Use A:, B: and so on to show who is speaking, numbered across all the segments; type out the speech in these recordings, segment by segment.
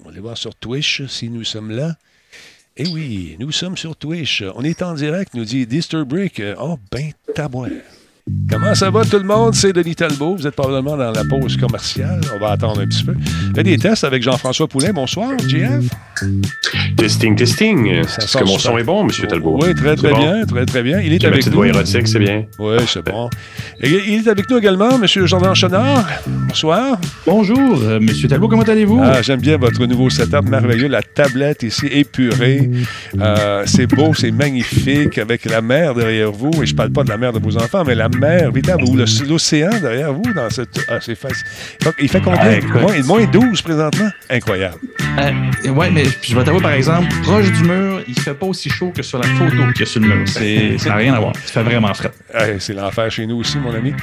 A: On va aller voir sur Twitch si nous sommes là. Eh oui, nous sommes sur Twitch. On est en direct, nous dit Disturbrick. Oh, ben tabouin. Comment ça va tout le monde? C'est Denis Talbot. Vous êtes probablement dans la pause commerciale. On va attendre un petit peu. Fait des tests avec Jean-François Poulin. Bonsoir, JF.
B: Testing, testing. Est-ce que mon son est bon, M. Talbot?
A: Oui, très, très bien. Très, très bien.
B: Il est avec nous. érotique, c'est bien.
A: Oui, c'est bon. il est avec nous également, M. Jordan Chenard. Bonsoir.
C: Bonjour, euh, M. Talbot. Comment allez-vous?
A: Ah, j'aime bien votre nouveau setup merveilleux. La tablette ici épurée. Euh, c'est beau, c'est magnifique avec la mer derrière vous. Et je parle pas de la mer de vos enfants, mais la mer, ou l'océan derrière vous dans cette. Ah, c'est Il fait combien? moins, moins 12 présentement? Incroyable.
C: Euh, ouais, mais je vais t'avouer, par exemple, proche du mur, il fait pas aussi chaud que sur la photo qu'il y a sur le mur. ça n'a rien à voir. Ça fait vraiment frais.
A: c'est l'enfer chez nous aussi, mon ami.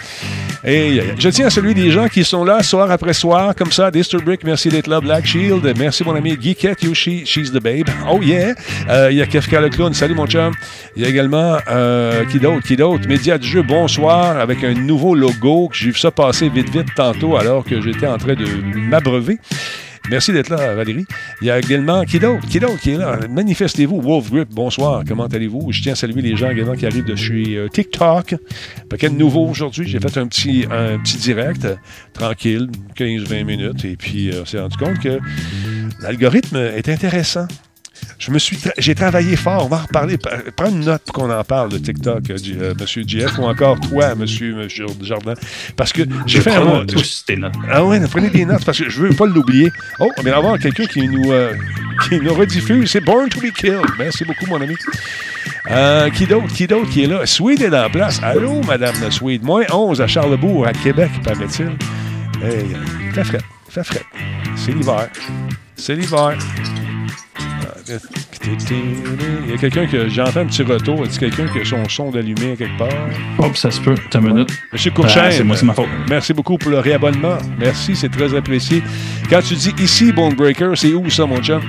A: Et je tiens à celui des gens qui sont là soir après soir, comme ça. Brick, merci d'être là. Black Shield, merci mon ami. Geekette Yoshi, she's the babe. Oh yeah. Euh, il y a Kefka le clown, salut mon chum. Il y a également, euh, qui d'autre, qui d'autre? Média du jeu, bonsoir, avec un nouveau logo. J'ai vu ça passer vite, vite tantôt alors que j'étais en train de m'abreuver. Merci d'être là, Valérie. Il y a également qui d'autre? Qui d'autre qui est là? Manifestez-vous. Wolf Grip, bonsoir. Comment allez-vous? Je tiens à saluer les gens également qui arrivent de chez euh, TikTok. Paquet de nouveau aujourd'hui. J'ai fait un petit, un petit direct, tranquille, 15-20 minutes. Et puis, euh, on s'est rendu compte que l'algorithme est intéressant. Je me suis j'ai travaillé fort. On va en reparler. Prends une note pour qu'on en parle de TikTok, euh, euh M. GF, ou encore toi, M. Jardin. Parce que j'ai fait un.
C: tous tes
A: notes. Ah ouais, prenez des notes parce que je veux pas l'oublier. Oh, on vient d'avoir quelqu'un qui nous, euh, qui nous rediffuse. C'est Born to be Killed. Merci beaucoup, mon ami. Euh, qui d'autre? Qui d'autre qui est là? Swede est en place. Allô, Madame Swede. Moins 11 à Charlebourg, à Québec, paraît-il. Hey, fait frais. Fait frais. C'est l'hiver. C'est l'hiver. Il y a quelqu'un que j'entends un petit retour. Est-ce quelqu'un qui a son son d'allumé quelque part?
C: Hop, ça se peut. T'as une minute.
A: Monsieur Courchain.
C: c'est moi, c'est ma faute.
A: Merci beaucoup pour le réabonnement. Merci, c'est très apprécié. Quand tu dis ici, Bone Breaker, c'est où ça, mon chum?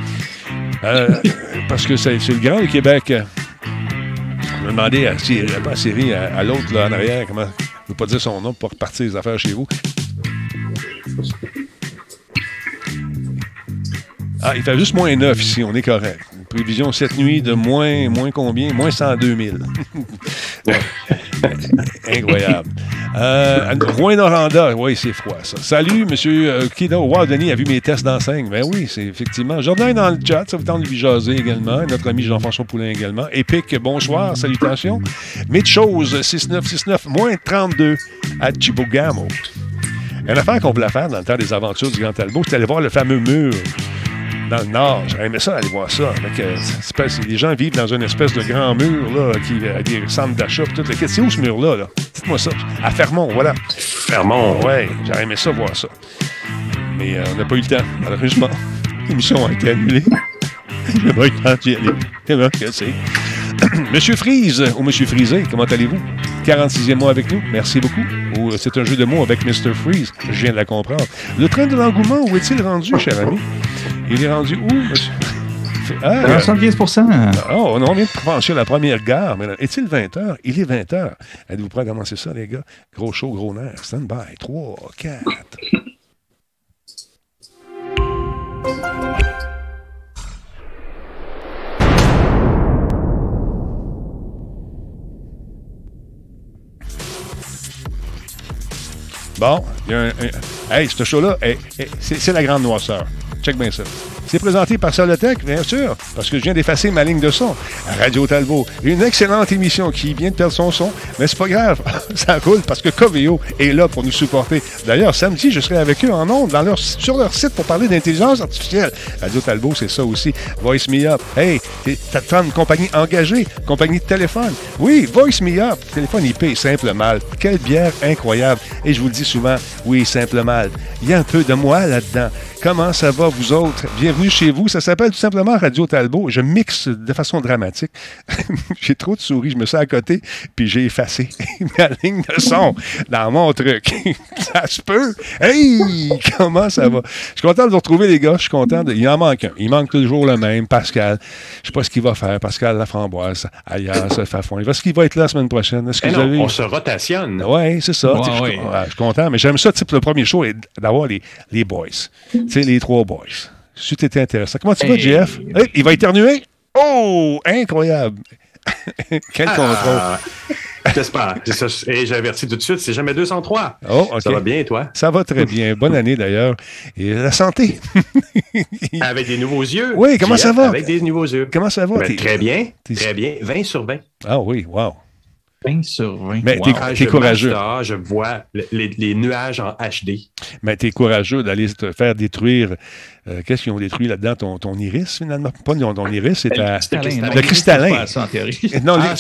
A: Euh, parce que c'est le grand Québec. Je me demandais à Siri, à, Siri, à, l'autre là en arrière, comment. Je ne veux pas dire son nom pour repartir les affaires chez vous. Ah, il fait juste moins 9 ici, on est correct. prévision cette nuit de moins, moins combien? Moins 102 000. Incroyable. Euh, Rouen-Noranda, oui, c'est froid, ça. Salut, monsieur euh, Kino. Wow, Denis a vu mes tests d'enseigne. Ben oui, c'est effectivement. Jordan est dans le chat, ça vous tente de lui jaser également. Notre ami Jean-François Poulain également. Épique, bonsoir, salutations. Mitchose, 6969, moins 32 à Chibogamo. Une affaire qu'on voulait faire dans le temps des aventures du Grand Talbot, c'était aller voir le fameux mur dans le Nord. J'aurais aimé ça aller voir ça. les gens vivent dans une espèce de grand mur là, qui a des centres d'achat. C'est où ce mur-là? -là, Dites-moi ça. À Fermont, voilà.
B: Fermont.
A: Oui, j'aurais aimé ça voir ça. Mais euh, on n'a pas eu le temps, malheureusement. L'émission a été annulée. D'y aller. que c'est? Monsieur Freeze, ou Monsieur Freezé, comment allez-vous? 46e mois avec nous, merci beaucoup. Ou euh, c'est un jeu de mots avec Mr. Freeze, je viens de la comprendre. Le train de l'engouement, où est-il rendu, cher ami? Il est rendu où, monsieur?
C: Ah, 75
A: Oh, on vient de franchir la première gare. Mais est-il 20 h? Il est 20 h. Êtes-vous prêts à commencer ça, les gars? Gros show, gros nerf. Stand by. 3, 4. Bon, il y a un, Hey, ce show-là, c'est la grande noirceur. Check bien ça. C'est présenté par Solotech, bien sûr, parce que je viens d'effacer ma ligne de son. Radio Talbot, une excellente émission qui vient de perdre son son, mais c'est pas grave, ça roule parce que Coveo est là pour nous supporter. D'ailleurs, samedi, je serai avec eux en ondes sur leur site pour parler d'intelligence artificielle. Radio Talbot, c'est ça aussi. Voice Me Up. Hey, t'attends une compagnie engagée, compagnie de téléphone. Oui, Voice Me Up. Téléphone IP, simple mal. Quelle bière incroyable. Et je vous le dis souvent, oui, simple mal. Il y a un peu de moi là-dedans. Comment ça va, vous autres? Bienvenue chez vous. Ça s'appelle tout simplement Radio Talbot. Je mixe de façon dramatique. j'ai trop de souris. Je me suis à côté, puis j'ai effacé ma ligne de son dans mon truc. ça se peut? Hey! Comment ça va? Je suis content de vous retrouver, les gars. Je suis content. De... Il en manque un. Il manque toujours le même, Pascal. Je sais pas ce qu'il va faire. Pascal Laframboise, ailleurs, ce fafon. Est-ce qu'il va être là la semaine prochaine? Est-ce que
B: eh On se rotationne.
A: Oui, c'est ça. je, suis content. Mais j'aime ça, type, le premier show, d'avoir les, les boys sais, les trois boys. C'était intéressant. Comment tu vas, Jeff? il va éternuer? Oh, incroyable! Quel ah, contrôle!
B: J'espère. Et j'ai averti tout de suite, c'est jamais 203. Oh, Ça va bien, toi?
A: Ça va très bien. Bonne année, d'ailleurs. Et la santé.
B: Avec des nouveaux yeux.
A: Oui, comment ça va?
B: Avec des nouveaux yeux.
A: Comment ça va?
B: Ben, très bien. Très bien. 20 sur 20.
A: Ah oui, wow.
C: 20 sur 20.
A: Mais t'es es courageux.
B: je vois les, nuages en HD.
A: Mais t'es courageux d'aller te faire détruire euh, qu'est-ce qu'ils ont détruit là-dedans? Ton, ton, iris, finalement? Pas ton, iris, c'est le cristallin.
B: non, ah,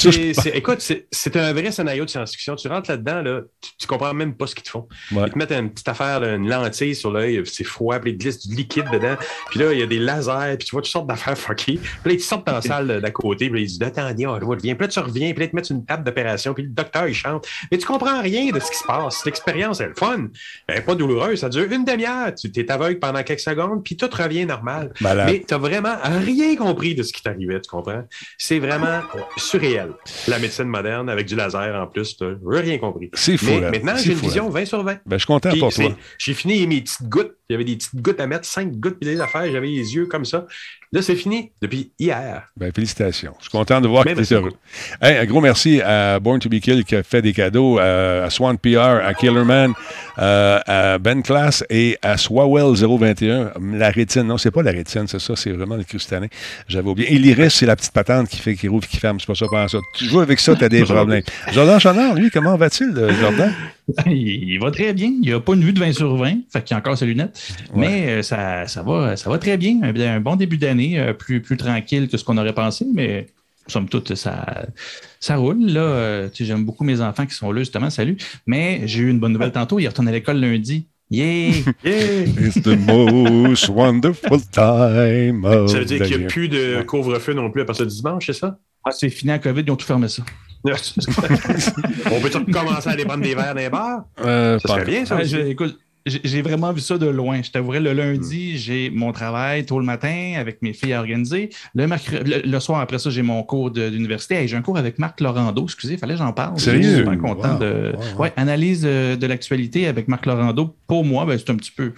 B: écoute, c'est un vrai scénario de science-fiction. Tu rentres là-dedans, là, tu, comprends même pas ce qu'ils te font. Ils te mettent une petite affaire, une lentille sur l'œil, c'est froid, puis ils glissent du liquide dedans. Puis là, il y a des lasers, puis tu vois toutes sortes d'affaires fuckées. Puis là, ils te sortent dans la salle d'à côté, puis là, ils disent Attendez, on reviens. Puis là, tu reviens, puis là, ils te mettent une table d'opération, puis le docteur, il chante. Mais tu comprends rien de ce qui se passe. L'expérience, elle est fun. Elle est pas douloureuse. Ça dure une demi-heure. Tu es aveugle pendant quelques secondes, puis tout revient normal. Mais tu n'as vraiment rien compris de ce qui t'arrivait, tu comprends? C'est vraiment surréel. La médecine moderne avec du laser en plus, tu n'as rien compris.
A: C'est fou.
B: Mais maintenant, j'ai une vision 20 sur 20. Ben,
A: je suis content pour toi.
B: J'ai fini mes petites gouttes. Il y avait des petites gouttes à mettre, cinq gouttes, puis des affaires. J'avais les yeux comme ça. Là, c'est fini depuis hier.
A: Ben, félicitations. Je suis content de voir que tu es heureux. un gros merci à Born to be Killed qui a fait des cadeaux, à Swan PR, à Killerman, euh, à Ben Class et à Swawell 021. La rétine, non, c'est pas la rétine, c'est ça, c'est vraiment le cristallin. J'avais oublié. Et l'iris, c'est la petite patente qui fait, qui rouvre, qui ferme. C'est pas ça, pas ça. Tu joues avec ça, tu as des problèmes. Jordan Chanard, lui, comment va-t-il, euh, Jordan?
C: Il va très bien. Il n'a pas une vue de 20 sur 20, fait qu'il a encore ses lunettes. Mais euh, ça, ça, va, ça va très bien. Un, bon début d'année, euh, plus, plus tranquille que ce qu'on aurait pensé, mais somme toute, ça, ça roule. Là, euh, j'aime beaucoup mes enfants qui sont là, justement. Salut. Mais j'ai eu une bonne nouvelle tantôt. Il retourne à l'école lundi. Yeah!
A: yeah! It's the most wonderful time of
B: Ça veut dire qu'il n'y a plus de couvre-feu non plus à partir du dimanche, c'est ça?
C: Ah, c'est fini à COVID, ils ont tout fermé ça.
B: On peut commencer à aller prendre des verres dans les bars? Euh, ça serait bien, ça.
C: écoute, j'ai vraiment vu ça de loin. Je t'avouerais, le lundi, j'ai mon travail tôt le matin avec mes filles à organiser. Le, le, soir, après ça, j'ai mon cours d'université. j'ai un cours avec Marc Laurando. Excusez, il fallait que j'en parle.
A: Sérieux? Je
C: suis super content de. Ouais, analyse euh, de l'actualité avec Marc Laurando. Pour moi, ben, c'est un petit peu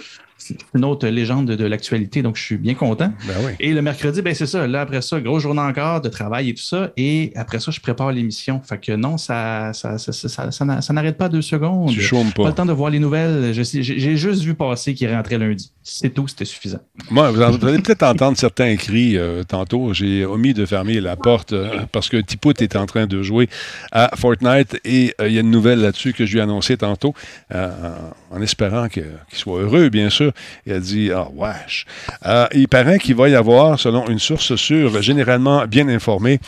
C: une autre légende de, l'actualité, donc je suis bien content.
A: Ben
C: et le mercredi, ben c'est ça. Là, après ça, grosse journée encore de travail et tout ça. Et après ça, je prépare l'émission. Fait que non, ça, ça, ça, n'arrête pas deux secondes.
A: Tu chômes pas.
C: Pas le temps de voir les nouvelles. J'ai juste vu passer qu'il rentrait lundi. C'est tout, c'était suffisant.
A: Moi, vous allez peut-être entendre certains cris euh, tantôt. J'ai omis de fermer la porte euh, parce que Tipout est en train de jouer à Fortnite et euh, il y a une nouvelle là-dessus que je lui ai annoncée tantôt en espérant qu'il soit heureux, bien sûr. Il a dit Ah, oh, wesh. Euh, il paraît qu'il va y avoir, selon une source sûre, généralement bien informée,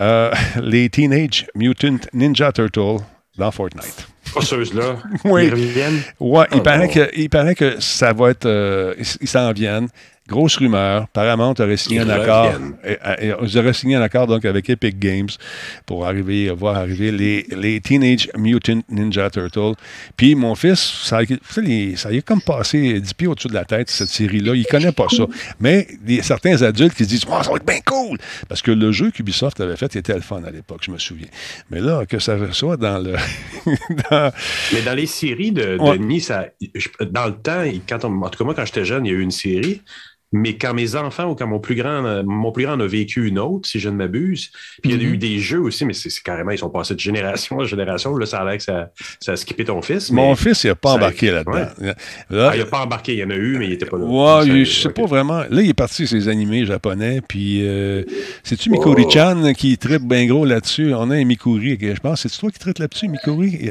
A: euh, les Teenage Mutant Ninja Turtles dans Fortnite.
B: Là
A: oui. Ils reviennent? Ouais, il, ah, paraît que, il paraît que ça va être. Euh, ils s'en viennent. Grosse rumeur. Paramount aurait signé un accord. Ils auraient signé un accord donc avec Epic Games pour arriver, voir arriver les, les Teenage Mutant Ninja Turtles. Puis mon fils, ça, ça y est comme passé 10 pieds au-dessus de la tête, cette série-là. Il connaît pas ça. Mais il y a certains adultes qui se disent oh, ça va être bien cool! Parce que le jeu qu'Ubisoft avait fait était le fun à l'époque, je me souviens. Mais là, que ça soit dans le.
B: Mais dans les séries de, Denis, ça, dans le temps, quand en tout cas, moi, quand j'étais jeune, il y a eu une série. Mais quand mes enfants ou quand mon plus grand, mon plus grand a vécu une autre, si je ne m'abuse, puis il y a eu mm-hmm. des jeux aussi, mais c'est carrément, ils sont passés de génération en génération. Là, ça a l'air que ça, ça, a skippé ton fils.
A: Mon fils, il n'a pas embarqué là-dedans.
B: ah, il n'a pas embarqué, il y en a eu, mais il n'était pas là.
A: Ouais, je ne sais pas vraiment. Là, il est parti ses animés japonais, puis euh, c'est-tu Mikuri-chan qui traite bien gros là-dessus? On a un Mikuri, je pense. C'est toi qui traite là-dessus, Mikuri?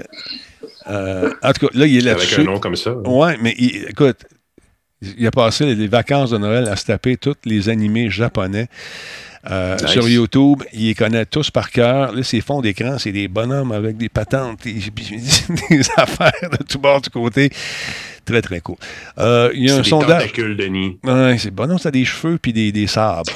A: Euh, en tout cas, là, il est là-dessus.
B: Avec un nom comme ça.
A: Ouais, mais écoute, il a passé les vacances de Noël à se taper tous les animés japonais. Euh, sur YouTube, il les connaît tous par cœur. Là, ses fonds d'écran, c'est des bonhommes avec des patentes, et, des affaires de tout bord, du côté. Très, très cool. Euh, il y a un sondage.
B: Denis.
A: Ouais, c'est bon. Non, ça a des cheveux puis des, des sabres.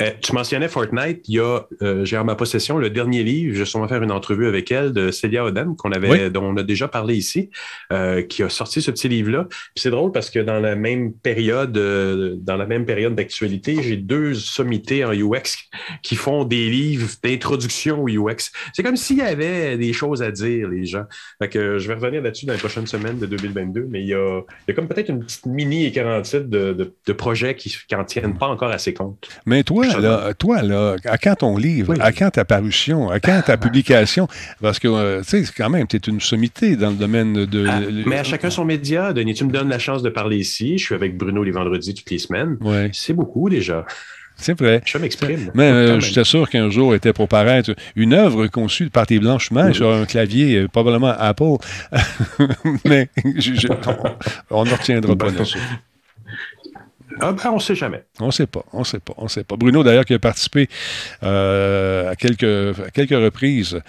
B: Euh, tu mentionnais Fortnite. Il y a, euh, j'ai en ma possession le dernier livre. Je vais sûrement faire une entrevue avec elle de Celia Oden, qu'on avait, dont on a déjà parlé ici, euh, qui a sorti ce petit livre-là. c'est drôle parce que dans la même période, dans la même période d'actualité, j'ai deux sommités en UX qui font des livres d'introduction au UX. C'est comme s'il y avait des choses à dire, les gens. Fait que je vais revenir là-dessus dans les prochaines semaines de 2022, mais il y a, il y a comme peut-être une petite mini écran de, de, de, projets qui n'en tiennent pas encore assez compte.
A: Mais toi, là, toi, là, à quand ton livre, à quand ta parution, à quand ta publication? Parce que, euh, tu sais, quand même, tu es une sommité dans le domaine de.
B: Ah, mais à chacun son média. Denis, tu me donnes la chance de parler ici. Je suis avec Bruno les vendredis toutes les semaines. C'est beaucoup déjà.
A: C'est vrai.
B: Je m'exprime.
A: Mais euh, j'étais sûr qu'un jour était pour paraître une œuvre conçue par tes blanchements sur un clavier, euh, probablement Apple. Mais on ne retiendra pas, sûr.
B: Ah ben, on ne sait jamais.
A: On ne sait pas, on sait pas, on sait pas. Bruno, d'ailleurs, qui a participé euh, à, quelques, quelques reprises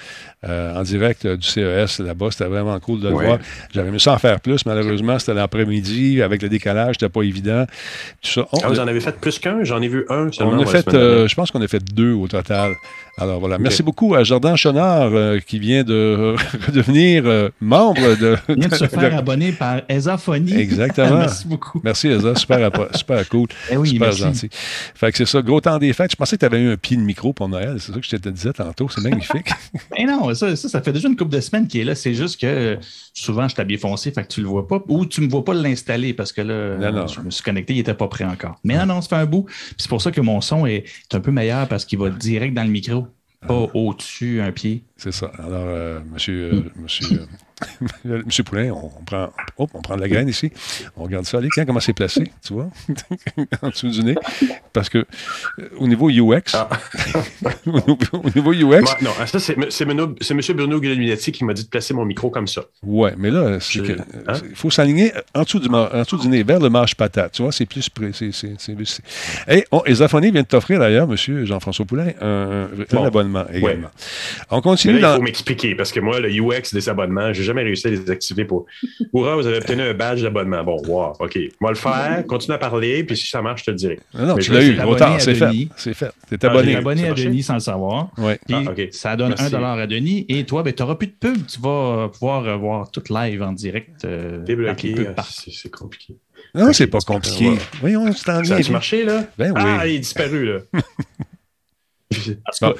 A: euh, en direct du CES là-bas, c'était vraiment cool de le voir. J'aurais aimé ça en faire plus, malheureusement, c'était l'après-midi, avec le décalage, c'était pas évident.
B: Tout ah, vous en avez fait plus qu'un? J'en ai vu un
A: seulement. On a fait, euh, je pense qu'on a fait deux au total. Alors voilà. Merci beaucoup à Jordan Chonard qui vient de redevenir membre de.
C: Il vient de se faire abonner par Ezaphonie.
A: Exactement.
C: Merci beaucoup.
A: Merci Eza, super, super cool. Eh oui, super gentil. Fait que c'est ça, gros temps des fêtes. Je pensais que tu avais eu un pied de micro pour Noël. C'est ça que je te disais tantôt. C'est magnifique.
C: Mais non, ça, ça, fait déjà une couple de semaines qu'il est là. C'est juste que souvent, je t'habille foncé, fait que tu le vois pas. Ou tu me vois pas l'installer parce que là, je me suis connecté, il était pas prêt encore. Mais non, non, ça fait un bout. c'est pour ça que mon son est un peu meilleur parce qu'il va direct dans le micro, pas ah. au-dessus un pied.
A: C'est ça. Alors, euh, monsieur, euh, monsieur, euh, monsieur Poulain, on, prend, on prend de la graine ici. On regarde ça. Allez, comment c'est placé, tu vois, en dessous du nez. Parce que au niveau UX, ah. au, niveau UX.
B: non, ça, c'est M. Bruno Guglielminetti qui m'a dit de placer mon micro comme ça.
A: Ouais, mais là, il hein? faut s'aligner en, dessous du, en dessous du nez, vers le marche patate. Tu vois, c'est plus. Et on, les vient de t'offrir d'ailleurs, monsieur Jean-François Poulain, un, abonnement également. On continue
B: il faut m'expliquer parce que moi, le UX des abonnements, j'ai jamais réussi à les activer pour. Hurrah, vous avez obtenu un badge d'abonnement. Bon, wow, OK. On va le faire, continue à parler, puis si ça marche, je te le dirai.
A: Non, non tu l'as eu. c'est fait. C'est fait. T'es abonné.
C: Ah, abonné à Denis sans le savoir.
A: Oui.
C: Ah, ça donne un dollar à Denis. Et toi, ben, tu n'auras plus de pub. Tu vas pouvoir voir tout live en direct. Euh,
B: Débloqué. C'est compliqué.
A: Non, c'est pas compliqué.
B: Voyons, c'est en Ça a marché, là?
A: Ben oui.
B: Ah, il est disparu, là.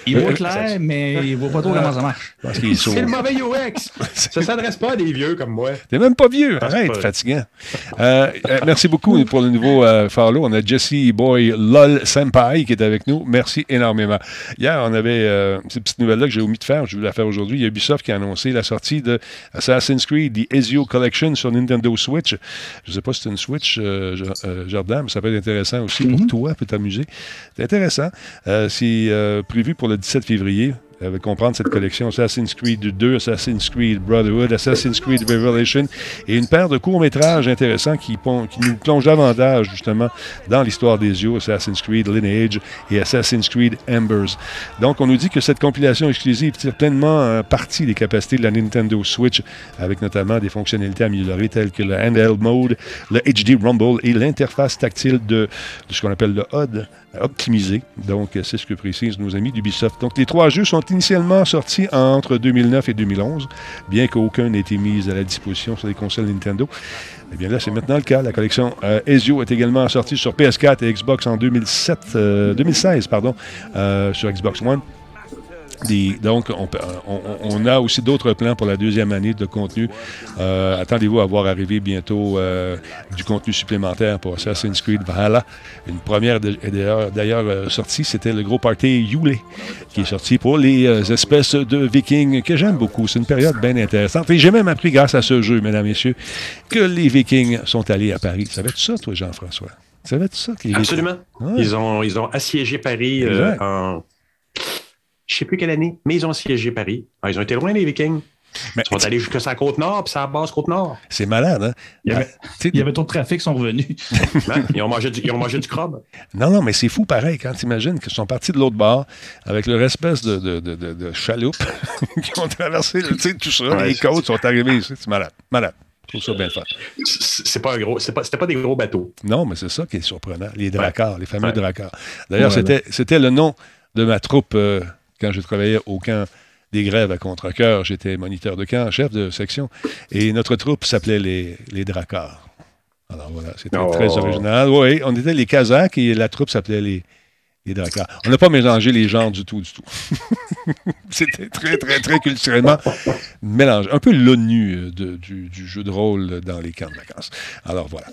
C: il voit clair, mais il voit pas trop comment ça marche.
B: C'est le mauvais UX. ça s'adresse pas à des vieux comme moi.
A: T'es même pas vieux. Arrête, fatigant. Euh, euh, merci beaucoup pour le nouveau euh, follow. On a Jesse Boy LOL Senpai qui est avec nous. Merci énormément. Hier, on avait cette petite nouvelle-là que j'ai omis de faire. Je vais la faire aujourd'hui. Il y a Ubisoft qui a annoncé la sortie de Assassin's Creed, The Ezio Collection sur Nintendo Switch. Je sais pas si c'est une Switch, Jordan, mais ça peut être intéressant aussi pour mm-hmm. toi, peut t'amuser. C'est intéressant. si euh, prévu pour le 17 février. Euh, comprendre cette collection Assassin's Creed 2, Assassin's Creed Brotherhood, Assassin's Creed Revelation et une paire de courts-métrages intéressants qui, nous plongent davantage justement dans l'histoire des yeux, Assassin's Creed Lineage et Assassin's Creed Embers. Donc on nous dit que cette compilation exclusive tire pleinement euh, parti des capacités de la Nintendo Switch avec notamment des fonctionnalités améliorées telles que le handheld mode, le HD Rumble et l'interface tactile de, de ce qu'on appelle le HUD optimisé. Donc, c'est ce que précisent nos amis d'Ubisoft. Donc, les trois jeux sont initialement sortis entre 2009 et 2011, bien qu'aucun n'ait été mis à la disposition sur les consoles Nintendo. Eh bien là, c'est maintenant le cas. La collection euh, Ezio est également sortie sur PS4 et Xbox en 2007, 2016 euh, pardon, euh, sur Xbox One donc, on, a aussi d'autres plans pour la deuxième année de contenu. Euh, attendez-vous à voir arriver bientôt euh, du contenu supplémentaire pour Assassin's Creed Valhalla. Une première d'ailleurs euh, sortie, c'était le gros party Yule, qui est sorti pour les espèces de vikings que j'aime beaucoup. C'est une période bien intéressante. Et j'ai même appris grâce à ce jeu, mesdames et messieurs, que les vikings sont allés à Paris. Savais-tu ça, toi, Jean-François? Savais-tu ça?
B: Absolument. Ils, ont, ils ont assiégé Paris en je ne sais plus quelle année, mais ils ont siégé Paris. Ah, ils ont été loin, les Vikings. ils sont allés jusqu'à sa côte nord, puis sa base côte nord.
A: C'est malade, hein?
C: Il y avait, il y avait trop de trafic, ils sont revenus.
B: ils, ont mangé du, ils ont mangé du crabe.
A: Non, non, mais c'est fou pareil quand tu imagines qu'ils sont partis de l'autre bord avec leur espèce de, de, de, de, chaloupe qui ont traversé tout ça. les côtes sont arrivés ici. C'est malade. Malade. Je trouve ça bien fun.
B: C'est pas un gros, c'était pas, pas, des gros bateaux.
A: Non, mais c'est ça qui est surprenant. Les dracars, les fameux dracars. D'ailleurs, c'était le nom de ma troupe euh, quand je travaillais au camp des grèves à contre-cœur. J'étais moniteur de camp, chef de section. Et notre troupe s'appelait les, les Dracars. Alors voilà, c'était oh. très original. Oui, on était les Kazakhs et la troupe s'appelait les, les On n'a pas mélangé les genres du tout, du tout. C'était très, très, très culturellement mélangé. Un peu l'ONU euh, du, du, jeu de rôle dans les camps de vacances. Alors voilà.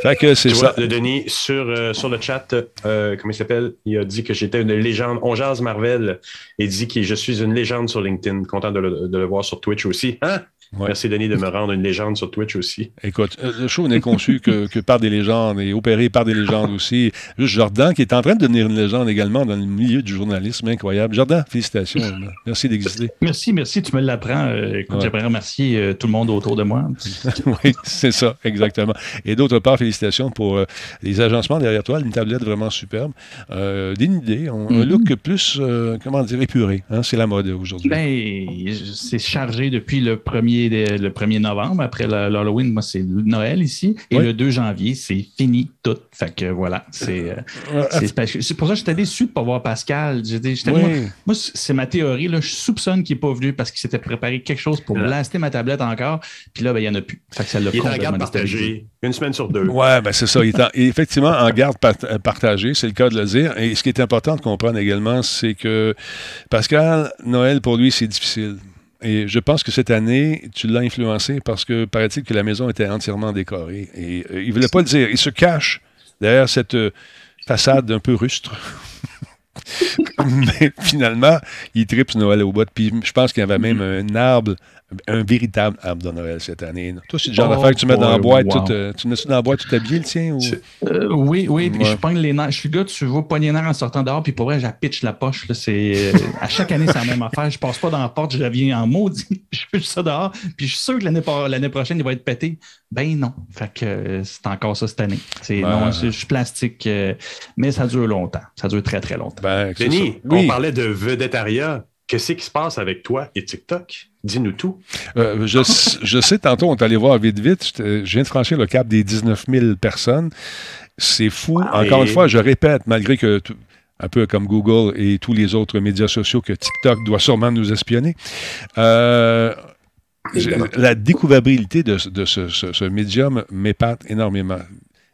A: Fait que c'est ça.
B: Vois, Denis, sur, euh, sur le chat, euh, comment il s'appelle? Il a dit que j'étais une légende. On jase Marvel et dit que je suis une légende sur LinkedIn. Content de le, de le voir sur Twitch aussi. Hein? Merci, Denis, de me rendre une légende sur Twitch aussi.
A: Écoute, le show n'est conçu que, par des légendes et opéré par des légendes aussi. Juste Jordan, qui est en train de devenir une légende également dans le milieu du journalisme, incroyable. Jordan, félicitations. merci d'exister.
C: Merci, merci. Tu me l'apprends. Euh, j'aimerais remercier euh, tout le monde autour de moi.
A: oui, c'est ça, exactement. Et d'autre part, félicitations pour les agencements derrière toi, une tablette vraiment superbe. des idées, un mm-hmm. look plus, comment dire, épuré. Hein, c'est la mode aujourd'hui.
C: Ben, c'est chargé depuis le premier le 1er novembre. Après l'Halloween, moi, c'est Noël ici. Et le 2 janvier, c'est fini tout. Fait que voilà, c'est euh, c'est pour ça que j'étais déçu de ne pas voir Pascal. Moi, c'est ma théorie. Là, je soupçonne qu'il n'est pas venu parce qu'il s'était préparé quelque chose pour blaster ma tablette encore. Puis là, ben, il n'y en a plus.
B: Fait que ça il est en garde partagée. Une semaine sur deux.
A: Ouais, ben c'est ça. Il est effectivement en garde euh, partagée, c'est le cas de le dire. Et ce qui est important de comprendre également, c'est que Pascal, Noël, pour lui, c'est difficile. Et je pense que cette année, tu l'as influencé parce que paraît-il que la maison était entièrement décorée. Et euh, il ne voulait pas le dire. Il se cache derrière cette euh, façade un peu rustre. Mais finalement, il tripe Noël au bout. Puis je pense qu'il y avait même un arbre un véritable arbre de Noël cette année. Toi, c'est le genre d'affaire que tu mets dans la boîte, tout, euh, tu mets ça dans la boîte tout habillé, le tien? Ou...
C: Euh, oui, oui, puis je pogne les nerfs. Je suis le gars, tu vois pogner les nerfs en sortant dehors, puis pour vrai, j'appitche la poche. Là, c'est, euh, à chaque année, c'est la même affaire. Je passe pas dans la porte, je reviens en maudit, je pitche ça dehors, puis je suis sûr que l'année, l'année prochaine, il va être pété. Ben non. Fait que c'est encore ça cette année. C'est, non, je suis plastique, mais ça dure longtemps. Ça dure très, très longtemps.
B: Ben, Denis, on parlait de vedettariat. Qu'est-ce qui se passe avec toi et TikTok? Dis-nous tout.
A: Euh, je, sais, tantôt, on est allé voir vite, vite. Je viens de franchir le cap des 19 000 personnes. C'est fou. Encore une fois, je répète, malgré que, un peu comme Google et tous les autres médias sociaux, que TikTok doit sûrement nous espionner. Euh, la découvrabilité de, ce, médium m'épate énormément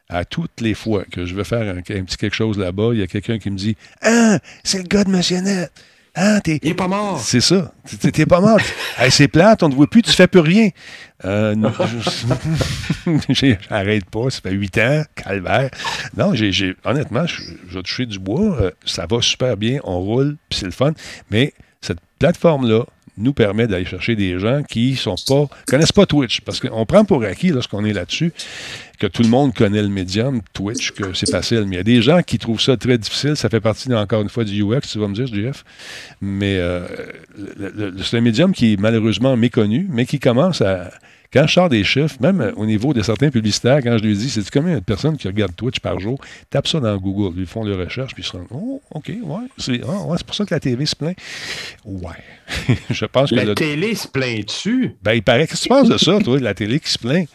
A: à toutes les fois que je veux faire un, petit quelque chose là-bas, il y a quelqu'un qui me dit Ah, c'est le gars de Monsieur
B: ah, il est pas mort.
A: C'est ça. T'es pas mort. c'est plate, on ne voit plus, tu fais plus rien. Euh, J'arrête pas, ça fait huit ans, calvaire. Non, j'ai, honnêtement, je, vais toucher du bois, euh, ça va super bien, on roule, puis c'est le fun. Mais cette plateforme-là, nous permet d'aller chercher des gens qui sont pas connaissent pas Twitch. Parce qu'on prend pour acquis, lorsqu'on est là-dessus, que tout le monde connaît le médium Twitch, que c'est facile. Mais il y a des gens qui trouvent ça très difficile. Ça fait partie, encore une fois, du UX, tu vas me dire, Jeff. Mais euh, c'est un médium qui est malheureusement méconnu, mais qui commence à quand je sors des chiffres, même au niveau de certains publicitaires, quand je lui dis, c'est combien de personnes qui regardent Twitch par jour, tape ça dans Google, ils font leur recherche, puis ils se rendent, oh, OK, ouais, c'est ouais, pour ça que la TV se plaint. Ouais. je pense que.
B: La télé se plaint dessus.
A: Ben, il paraît. Qu'est-ce que tu penses de ça, toi, la télé qui se plaint?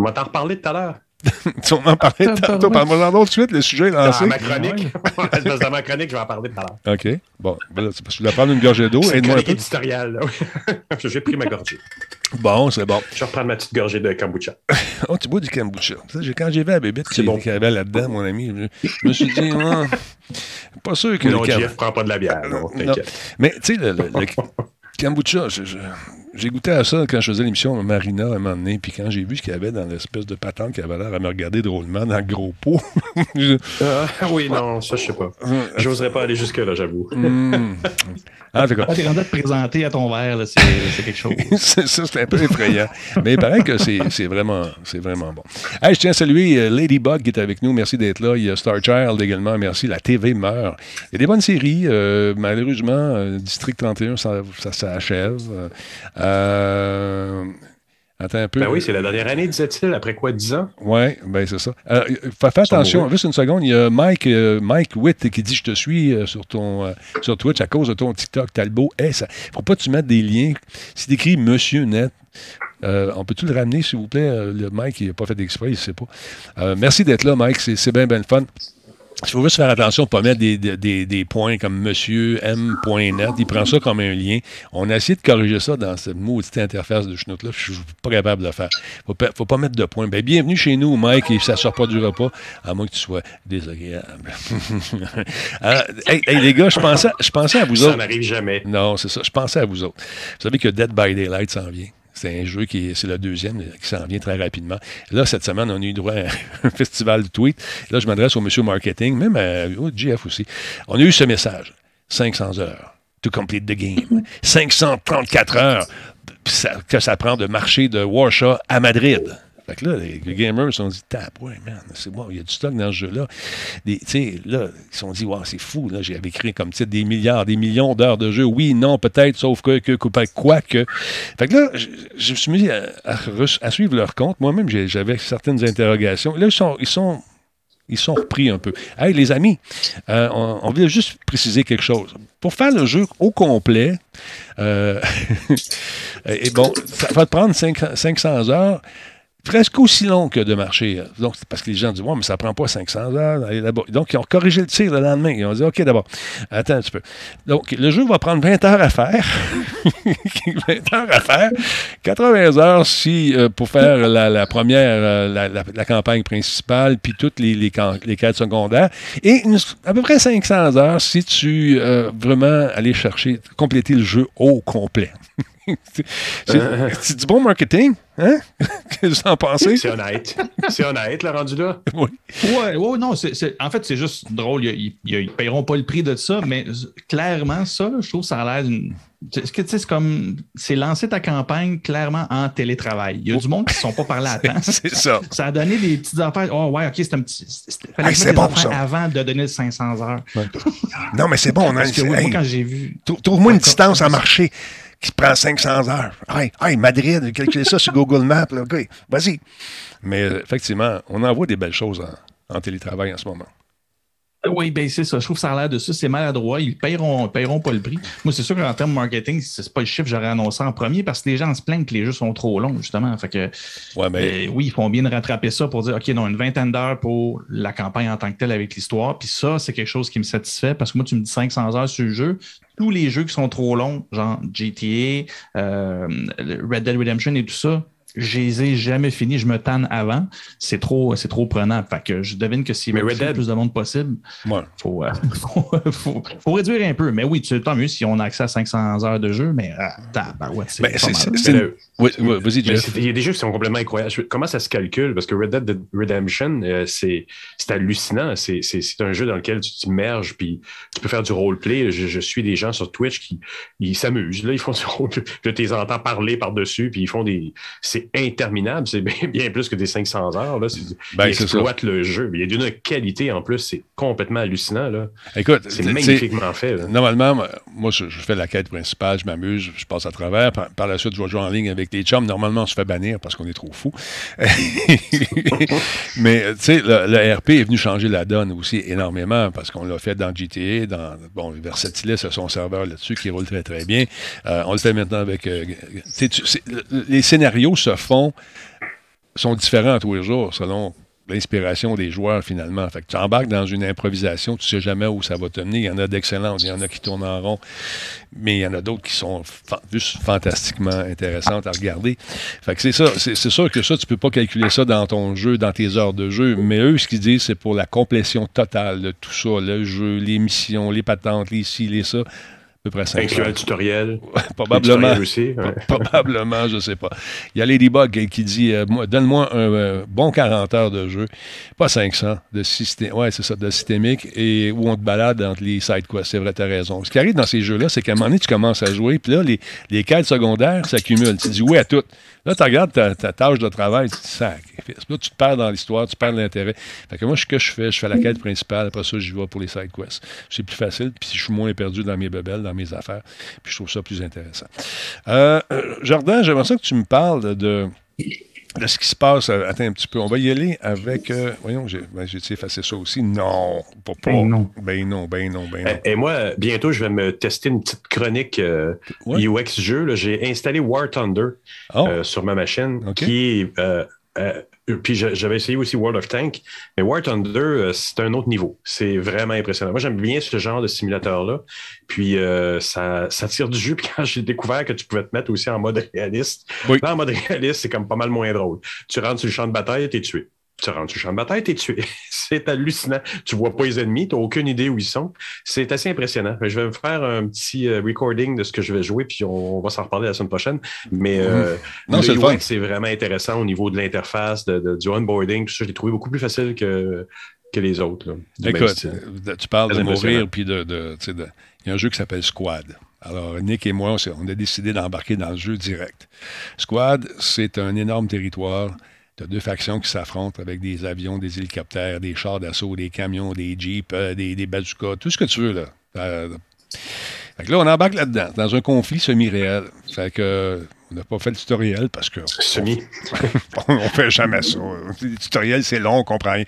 B: On va t'en reparler tout à l'heure.
A: tu vas en parler tantôt. Parle-moi tout de suite, le sujet est lancé.
B: Dans ma chronique. dans ma chronique, je vais en parler tout à l'heure.
A: OK. Bon, ben c'est parce que je voulais prendre une gorgée d'eau.
B: C'est une chronique éditoriale. J'ai pris ma gorgée.
A: Bon, c'est bon.
B: Je vais reprendre ma petite gorgée de kombucha.
A: oh, tu bois du kombucha. Quand j'ai vu la bébête qui, bon. qui avait là-dedans, mon ami, je, me suis dit, oh, pas sûr que.
B: Non, le Jeff prend pas de la bière. Non, non.
A: Mais, tu sais, le, le, le kombucha, je, je j'ai goûté à ça quand je faisais l'émission Marina à un moment donné, puis quand j'ai vu ce qu'il y avait dans l'espèce de patente qui avait l'air à me regarder drôlement dans le gros pot.
B: Ah, oui, non, ça, je sais pas. J'oserais pas aller jusque-là, j'avoue.
C: Mm. Ah, t'es rendu à te présenter à ton verre, c'est quelque chose.
A: c'est ça, c'est un peu effrayant. Mais il paraît que c'est vraiment, vraiment bon. Hey, je tiens à saluer euh, Ladybug qui est avec nous. Merci d'être là. Il y a Star Child également. Merci. La TV meurt. Il y a des bonnes séries. Euh, malheureusement, euh, District 31, ça, ça s'achève.
B: Euh, attends un peu. Ben oui, c'est la dernière année, disait-il. Après quoi, 10 ans?
A: Oui, ben c'est ça. Euh, fais, attention, juste une seconde. Il y a Mike, euh, Mike Witt qui dit Je te suis sur ton sur Twitch à cause de ton TikTok Talbot. Hey, ça, faut pas que tu mettes des liens. Si tu écris Monsieur Net, on peut tout le ramener, s'il vous plaît? le Mike, il n'a pas fait d'exprès, il ne sait pas. merci d'être là, Mike. C'est bien, bien fun. Il faut juste faire attention de ne pas mettre des, points comme monsieur M.net. Il prend ça comme un lien. On a essayé de corriger ça dans cette maudite interface de chenoute-là. Je ne suis pas capable de le faire. Il ne faut, pas mettre de points. Ben, bienvenue chez nous, Mike, et ça ne sort pas du repas, à moins que tu sois désagréable. Hey, les gars, je pensais, je pensais à vous autres. Ça
B: n'arrive jamais.
A: Non, c'est ça. Je pensais à vous autres. Vous savez que Dead by Daylight s'en vient. C'est un jeu qui c'est le deuxième qui s'en vient très rapidement. Là, cette semaine, on a eu droit à un festival de tweets. Là, je m'adresse au monsieur marketing, même au GF aussi. On a eu ce message 500 heures to complete the game. 534 heures que ça prend de marcher de Warsaw à Madrid. Fait que là, les, gamers se sont dit, ouais, man, c'est bon, il y a du stock dans ce jeu-là. Tu sais, là, ils se sont dit, wow, c'est fou, là, j'avais écrit comme titre des milliards, des millions d'heures de jeu. Oui, non, peut-être, sauf que, que, quoi que. Fait que là, je, me suis mis à, suivre leur compte. Moi-même, j'avais certaines interrogations. Là, ils sont, ils sont ils sont repris un peu. Hey, les amis, euh, on, on, juste préciser quelque chose. Pour faire le jeu au complet, euh, bon, ça va te prendre 500 heures presque aussi long que de marcher. Donc, parce que les gens disent, ouais, mais ça prend pas 500 heures d'aller là-bas. Donc, ils ont corrigé le tir le lendemain. Ils ont dit, OK, d'abord, attends un petit peu. Donc, le jeu va prendre 20 heures à faire. 20 heures à faire. 80 heures si, euh, pour faire la, première, euh, la, campagne principale, puis toutes les, les, les quêtes secondaires. Et à peu près 500 heures si tu euh, vraiment aller chercher, compléter le jeu au complet. c'est du bon marketing, hein? Qu'est-ce que vous en pensez?
B: C'est honnête. C'est honnête, le rendu là.
C: Oui. Ouais, ouais, non, en fait, c'est juste drôle. Ils, ne paieront pas le prix de ça, mais clairement, ça, je trouve que ça a l'air d'une. C'est comme. C'est lancer ta campagne clairement en télétravail. Il y a du monde qui ne sont pas parlé à temps.
A: c'est ça.
C: Ça a donné des petites affaires. Oh, ouais, OK, c'est un petit.
A: Fallait c'est bon, ça.
C: avant de donner 500 heures.
A: non, mais c'est bon.
C: Que, moi, quand j'ai vu.
A: Trouve-moi une distance à marcher qui prend 500 heures. Hey, hey Madrid, calculez ça sur Google Maps. OK, vas-y. Mais euh, effectivement, on envoie des belles choses en, télétravail en ce moment.
C: Oui, ben c'est ça. Je trouve que ça a l'air de ça. C'est maladroit. Ils ne paieront, paieront pas le prix. Moi, c'est sûr qu'en termes marketing, c'est pas le chiffre que j'aurais annoncé en premier parce que les gens se plaignent que les jeux sont trop longs, justement. Fait que,
A: ouais, mais...
C: Euh, oui, ils font bien de rattraper ça pour dire OK, non, une vingtaine d'heures pour la campagne en tant que telle avec l'histoire. Puis ça, c'est quelque chose qui me satisfait parce que moi, tu me dis 500 heures sur le jeu tous les jeux qui sont trop longs, genre GTA, euh, Red Dead Redemption et tout ça, je les ai jamais finis, je me tanne avant. C'est trop, c'est trop prenant. Fait que je devine que si
A: Red
C: le plus de monde possible, il euh, faut, faut, réduire un peu. Mais oui, tant mieux si on a accès à 500 heures de jeu, mais ouais, c'est
A: oui, vas-y,
B: Il y a des jeux qui sont complètement incroyables. Comment ça se calcule? Parce que Red Dead Redemption, euh, c'est hallucinant. C'est un jeu dans lequel tu t'immerges, puis tu peux faire du roleplay. Je, je suis des gens sur Twitch qui ils s'amusent. Là, ils font du roleplay. Je les entends parler par-dessus, puis ils font des. C'est interminable. C'est bien, plus que des 500 heures. Là.
A: Ben,
B: ils exploitent le jeu. Il y a d'une qualité en plus. C'est complètement hallucinant. Là.
A: Écoute,
B: c'est magnifiquement fait.
A: Normalement, moi, je, fais la quête principale, je m'amuse, je passe à travers. par la suite, je vais jouer en ligne avec les chums, normalement, on se fait bannir parce qu'on est trop fou. Mais, tu sais, le, RP est venu changer la donne aussi énormément parce qu'on l'a fait dans GTA, dans, bon, Versatilis a son serveur là-dessus qui roule très, très bien. Euh, on le fait maintenant avec... Euh, les scénarios se font sont différents tous les jours selon l'inspiration des joueurs finalement. Fait que tu embarques dans une improvisation, tu sais jamais où ça va te mener. Il y en a d'excellentes, il y en a qui tournent en rond, mais il y en a d'autres qui sont juste fantastiquement intéressantes à regarder. Fait que c'est ça, c'est sûr que ça, tu peux pas calculer ça dans ton jeu, dans tes heures de jeu, mais eux, ce qu'ils disent, c'est pour la complétion totale de tout ça, le jeu, les missions, les patentes, les ci, les ça peu près 5
B: un tutoriel.
A: probablement. Aussi, probablement, je ne sais pas. Il y a Ladybug qui dit euh, Donne-moi un euh, bon 40 heures de jeu, pas 500, de système, ouais, c'est ça, de systémique, et où on te balade entre les side quests. C'est vrai, tu as raison. Ce qui arrive dans ces jeux-là, c'est qu'à un moment donné, tu commences à jouer, puis là, les, les quêtes secondaires s'accumulent. Tu dis oui à toutes. Là, tu regardes ta, tâche de travail, tu te sac. Là, tu te perds dans l'histoire, tu perds l'intérêt. Fait que moi, ce que je fais, je fais la quête principale, après ça, j'y vais pour les side quests. C'est plus facile, puis je suis moins perdu dans mes bebelles, dans mes affaires, puis je trouve ça plus intéressant. Euh, euh Jordan, j'aimerais ça que tu me parles de de ce qui se passe. Euh, attends un petit peu. On va y aller avec. Euh, voyons, j'ai ben, effacé ça aussi. Non, pas, pas. Ben non. Ben non, ben non, ben non.
B: Et, moi, bientôt, je vais me tester une petite chronique euh, UX jeu. J'ai installé War Thunder oh. sur ma machine, qui est puis j'avais essayé aussi World of Tank, mais War Thunder, euh, c'est un autre niveau. C'est vraiment impressionnant. Moi, j'aime bien ce genre de simulateur-là. Puis euh, ça, ça, tire du jus. Puis quand j'ai découvert que tu pouvais te mettre aussi en mode réaliste, là, en mode réaliste, c'est comme pas mal moins drôle. Tu rentres sur le champ de bataille, t'es tué tu rentres sur le champ de bataille, t'es tué. c'est hallucinant. Tu vois pas les ennemis, tu n'as aucune idée où ils sont. C'est assez impressionnant. Je vais me faire un petit euh, recording de ce que je vais jouer, puis on, va s'en reparler la semaine prochaine. Mais euh, mm-hmm. c'est vraiment intéressant au niveau de l'interface, du onboarding, tout ça. Je l'ai trouvé beaucoup plus facile que, que les autres.
A: Écoute, tu parles de mourir, puis de, de, Il y a un jeu qui s'appelle Squad. Alors, Nick et moi, on a décidé d'embarquer dans le jeu direct. Squad, c'est un énorme territoire tu deux factions qui s'affrontent avec des avions, des hélicoptères, des chars d'assaut, des camions, des jeeps, euh, des, des, bazookas, tout ce que tu veux. Là. Euh, fait que là, on embarque là-dedans, dans un conflit semi-réel. Fait que on n'a pas fait le tutoriel parce que.
B: Semi.
A: on, ne fait jamais ça. Le tutoriel, c'est long, on comprend rien.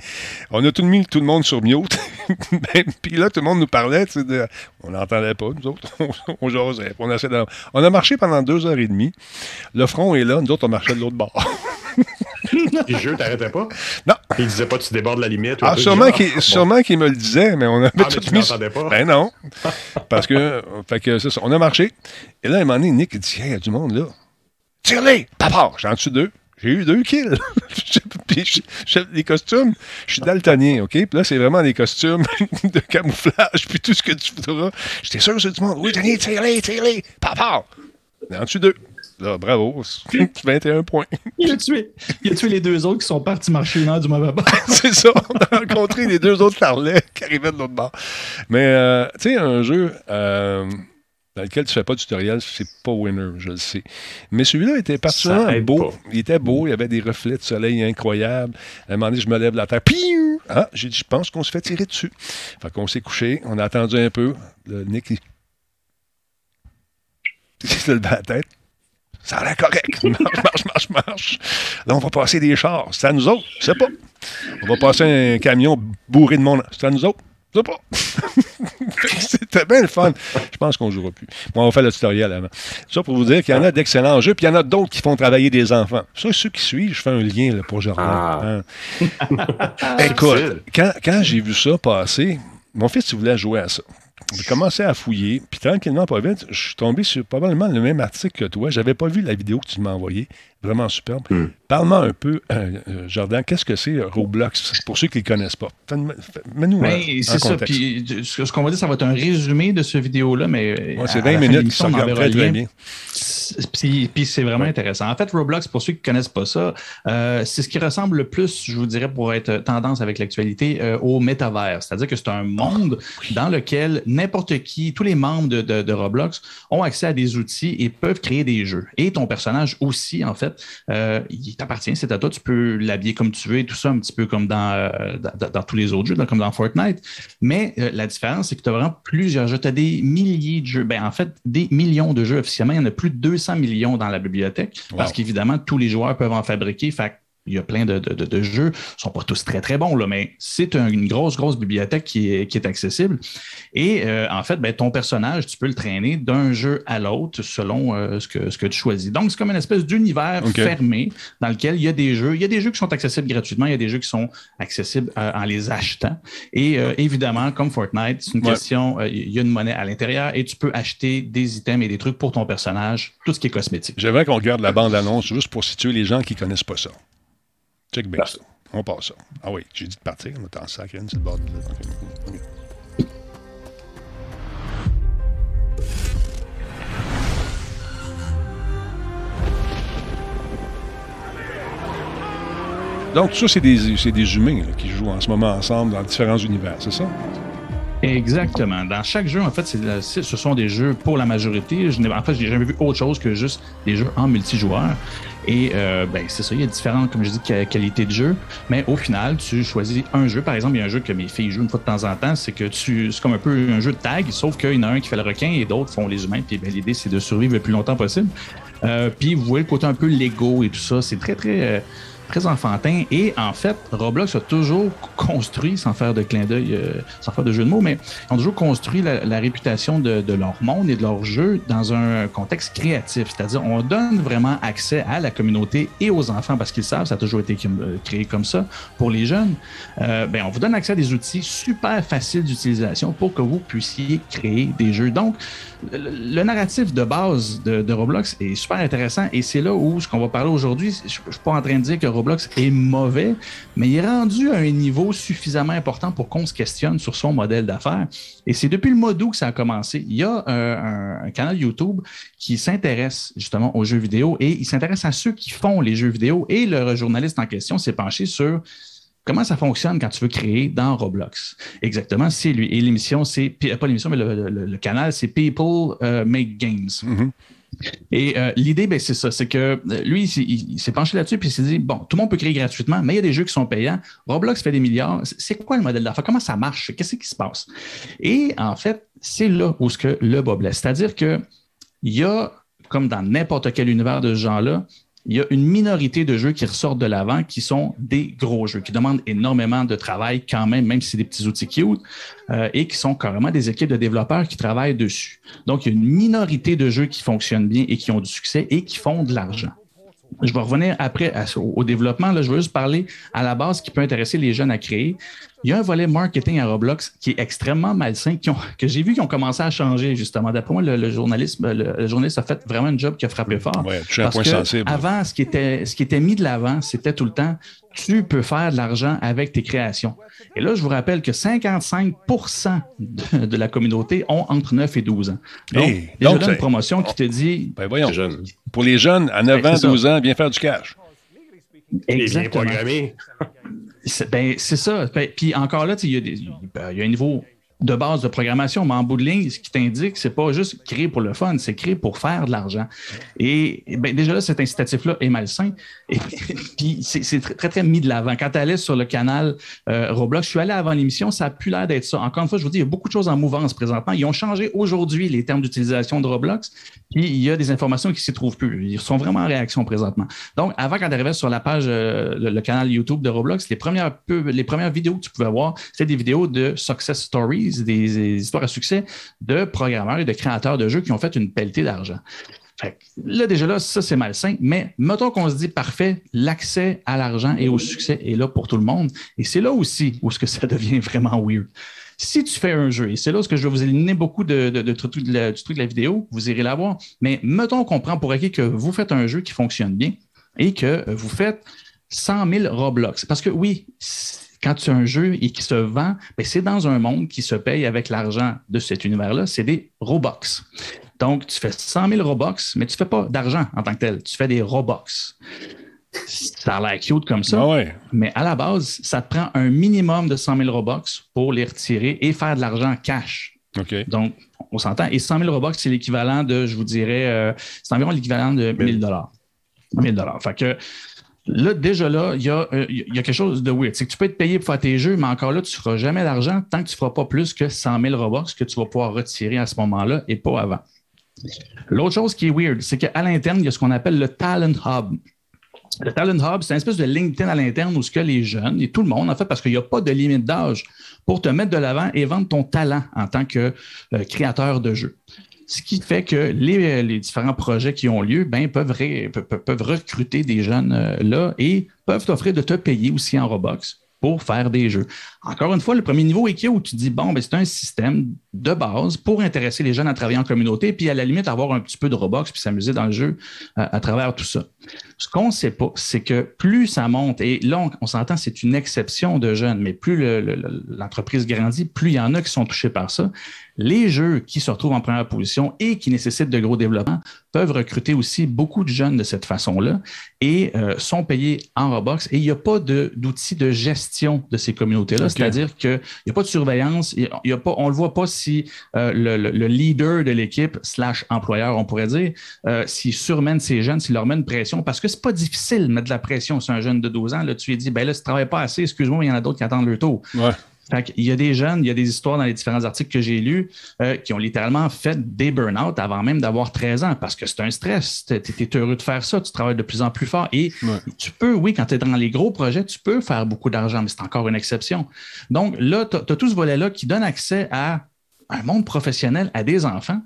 A: On a tout mis tout le monde sur mute. Puis là, tout le monde nous parlait. De... On n'entendait pas, nous autres. on, jasait. On, on a marché pendant deux heures et demie. Le front est là, nous autres, on marchait de l'autre bord.
B: Les jeux, t'arrêtais pas?
A: Non.
B: Il disait pas tu débordes la limite.
A: Ah, sûrement qu'il me le disait, mais on avait ah, tout
B: tu mis. Pas?
A: Ben non. Parce que, fait que ça, on a marché. Et là, à un moment donné, Nick dit il y a du monde là. Tire-les! Papa! J'en suis deux. J'ai eu deux kills. puis les costumes, je suis daltonien, OK? Puis là, c'est vraiment des costumes de camouflage, puis tout ce que tu voudras. J'étais sûr que c'est du monde. Oui, Denis, tire-les, tire-les! Papa! J'en suis deux. Là, bravo, 21 points.
C: Il a, tué, il a tué les deux autres qui sont partis marcher une heure du mauvais bord.
A: c'est ça, on a rencontré les deux autres tarlets qui arrivaient de l'autre bord. Mais, euh, tu sais, un jeu euh, dans lequel tu fais pas de tutoriel, c'est pas winner, je le sais. Mais celui-là était particulièrement beau. Il était beau, il y avait des reflets de soleil incroyables. À un moment donné, je me lève la terre. Piou! Ah, j'ai dit, je pense qu'on se fait tirer dessus. Fait qu'on s'est couché, on a attendu un peu. Le Nick, il... il se levait la tête. Ça a l'air correct. Marche, marche, marche, marche. Là, on va passer des chars. C'est à nous autres. Je sais pas. On va passer un camion bourré de monde. C'est à nous autres. Sais pas. C'était bien le fun. Je pense qu'on ne jouera plus. Moi, on va faire le tutoriel avant. Ça pour vous dire qu'il y en a d'excellents jeux, puis il y en a d'autres qui font travailler des enfants. Ça, ceux qui suivent, je fais un lien là, pour Jordan. Ah. Hein? Écoute, quand, quand j'ai vu ça passer, mon fils, il voulait jouer à ça. J'ai commencé à fouiller, puis tranquillement, pas vite, je suis tombé sur probablement le même article que toi. J'avais pas vu la vidéo que tu m'as envoyée. Vraiment superbe. Hmm. Parle-moi un peu, euh, euh, Jordan, qu'est-ce que c'est euh, Roblox? Pour ceux qui ne le connaissent pas?
C: Mets-nous C'est ça. Puis, ce qu'on va dire, ça va être un résumé de ce vidéo-là, mais.
A: c'est 20 minutes qui sont très, très bien.
C: Puis, c'est vraiment intéressant. En fait, Roblox, pour ceux qui ne connaissent pas ça, c'est ce qui ressemble le plus, je vous dirais, pour être tendance avec l'actualité, au métavers. C'est-à-dire que c'est un monde dans lequel n'importe qui, tous les membres de, de, Roblox ont accès à des outils et peuvent créer des jeux. Et ton personnage aussi, en fait, euh, il t'appartient, c'est à toi, tu peux l'habiller comme tu veux et tout ça, un petit peu comme dans, euh, dans, tous les autres jeux, comme dans Fortnite. Mais euh, la différence, c'est que tu as vraiment plusieurs jeux. Tu as des milliers de jeux. Ben, en fait, des millions de jeux officiellement. Il y en a plus de 200 millions dans la bibliothèque parce qu'évidemment, tous les joueurs peuvent en fabriquer. Fait il y a plein de, jeux. Ils ne sont pas tous très, très bons, là, mais c'est une grosse, grosse bibliothèque qui est, qui est accessible. Et euh, en fait, ben, ton personnage, tu peux le traîner d'un jeu à l'autre selon euh, ce, que, ce que tu choisis. Donc, c'est comme une espèce d'univers fermé dans lequel il y a des jeux. Il y a des jeux qui sont accessibles gratuitement, il y a des jeux qui sont accessibles euh, en les achetant. Et évidemment, comme Fortnite, c'est une question, il y a une monnaie à l'intérieur et tu peux acheter des items et des trucs pour ton personnage, tout ce qui est cosmétique.
A: J'aimerais qu'on regarde la bande-annonce juste pour situer les gens qui ne connaissent pas ça. Check bien ça. On passe ça. Ah oui, j'ai dit de partir. On est en sacré, c'est le bord de Donc, tout ça, c'est des, des, humains qui jouent en ce moment ensemble dans différents univers, c'est ça?
C: Exactement. Dans chaque jeu, en fait, ce sont des jeux pour la majorité. Je en fait, j'ai jamais vu autre chose que juste des jeux en multijoueur. Et euh, ben, c'est ça, il y a différentes, comme je dis, qualités de jeu. Mais au final, tu choisis un jeu. Par exemple, il y a un jeu que mes filles jouent une fois de temps en temps. C'est que tu, c'est comme un peu un jeu de tag, sauf qu'il y en a un qui fait le requin et d'autres font les humains. Puis ben, l'idée, c'est de survivre le plus longtemps possible. Euh, puis vous voyez le côté un peu Lego et tout ça. C'est très, très. Euh, très enfantin. Et en fait, Roblox a toujours construit, sans faire de clin d'œil, euh, sans faire de jeu de mots, mais ils ont toujours construit la, réputation de, leur monde et de leur jeu dans un contexte créatif. C'est-à-dire, on donne vraiment accès à la communauté et aux enfants parce qu'ils savent, ça a toujours été euh, créé comme ça pour les jeunes. Euh, ben, on vous donne accès à des outils super faciles d'utilisation pour que vous puissiez créer des jeux. Donc, le, narratif de base de, Roblox est super intéressant et c'est là où ce qu'on va parler aujourd'hui, je, ne suis pas en train de dire que Roblox est mauvais, mais il est rendu à un niveau suffisamment important pour qu'on se questionne sur son modèle d'affaires. Et c'est depuis le mois d'août que ça a commencé. Il y a un, canal YouTube qui s'intéresse justement aux jeux vidéo et il s'intéresse à ceux qui font les jeux vidéo et le journaliste en question s'est penché sur comment ça fonctionne quand tu veux créer dans Roblox? Exactement, c'est lui. Et l'émission, c'est pas l'émission, mais le, canal, c'est People euh, Make Games. Mm-hmm. Et euh, l'idée, ben, c'est ça, c'est que euh, lui, il, s'est penché là-dessus puis il s'est dit bon, tout le monde peut créer gratuitement, mais il y a des jeux qui sont payants. Roblox fait des milliards. C'est quoi le modèle d'affaires? Comment ça marche? Qu'est-ce qui se passe? Et en fait, c'est là où ce que le bas blesse. C'est-à-dire que il y a, comme dans n'importe quel univers de ce genre-là, il y a une minorité de jeux qui ressortent de l'avant qui sont des gros jeux, qui demandent énormément de travail quand même, même si c'est des petits outils cute, euh, et qui sont carrément des équipes de développeurs qui travaillent dessus. Donc, il y a une minorité de jeux qui fonctionnent bien et qui ont du succès et qui font de l'argent. Je vais revenir après au, développement. Là, je veux juste parler à la base qui peut intéresser les jeunes à créer. Il y a un volet marketing à Roblox qui est extrêmement malsain, que j'ai vu qui ont commencé à changer, justement. D'après moi, le, journalisme, le, journaliste a fait vraiment un job qui a frappé fort.
A: Oui, un point sensible.
C: Avant, ce qui était, ce qui était mis de l'avant, c'était tout le temps tu peux faire de l'argent avec tes créations. Et là, je vous rappelle que 55% de, la communauté ont entre 9 et 12 ans. Donc, hey, donc une promotion qui te dit.
A: Ben voyons, pour les jeunes, à 9 ans, 12 ans, viens faire du cash.
C: Exactement. Ben, c'est ça. Ben, puis encore là, il y, y, a un niveau de base de programmation, mais en bout de ligne, ce qui t'indique, c'est pas juste créer pour le fun, c'est créer pour faire de l'argent. Et, ben, déjà là, cet incitatif-là est malsain. Et puis c'est très, très, mis de l'avant. Quand tu allais sur le canal euh, Roblox, je suis allé avant l'émission, ça a plus l'air d'être ça. Encore une fois, je vous dis, il y a beaucoup de choses en mouvance présentement. Ils ont changé aujourd'hui les termes d'utilisation de Roblox, puis il y a des informations qui s'y trouvent plus. Ils sont vraiment en réaction présentement. Donc, avant, quand tu arrivais sur la page, euh, le, canal YouTube de Roblox, les premières, les premières vidéos que tu pouvais voir, c'était des vidéos de success stories des, histoires à succès de programmeurs et de créateurs de jeux qui ont fait une pelletée d'argent. Là, déjà là, ça, c'est malsain, mais mettons qu'on se dit parfait, l'accès à l'argent et au succès est là pour tout le monde. Et c'est là aussi où ce que ça devient vraiment weird. Si tu fais un jeu, et c'est là ce que je vais vous éliminer beaucoup de, du truc de la vidéo, vous irez la voir, mais mettons qu'on prend pour acquis que vous faites un jeu qui fonctionne bien et que vous faites 100 000 Roblox. Parce que oui, quand tu as un jeu et qui se vend, ben, c'est dans un monde qui se paye avec l'argent de cet univers-là, c'est des Robux. Donc, tu fais 100 000 Robux, mais tu ne fais pas d'argent en tant que tel, tu fais des Robux. Ça a l'air cute comme ça,
A: ah
C: mais à la base, ça te prend un minimum de 100 000 Robux pour les retirer et faire de l'argent cash. Donc, on s'entend. Et 100 000 Robux, c'est l'équivalent de, je vous dirais, euh, c'est environ l'équivalent de 1000 dollars. 1000 dollars. Fait que Là, déjà là, il y, a, euh, quelque chose de weird. C'est que tu peux être payé pour faire tes jeux, mais encore là, tu ne feras jamais d'argent tant que tu ne feras pas plus que 100 000 Robux que tu vas pouvoir retirer à ce moment-là et pas avant. L'autre chose qui est weird, c'est qu'à l'interne, il y a ce qu'on appelle le Talent Hub. Le Talent Hub, c'est une espèce de LinkedIn à l'interne où ce que les jeunes et tout le monde, en fait, parce qu'il n'y a pas de limite d'âge pour te mettre de l'avant et vendre ton talent en tant que euh, créateur de jeux. Ce qui fait que les, différents projets qui ont lieu ben, peuvent, recruter des jeunes euh, là et peuvent t'offrir de te payer aussi en Robux pour faire des jeux. Encore une fois, le premier niveau est où tu dis, bon, ben, c'est un système de base pour intéresser les jeunes à travailler en communauté, puis à la limite avoir un petit peu de Robux, puis s'amuser dans le jeu euh, à, travers tout ça. Ce qu'on ne sait pas, c'est que plus ça monte, et là, on, s'entend, c'est une exception de jeunes, mais plus l'entreprise grandit, plus il y en a qui sont touchés par ça. Les jeux qui se retrouvent en première position et qui nécessitent de gros développement peuvent recruter aussi beaucoup de jeunes de cette façon-là et euh, sont payés en Roblox. Et il n'y a pas d'outils de, gestion de ces communautés-là. C'est-à-dire qu'il n'y a pas de surveillance. Il y a pas, on ne le voit pas si euh, le, leader de l'équipe, slash employeur, on pourrait dire, euh, s'il surmène ces jeunes, s'il leur met une pression. Parce que c'est pas difficile de mettre de la pression sur un jeune de 12 ans. Là, tu lui dis, ben là, tu ne travailles pas assez, excuse-moi, il y en a d'autres qui attendent le tour. Il y a des jeunes, il y a des histoires dans les différents articles que j'ai lus euh, qui ont littéralement fait des burn-out avant même d'avoir 13 ans parce que c'est un stress. Tu es, heureux de faire ça, tu travailles de plus en plus fort. Et tu peux, oui, quand tu es dans les gros projets, tu peux faire beaucoup d'argent, mais c'est encore une exception. Donc là, tu as, tout ce volet-là qui donne accès à un monde professionnel à des enfants.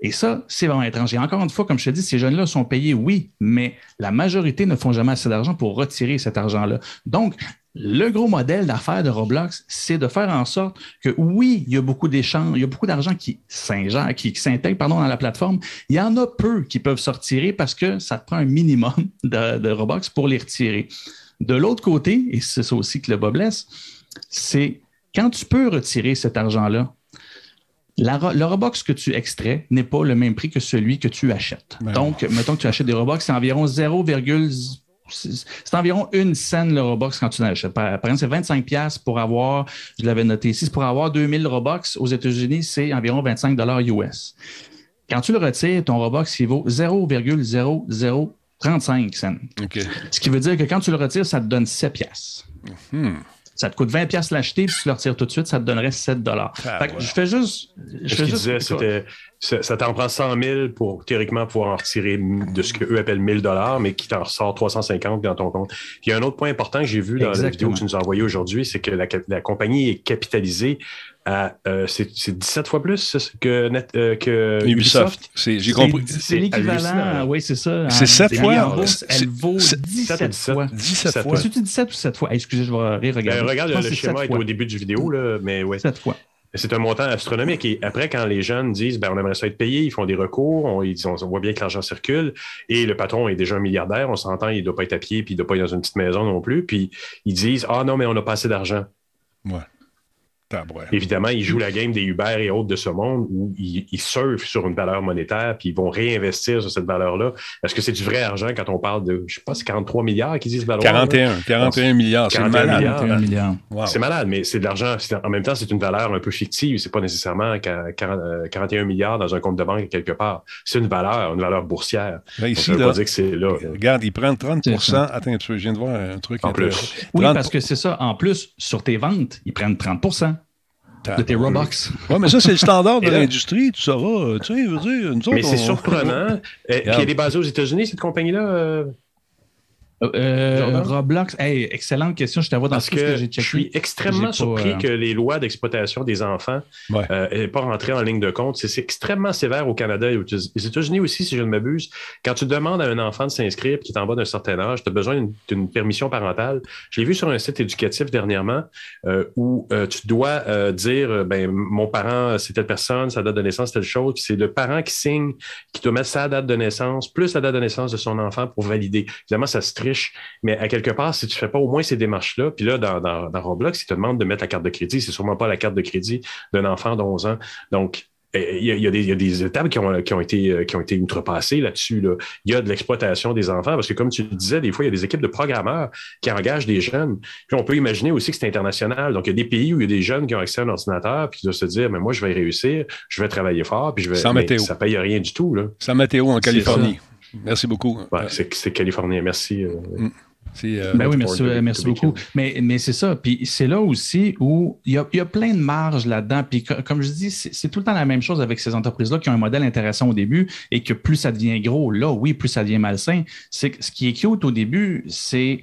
C: Et ça, c'est vraiment étrange. Et encore une fois, comme je te dis, ces jeunes-là sont payés, oui, mais la majorité ne font jamais assez d'argent pour retirer cet argent-là. Donc, le gros modèle d'affaires de Roblox, c'est de faire en sorte que oui, il y a beaucoup d'échanges, il y a beaucoup d'argent qui s'intègre qui, pardon, dans la plateforme. Il y en a peu qui peuvent sortir parce que ça te prend un minimum de, Roblox pour les retirer. De l'autre côté, et c'est ça aussi que le Bob laisse, c'est quand tu peux retirer cet argent-là, le Robux que tu extrais n'est pas le même prix que celui que tu achètes. Ben Donc, mettons que tu achètes des Robux, c'est environ 0, c'est environ une scène le Robux quand tu l'achètes. Par, exemple, c'est 25 pièces pour avoir, je l'avais noté ici, pour avoir 2000 Robux aux États-Unis, c'est environ 25 dollars US. Quand tu le retires, ton Robux, il vaut 0,0035 cents. Ce qui veut dire que quand tu le retires, ça te donne 7 pièces. Hmm. Ça te coûte 20 pièces l'acheter, puis si tu le retires tout de suite, ça te donnerait 7 dollars. Ah, je fais juste...
B: Je fais juste disait, ça, t'en prend 100 000 pour théoriquement pouvoir en retirer de ce qu'eux appellent 1000 dollars, mais qui t'en ressort 350 dans ton compte. il y a un autre point important que j'ai vu dans la vidéo que tu nous as envoyée aujourd'hui, c'est que la, la, compagnie est capitalisée euh, c'est 17 fois plus que, Net, euh, que Ubisoft.
A: J'ai compris.
C: C'est l'équivalent, oui, c'est ça.
A: C'est 7 fois.
C: elle vaut 17 fois. 17 fois. C'est-tu 17 ou 7 fois? Excusez, je vais
B: regarder. Ben, regarde, le schéma est au début du vidéo, là, mais ouais.
C: 7 fois.
B: C'est un montant astronomique. Et après, quand les jeunes disent ben, on aimerait ça être payé, ils font des recours, on, ils, on, voit bien que l'argent circule, et le patron est déjà un milliardaire, on s'entend, il ne doit pas être à pied, puis il ne doit pas être dans une petite maison non plus. Puis ils disent Ah non, mais on n'a pas assez d'argent.
A: Ouais.
B: Évidemment, ils jouent la game des Uber et autres de ce monde où ils, surfent sur une valeur monétaire puis ils vont réinvestir sur cette valeur-là. Est-ce que c'est du vrai argent quand on parle de, je sais pas, c'est 43 milliards qu'ils disent valeur?
A: 41, 41 milliards. C'est malade.
B: Milliards. C'est malade, mais c'est de l'argent. En même temps, c'est une valeur un peu fictive. C'est pas nécessairement 41 milliards dans un compte de banque quelque part. C'est une valeur, une valeur boursière.
A: Ben ici, là, dire que c'est là. Regarde, ils prennent 30 Attends, je viens de voir un truc.
B: En plus.
C: Oui, parce que c'est ça. En plus, sur tes ventes, ils prennent 30 de tes Robux.
A: Oui, mais ça, c'est le standard de l'industrie, tu sauras. Tu sais, veux dire,
B: une mais c'est surprenant. Et, puis elle est basée aux États-Unis, cette compagnie-là. Euh,
C: euh, Roblox, excellente question. Je t'avoue dans ce que, j'ai checké.
B: Je suis extrêmement surpris euh, que les lois d'exploitation des enfants n'aient euh, pas rentré en ligne de compte. C'est extrêmement sévère au Canada et aux États-Unis aussi, si je ne m'abuse. Quand tu demandes à un enfant de s'inscrire qui est en bas d'un certain âge, tu as besoin d'une permission parentale. Je l'ai vu sur un site éducatif dernièrement où tu dois dire ben, mon parent, c'est telle personne, sa date de naissance, telle chose. C'est le parent qui signe, qui doit mettre sa date de naissance, plus la date de naissance de son enfant pour valider. Évidemment, ça se mais à quelque part, si tu ne fais pas au moins ces démarches-là, puis là, dans, dans, Roblox, ils te demandent de mettre la carte de crédit, c'est sûrement pas la carte de crédit d'un enfant de 11 ans. Donc, eh, il y, a, des, étapes qui ont, qui ont, été, euh, qui ont été outrepassées là-dessus. Là. Il y a de l'exploitation des enfants, parce que comme tu le disais, des fois, il y a des équipes de programmeurs qui engagent des jeunes. Puis on peut imaginer aussi que c'est international. Donc, il y a des pays où il y a des jeunes qui ont accès à un ordinateur, puis qui doivent se dire, mais moi, je vais réussir, je vais travailler fort, puis je vais.
A: Sans météo.
B: Ça paye rien du tout. Là.
A: Sans météo en Californie. Merci beaucoup.
B: c'est californien. Merci. Euh, mm.
C: Euh, ben oui, merci, merci beaucoup. Mais, mais c'est ça. Puis c'est là aussi où il y a, il y a plein de marges là-dedans. Puis comme je dis, c'est tout le temps la même chose avec ces entreprises-là qui ont un modèle intéressant au début et que plus ça devient gros, là, oui, plus ça devient malsain. C'est ce qui est cute au début, c'est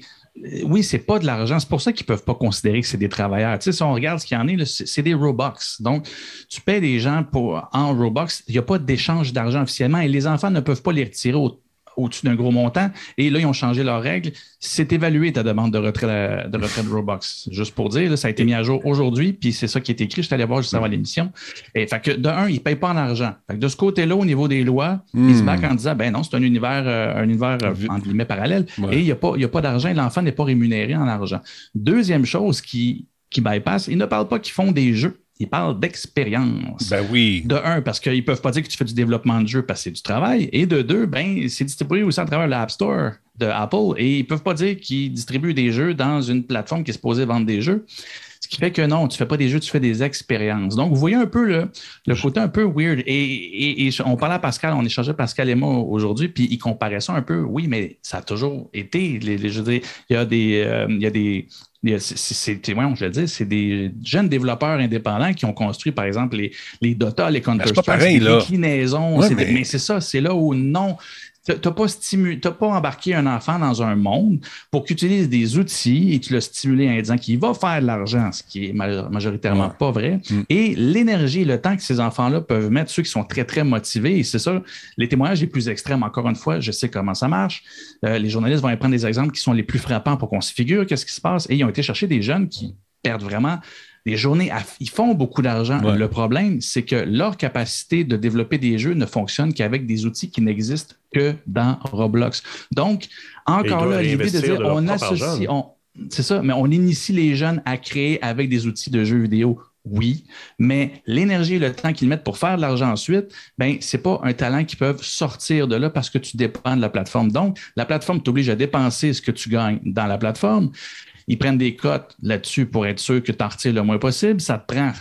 C: oui, c'est pas de l'argent. C'est pour ça qu'ils peuvent pas considérer que c'est des travailleurs. Tu si on regarde ce qu'il y en a, c'est des Robux. Donc, tu paies des gens pour, en Robux. Il n'y a pas d'échange d'argent officiellement et les enfants ne peuvent pas les retirer au au-dessus d'un gros montant. Et là, ils ont changé leurs règles. C'est évalué ta demande de retrait de, retrait de Robux. Juste pour dire, ça a été mis à jour aujourd'hui, puis c'est ça qui est écrit. Je suis allé voir juste avant l'émission. Et fait que de un, ils ne payent pas en argent. de ce côté-là, au niveau des lois, ils se hmm. battent en disant ben non, c'est un univers, euh, un univers euh, entre guillemets parallèle. Et il n'y a pas, pas d'argent, l'enfant n'est pas rémunéré en argent. Deuxième chose qui, qui bypass, ils ne parlent pas qu'ils font des jeux ils parlent d'expérience.
A: Ben oui.
C: De un, parce qu'ils ne peuvent pas dire que tu fais du développement de jeu parce que c'est du travail. Et de deux, ben, c'est distribué aussi à travers l'App Store de Apple. Et ils ne peuvent pas dire qu'ils distribuent des jeux dans une plateforme qui est supposée vendre des jeux. Ce qui fait que non, tu ne fais pas des jeux, tu fais des expériences. Donc, vous voyez un peu le, le côté un peu weird. Et, on parlait à Pascal, on échangeait Pascal et moi aujourd'hui, puis il comparait ça un peu. Oui, mais ça a toujours été. Les, je veux dire, il y a des, euh, il y a des, c'est, je dire, c'est des jeunes développeurs indépendants qui ont construit, par exemple, les, les Dota, les
A: ben, Counter-Strike, les
C: déclinaisons. mais c'est ça, c'est là où non, tu n'as pas, pas embarqué un enfant dans un monde pour qu'il utilise des outils et tu l'as stimulé en disant qu'il va faire de l'argent, ce qui est majoritairement pas vrai. Mm. Et l'énergie et le temps que ces enfants-là peuvent mettre, ceux qui sont très, très motivés, et c'est ça, les témoignages les plus extrêmes, encore une fois, je sais comment ça marche. Euh, les journalistes vont prendre des exemples qui sont les plus frappants pour qu'on se figure qu'est-ce qui se passe. Et ils ont été chercher des jeunes qui perdent vraiment des journées, ils font beaucoup d'argent. Le problème, c'est que leur capacité de développer des jeux ne fonctionne qu'avec des outils qui n'existent que dans Roblox. Donc, encore là, l'idée de dire, on associe, c'est ça, mais on initie les jeunes à créer avec des outils de jeux vidéo. Oui, mais l'énergie et le temps qu'ils mettent pour faire de l'argent ensuite, ben c'est pas un talent qui peuvent sortir de là parce que tu dépends de la plateforme. Donc, la plateforme t'oblige à dépenser ce que tu gagnes dans la plateforme. Ils prennent des cotes là-dessus pour être sûr que tu en retires le moins possible. Ça te prend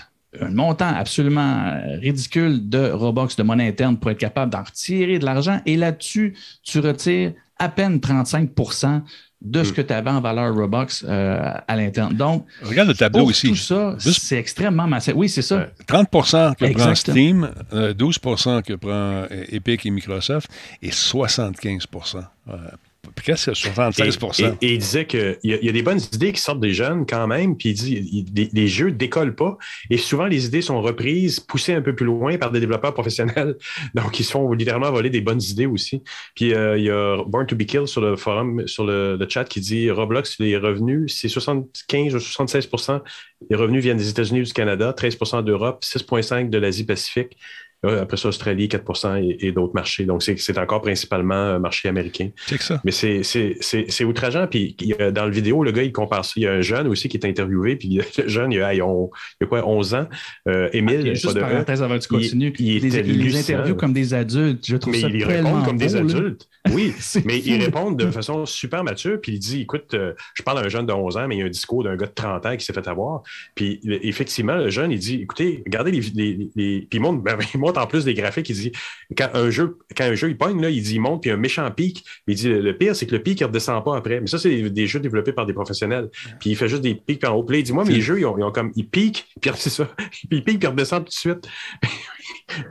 C: un montant absolument euh, ridicule de Robux, de monnaie interne pour être capable d'en retirer de l'argent. Et là-dessus, tu retires à peine 35% de ce hmm. que tu avais en valeur Robux euh, à l'interne. Donc,
A: regarde le tableau ici.
C: Tout ça, c'est extrêmement massif. Oui, c'est ça.
A: 30% que prend Steam, 12% euh, que prend Epic et Microsoft et 75 presque 76
B: et, et, il disait qu'il y, y, a des bonnes idées qui sortent des jeunes quand même, puis il dit les, les jeux décollent pas. Et souvent, les idées sont reprises, poussées un peu plus loin par des développeurs professionnels. Donc, ils se font littéralement voler des bonnes idées aussi. Puis euh, il y a Born to be Killed sur le forum, sur le, chat, qui dit Roblox, les revenus, c'est 75 ou 76% Les revenus viennent des États-Unis ou du Canada, 13% d'Europe, 6,5 de l'Asie-Pacifique. Après ça, Australie, 4% et, d'autres marchés. Donc, c'est encore principalement un marché américain.
A: C'est ça.
B: Mais c'est outrageant. Puis, dans le vidéo, le gars, il compare ça. Il y a un jeune aussi qui est interviewé. Puis, le jeune, il a, il a quoi, 11 ans? Euh, Émile,
C: ah, juste parenthèse avant que tu continues. Il, il, les interviews comme des adultes. Je trouve
B: mais
C: ça
B: il répond comme des adultes. Oui, mais il répond de façon super mature. Puis, il dit écoute, euh, je parle d'un jeune de 11 ans, mais il y a un discours d'un gars de 30 ans qui s'est fait avoir. Puis, effectivement, le jeune, il dit écoutez, regardez les. les, Puis, il montre, ben, il montre en plus des graphiques, il dit quand un jeu, quand un jeu il pogne, là, il dit il monte, puis un méchant pic. Il dit le pire, c'est que le pic, il ne redescend pas après. Mais ça, c'est des jeux développés par des professionnels. Puis il fait juste des pics en haut. Puis il dit Moi, mes jeux, ils ont, comme ils piquent, puis c'est ça. Puis ils piquent, puis ils redescendent tout de suite.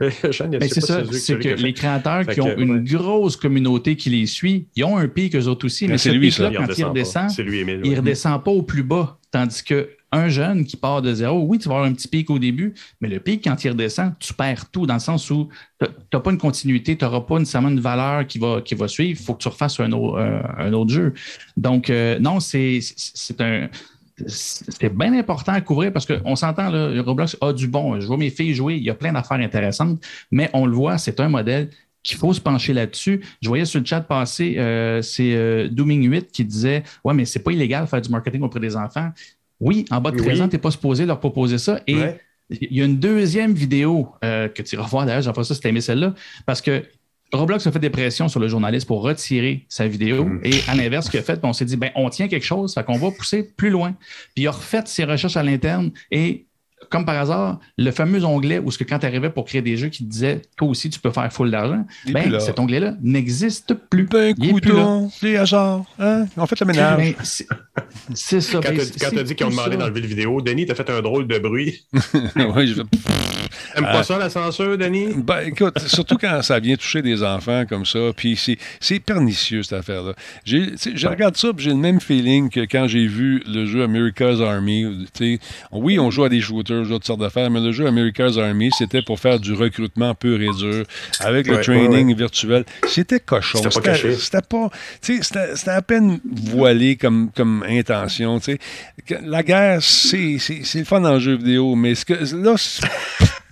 C: c'est ça, c'est que les créateurs qui ont une grosse communauté qui les suit, ils ont un pic eux autres aussi, mais, ce pic-là, quand il redescend, il redescend pas au plus bas. Tandis que un jeune qui part de zéro, oui, tu vas avoir un petit pic au début, mais le pic, quand il redescend, tu perds tout dans le sens où tu n'as pas une continuité, tu n'auras pas nécessairement une valeur qui va, qui va suivre. Il faut que tu refasses un, autre, euh, un autre jeu. Donc, euh, non, c'est un. C'est bien important à couvrir parce qu'on s'entend, Roblox a du bon. Je vois mes filles jouer, il y a plein d'affaires intéressantes, mais on le voit, c'est un modèle qu'il faut se pencher là-dessus. Je voyais sur le chat passer, euh, c'est Dooming 8 qui disait Ouais, mais c'est pas illégal de faire du marketing auprès des enfants. Oui, en bas de 13 ans, tu n'es pas supposé leur proposer ça. Et il y a une deuxième vidéo euh, que tu iras voir d'ailleurs, j'en ça si tu aimé celle-là, parce que Roblox a fait des pressions sur le journaliste pour retirer sa vidéo. Mm. Et à l'inverse, ce qu'il a fait, on s'est dit, ben, on tient quelque chose, fait qu'on va pousser plus loin. Puis il a refait ses recherches à l'interne et comme par hasard, le fameux onglet où ce que quand tu arrivais pour créer des jeux qui te disait toi aussi tu peux faire full d'argent, ben, cet onglet-là n'existe plus.
A: Ben, couteau, les hasards, hein? On fait le ménage. Ben,
C: c'est ça.
B: Quand ben, tu as dit qu'ils ont demandé dans le vidéo, Denis, t'as fait un drôle de bruit.
A: oui, je
B: T'aimes pas euh, ça, la censure, Denis?
A: Ben, écoute, surtout quand ça vient toucher des enfants comme ça, puis c'est pernicieux, cette affaire-là. Je regarde ça, j'ai le même feeling que quand j'ai vu le jeu America's Army. Oui, on joue à des shooters, d'autres sortes d'affaires, mais le jeu America's Army, c'était pour faire du recrutement pur et dur, avec le training virtuel. C'était cochon. C'était pas... C'était à peine voilé comme, comme intention. La guerre, c'est le fun le jeu vidéo, mais ce que, là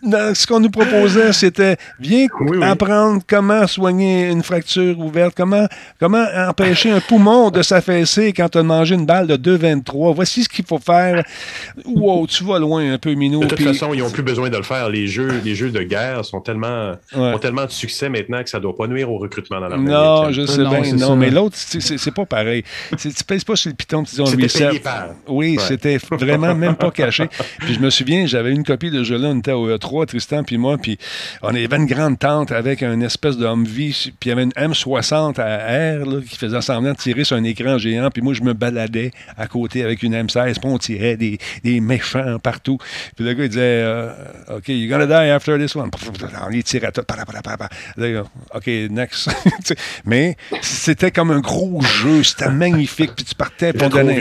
A: ce qu'on nous proposait, c'était viens apprendre comment soigner une fracture ouverte, comment, comment empêcher un poumon de s'affaisser quand tu as mangé une balle de 2,23. Voici ce qu'il faut faire. Wow, tu vas loin un peu, Minou.
B: De toute façon, ils n'ont plus besoin de le faire. Les jeux, les jeux de guerre sont tellement, ont tellement de succès maintenant que ça ne doit pas nuire au recrutement dans l'armée.
A: Non, je sais bien. Non, mais l'autre, c'est pas pareil. Tu pèses pas sur le piton, tu dis on lui Oui, c'était vraiment même pas caché. Puis je me souviens, j'avais une copie de jeu-là, on était au E3, Tristan puis moi, puis on avait une grande tente avec une espèce de Humvee, puis il y avait une M60 à air qui faisait semblant de tirer sur un écran géant, puis moi, je me baladais à côté avec une M16, puis on tirait des, des méchants partout. Puis le gars, il disait, euh, OK, you're gonna die after this one. On les tirait tout. OK, next. Mais c'était comme un gros jeu, c'était magnifique, puis tu partais
B: pour donner.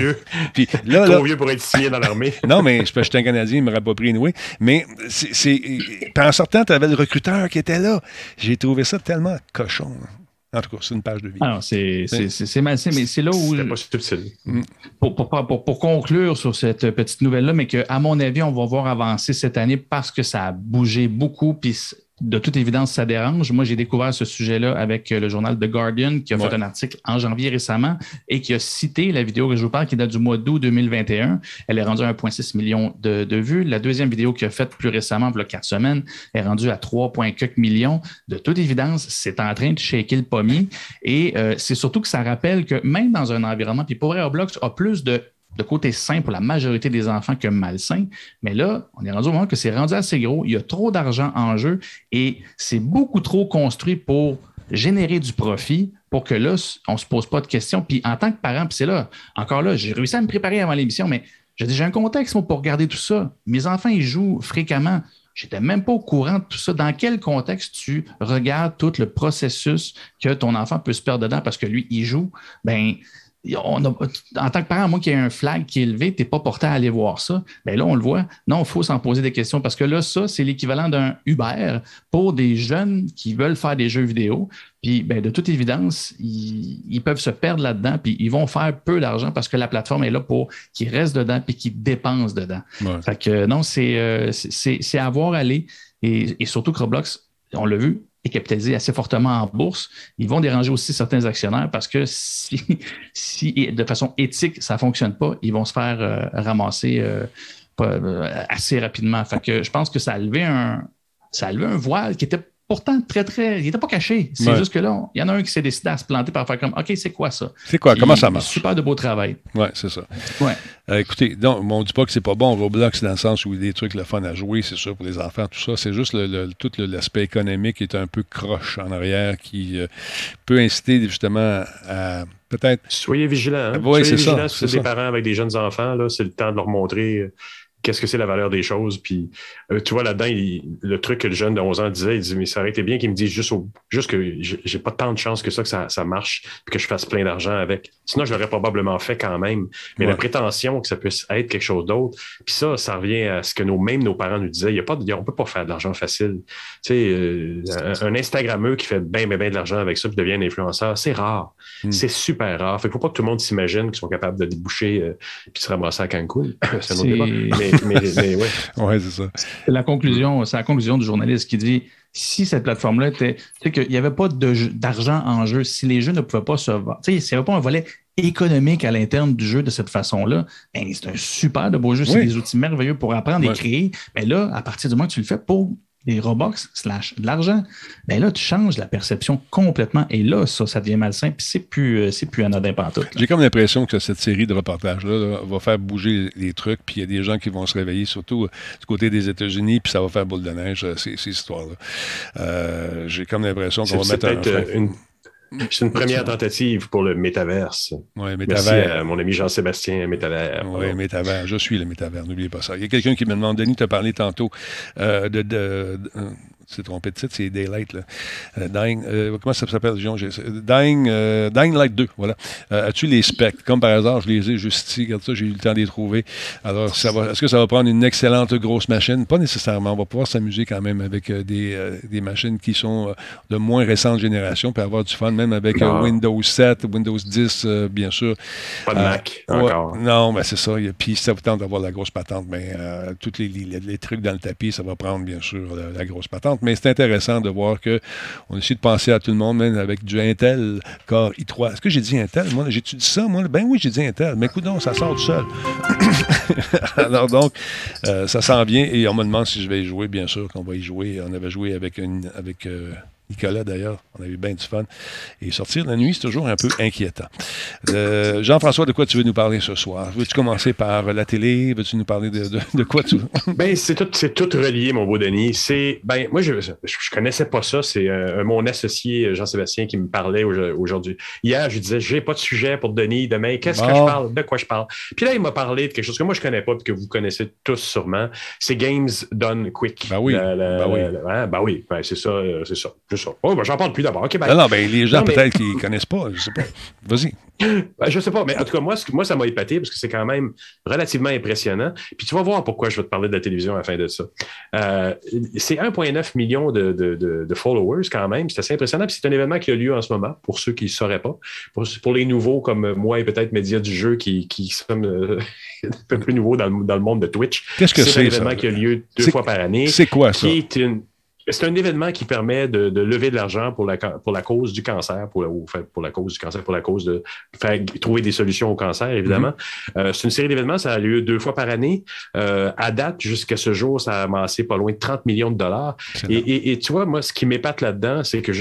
B: Puis là, trop vieux pour être signé dans l'armée.
A: non, mais je suis un Canadien, il ne m'aurait pas pris, oui. Mais c'est. Puis en sortant, tu avais le recruteur qui était là. J'ai trouvé ça tellement cochon. En tout cas, c'est une page de vie.
C: Alors, c'est malsain, mais c'est là où.
B: Pas
C: mm. pour, pour, pour, pour, conclure sur cette petite nouvelle-là, mais qu'à mon avis, on va voir avancer cette année parce que ça a bougé beaucoup, puis de toute évidence, ça dérange. Moi, j'ai découvert ce sujet-là avec euh, le journal The Guardian qui a fait un article en janvier récemment et qui a cité la vidéo que je vous parle qui date du mois d'août 2021. Elle est rendue à 1,6 million de, vues. La deuxième vidéo qu'il a faite plus récemment, il y a quatre semaines, est rendue à 3,4 millions. De toute évidence, c'est en train de shaker le pommier. Et euh, c'est surtout que ça rappelle que même dans un environnement, puis pour Roblox a plus de de côté sain pour la majorité des enfants que malsain. Mais là, on est rendu au moment que c'est rendu assez gros. Il y a trop d'argent en jeu et c'est beaucoup trop construit pour générer du profit pour que là, on ne se pose pas de questions. Puis en tant que parent, puis c'est là, encore là, j'ai réussi à me préparer avant l'émission, mais j'ai déjà un contexte pour regarder tout ça. Mes enfants, ils jouent fréquemment. J'étais même pas au courant de tout ça. Dans quel contexte tu regardes tout le processus que ton enfant peut se perdre dedans parce que lui, il joue? Ben, en tant que parent, moi qui ai un flag qui est élevé, tu n'es pas porté à aller voir ça. Bien là, on le voit. Non, il faut s'en poser des questions parce que là, ça, c'est l'équivalent d'un Uber pour des jeunes qui veulent faire des jeux vidéo. Puis, ben, de toute évidence, ils, peuvent se perdre là-dedans, puis ils vont faire peu d'argent parce que la plateforme est là pour qu'ils restent dedans puis qu'ils dépensent dedans. Fait que non, c'est euh, à voir aller. Et, et surtout que Roblox, on l'a vu, est capitalisé assez fortement en bourse, ils vont déranger aussi certains actionnaires parce que si, si de façon éthique, ça ne fonctionne pas, ils vont se faire euh, ramasser euh, euh, assez rapidement. Fait que je pense que ça a levé un, ça a levé un voile qui était pourtant très, très. Il n'était pas caché. C'est juste que là, il y en a un qui s'est décidé à se planter par faire comme OK, c'est quoi ça?
A: C'est quoi? Comment ça marche?
C: Super de beau travail.
A: Oui, c'est ça.
C: Ouais.
A: Euh, écoutez, donc, on ne dit pas que c'est pas bon Roblox dans le sens où il y a des trucs le fun à jouer, c'est sûr, pour les enfants, tout ça. C'est juste le, tout l'aspect économique qui est un peu croche en arrière qui euh, peut inciter justement à peut-être.
B: Soyez vigilants. Hein?
A: Soyez
B: vigilants
A: si
B: vous êtes des parents avec des jeunes enfants, c'est le temps de leur montrer euh, qu'est-ce que c'est la valeur des choses. Puis, euh, tu vois, là-dedans, le truc que le jeune de 11 ans disait, il dit, mais ça aurait été bien qu'il me dise juste, juste que j'ai pas tant de chance que ça, que ça, marche, puis que je fasse plein d'argent avec. Sinon, je l'aurais probablement fait quand même. Mais la prétention que ça puisse être quelque chose d'autre, puis ça, ça revient à ce que nos, même nos parents nous disaient, il y a pas, on peut pas faire de l'argent facile. Tu sais, euh, un, Instagrammeur qui fait bien, bien, bien de l'argent avec ça, puis devient un influenceur, c'est rare. Hmm. C'est super rare. Fait qu'il faut pas que tout le monde s'imagine qu'ils sont capables de déboucher, euh, puis se ramasser à Cancun. c'est un autre débat mais,
A: ouais. c'est ça.
C: C'est la conclusion, c'est la conclusion du journaliste qui dit si cette plateforme-là était, c'est qu'il n'y avait pas d'argent en jeu, si les jeux ne pouvaient pas se vendre, s'il n'y avait pas un volet économique à l'interne du jeu de cette façon-là, ben, c'est un super de beau jeu, c'est des outils merveilleux pour apprendre et créer. Mais là, à partir du moment que tu le fais pour des Robux slash de l'argent, ben là, tu changes la perception complètement. Et là, ça, ça devient malsain, puis c'est plus, euh, c'est plus anodin tout.
A: J'ai comme l'impression que cette série de reportages-là va faire bouger les trucs, puis il y a des gens qui vont se réveiller, surtout euh, du côté des États-Unis, puis ça va faire boule de neige, euh, ces, ces histoires-là. J'ai comme l'impression qu'on va mettre un...
B: Une c'est une première tentative pour le métaverse.
A: Oui, métaverse. Merci
B: à mon ami Jean-Sébastien Métavers.
A: Oui, métavers. Je suis le métavers, n'oubliez pas ça. Il y a quelqu'un qui me demande, Denis, tu as parlé tantôt euh, de, c'est trompé de titre, c'est Daylight. Là. Euh, Dying, euh, comment ça s'appelle, Dying, euh, Dying Light 2, voilà. As-tu les specs? Comme par hasard, je les ai juste ici, regarde ça, j'ai eu le temps de les trouver. Alors, ça va, est-ce que ça va prendre une excellente grosse machine? Pas nécessairement. On va pouvoir s'amuser quand même avec des, des, machines qui sont de moins récente génération, puis avoir du fun, même avec Windows 7, Windows 10, bien sûr.
B: Pas de Mac, encore.
A: non, mais c'est ça. Puis ça vous tente d'avoir la grosse patente, mais tous les, les, trucs dans le tapis, ça va prendre, bien sûr, la grosse patente mais c'est intéressant de voir qu'on essaie de penser à tout le monde, même avec du Intel Core i3. Est-ce que j'ai dit Intel? Moi, j'ai-tu dit ça? Moi, ben oui, j'ai dit Intel. Mais écoute ça sort tout seul. Alors donc, euh, ça s'en vient et on me demande si je vais y jouer. Bien sûr qu'on va y jouer. On avait joué avec, une, avec euh, Nicolas d'ailleurs. On a eu bien du fun. Et sortir la nuit, c'est toujours un peu inquiétant. Euh, Jean-François, de quoi tu veux nous parler ce soir? Veux-tu commencer par la télé? Veux-tu nous parler de, quoi tu
B: ben, c'est tout, c'est tout relié, mon beau Denis. C'est, ben, moi, je, je, connaissais pas ça. C'est euh, mon associé Jean-Sébastien qui me parlait aujourd'hui. Hier, je disais, j'ai pas de sujet pour Denis demain. Qu'est-ce que je parle? De quoi je parle? Puis là, il m'a parlé de quelque chose que moi, je connais pas et que vous connaissez tous sûrement. C'est Games Done Quick.
A: Ben oui.
B: ben
A: oui.
B: Hein, ben oui. Ben, c'est ça, euh, c'est ça. Oh, ben, j'en parle plus d'abord.
A: non, non, ben, les gens peut-être qui ne connaissent pas. Je sais pas. Vas-y.
B: Ben, je sais pas, mais en tout cas, moi, moi ça m'a épaté parce que c'est quand même relativement impressionnant. Puis tu vas voir pourquoi je vais te parler de la télévision à la fin de ça. Euh, c'est 1,9 million de, de, de, followers quand même. C'est assez impressionnant. Puis c'est un événement qui a lieu en ce moment, pour ceux qui ne sauraient pas. Pour, pour, les nouveaux comme moi et peut-être Média du jeu qui, qui sommes euh, un peu plus nouveaux dans le, dans le monde de Twitch.
A: Qu'est-ce que c'est? C'est un
B: événement qui a lieu deux fois par année.
A: C'est quoi ça?
B: Qui est une, c'est un événement qui permet de, lever de l'argent pour la, pour la cause du cancer, pour, pour la cause du cancer, pour la cause de faire trouver des solutions au cancer, évidemment. Mm-hmm. Euh, c'est une série d'événements, ça a lieu deux fois par année. Euh, à date, jusqu'à ce jour, ça a amassé pas loin de 30 millions de dollars. Et, tu vois, moi, ce qui m'épate là-dedans, c'est que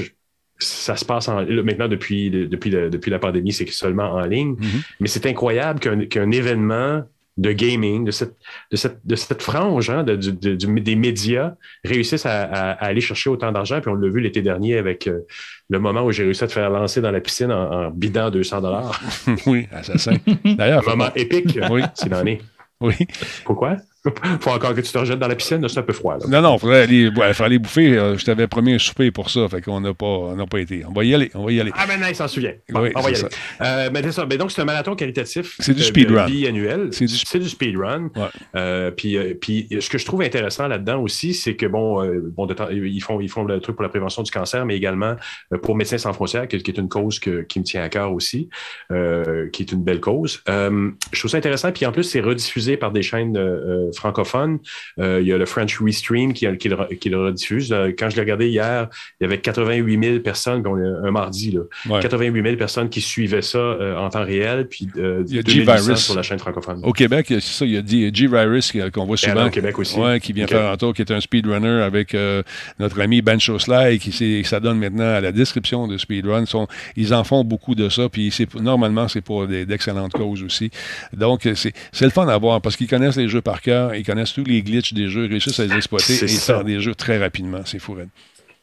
B: ça se passe en, maintenant depuis, depuis, depuis la pandémie, c'est seulement en ligne. Mm-hmm. Mais c'est incroyable qu'un événement de gaming, de cette, de cette, de cette frange hein, de, des médias réussissent à, aller chercher autant d'argent. Puis on l'a vu l'été dernier avec euh, le moment où j'ai réussi à te faire lancer dans la piscine en, bidant 200 dollars.
A: oui, assassin. D'ailleurs,
B: un moment épique, oui. c'est l'année.
A: Oui.
B: Pourquoi? Faut encore que tu te rejettes dans la piscine, c'est un peu froid. Là.
A: Non, non, il faudrait aller, aller bouffer. Euh, je t'avais promis un souper pour ça, fait qu'on n'a pas, pas été. On va y aller, on va y aller.
B: Ah ben non, il s'en souvient. on va y aller. Euh, mais c'est ça. Mais donc, c'est un marathon qualitatif.
A: C'est du speedrun.
B: annuel. C'est du, speedrun. Euh, puis, puis, ce que je trouve intéressant là-dedans aussi, c'est que, bon, bon ils, font, ils font le truc pour la prévention du cancer, mais également pour Médecins sans frontières, qui, est une cause qui me tient à cœur aussi, qui est une belle cause. je trouve ça intéressant. Puis en plus, c'est rediffusé par des chaînes francophone. Euh, il y a le French Restream qui, qui, qui le rediffuse. Euh, quand je l'ai regardé hier, il y avait 88 000 personnes, un mardi, là, 88 000 personnes qui suivaient ça euh, en temps réel, puis il y a G-Virus sur la chaîne francophone.
A: Au Québec, c'est ça, il y a G-Virus qu'on voit souvent.
B: Au Québec aussi.
A: qui vient faire un tour, qui est un speedrunner avec notre ami Ben Sly, qui s'adonne maintenant à la description de speedrun. ils en font beaucoup de ça, puis normalement, c'est pour d'excellentes causes aussi. Donc, c'est le fun à voir parce qu'ils connaissent les jeux par cœur, ils connaissent tous les glitches des jeux, réussissent à les exploiter et faire des jeux très rapidement. C'est fou,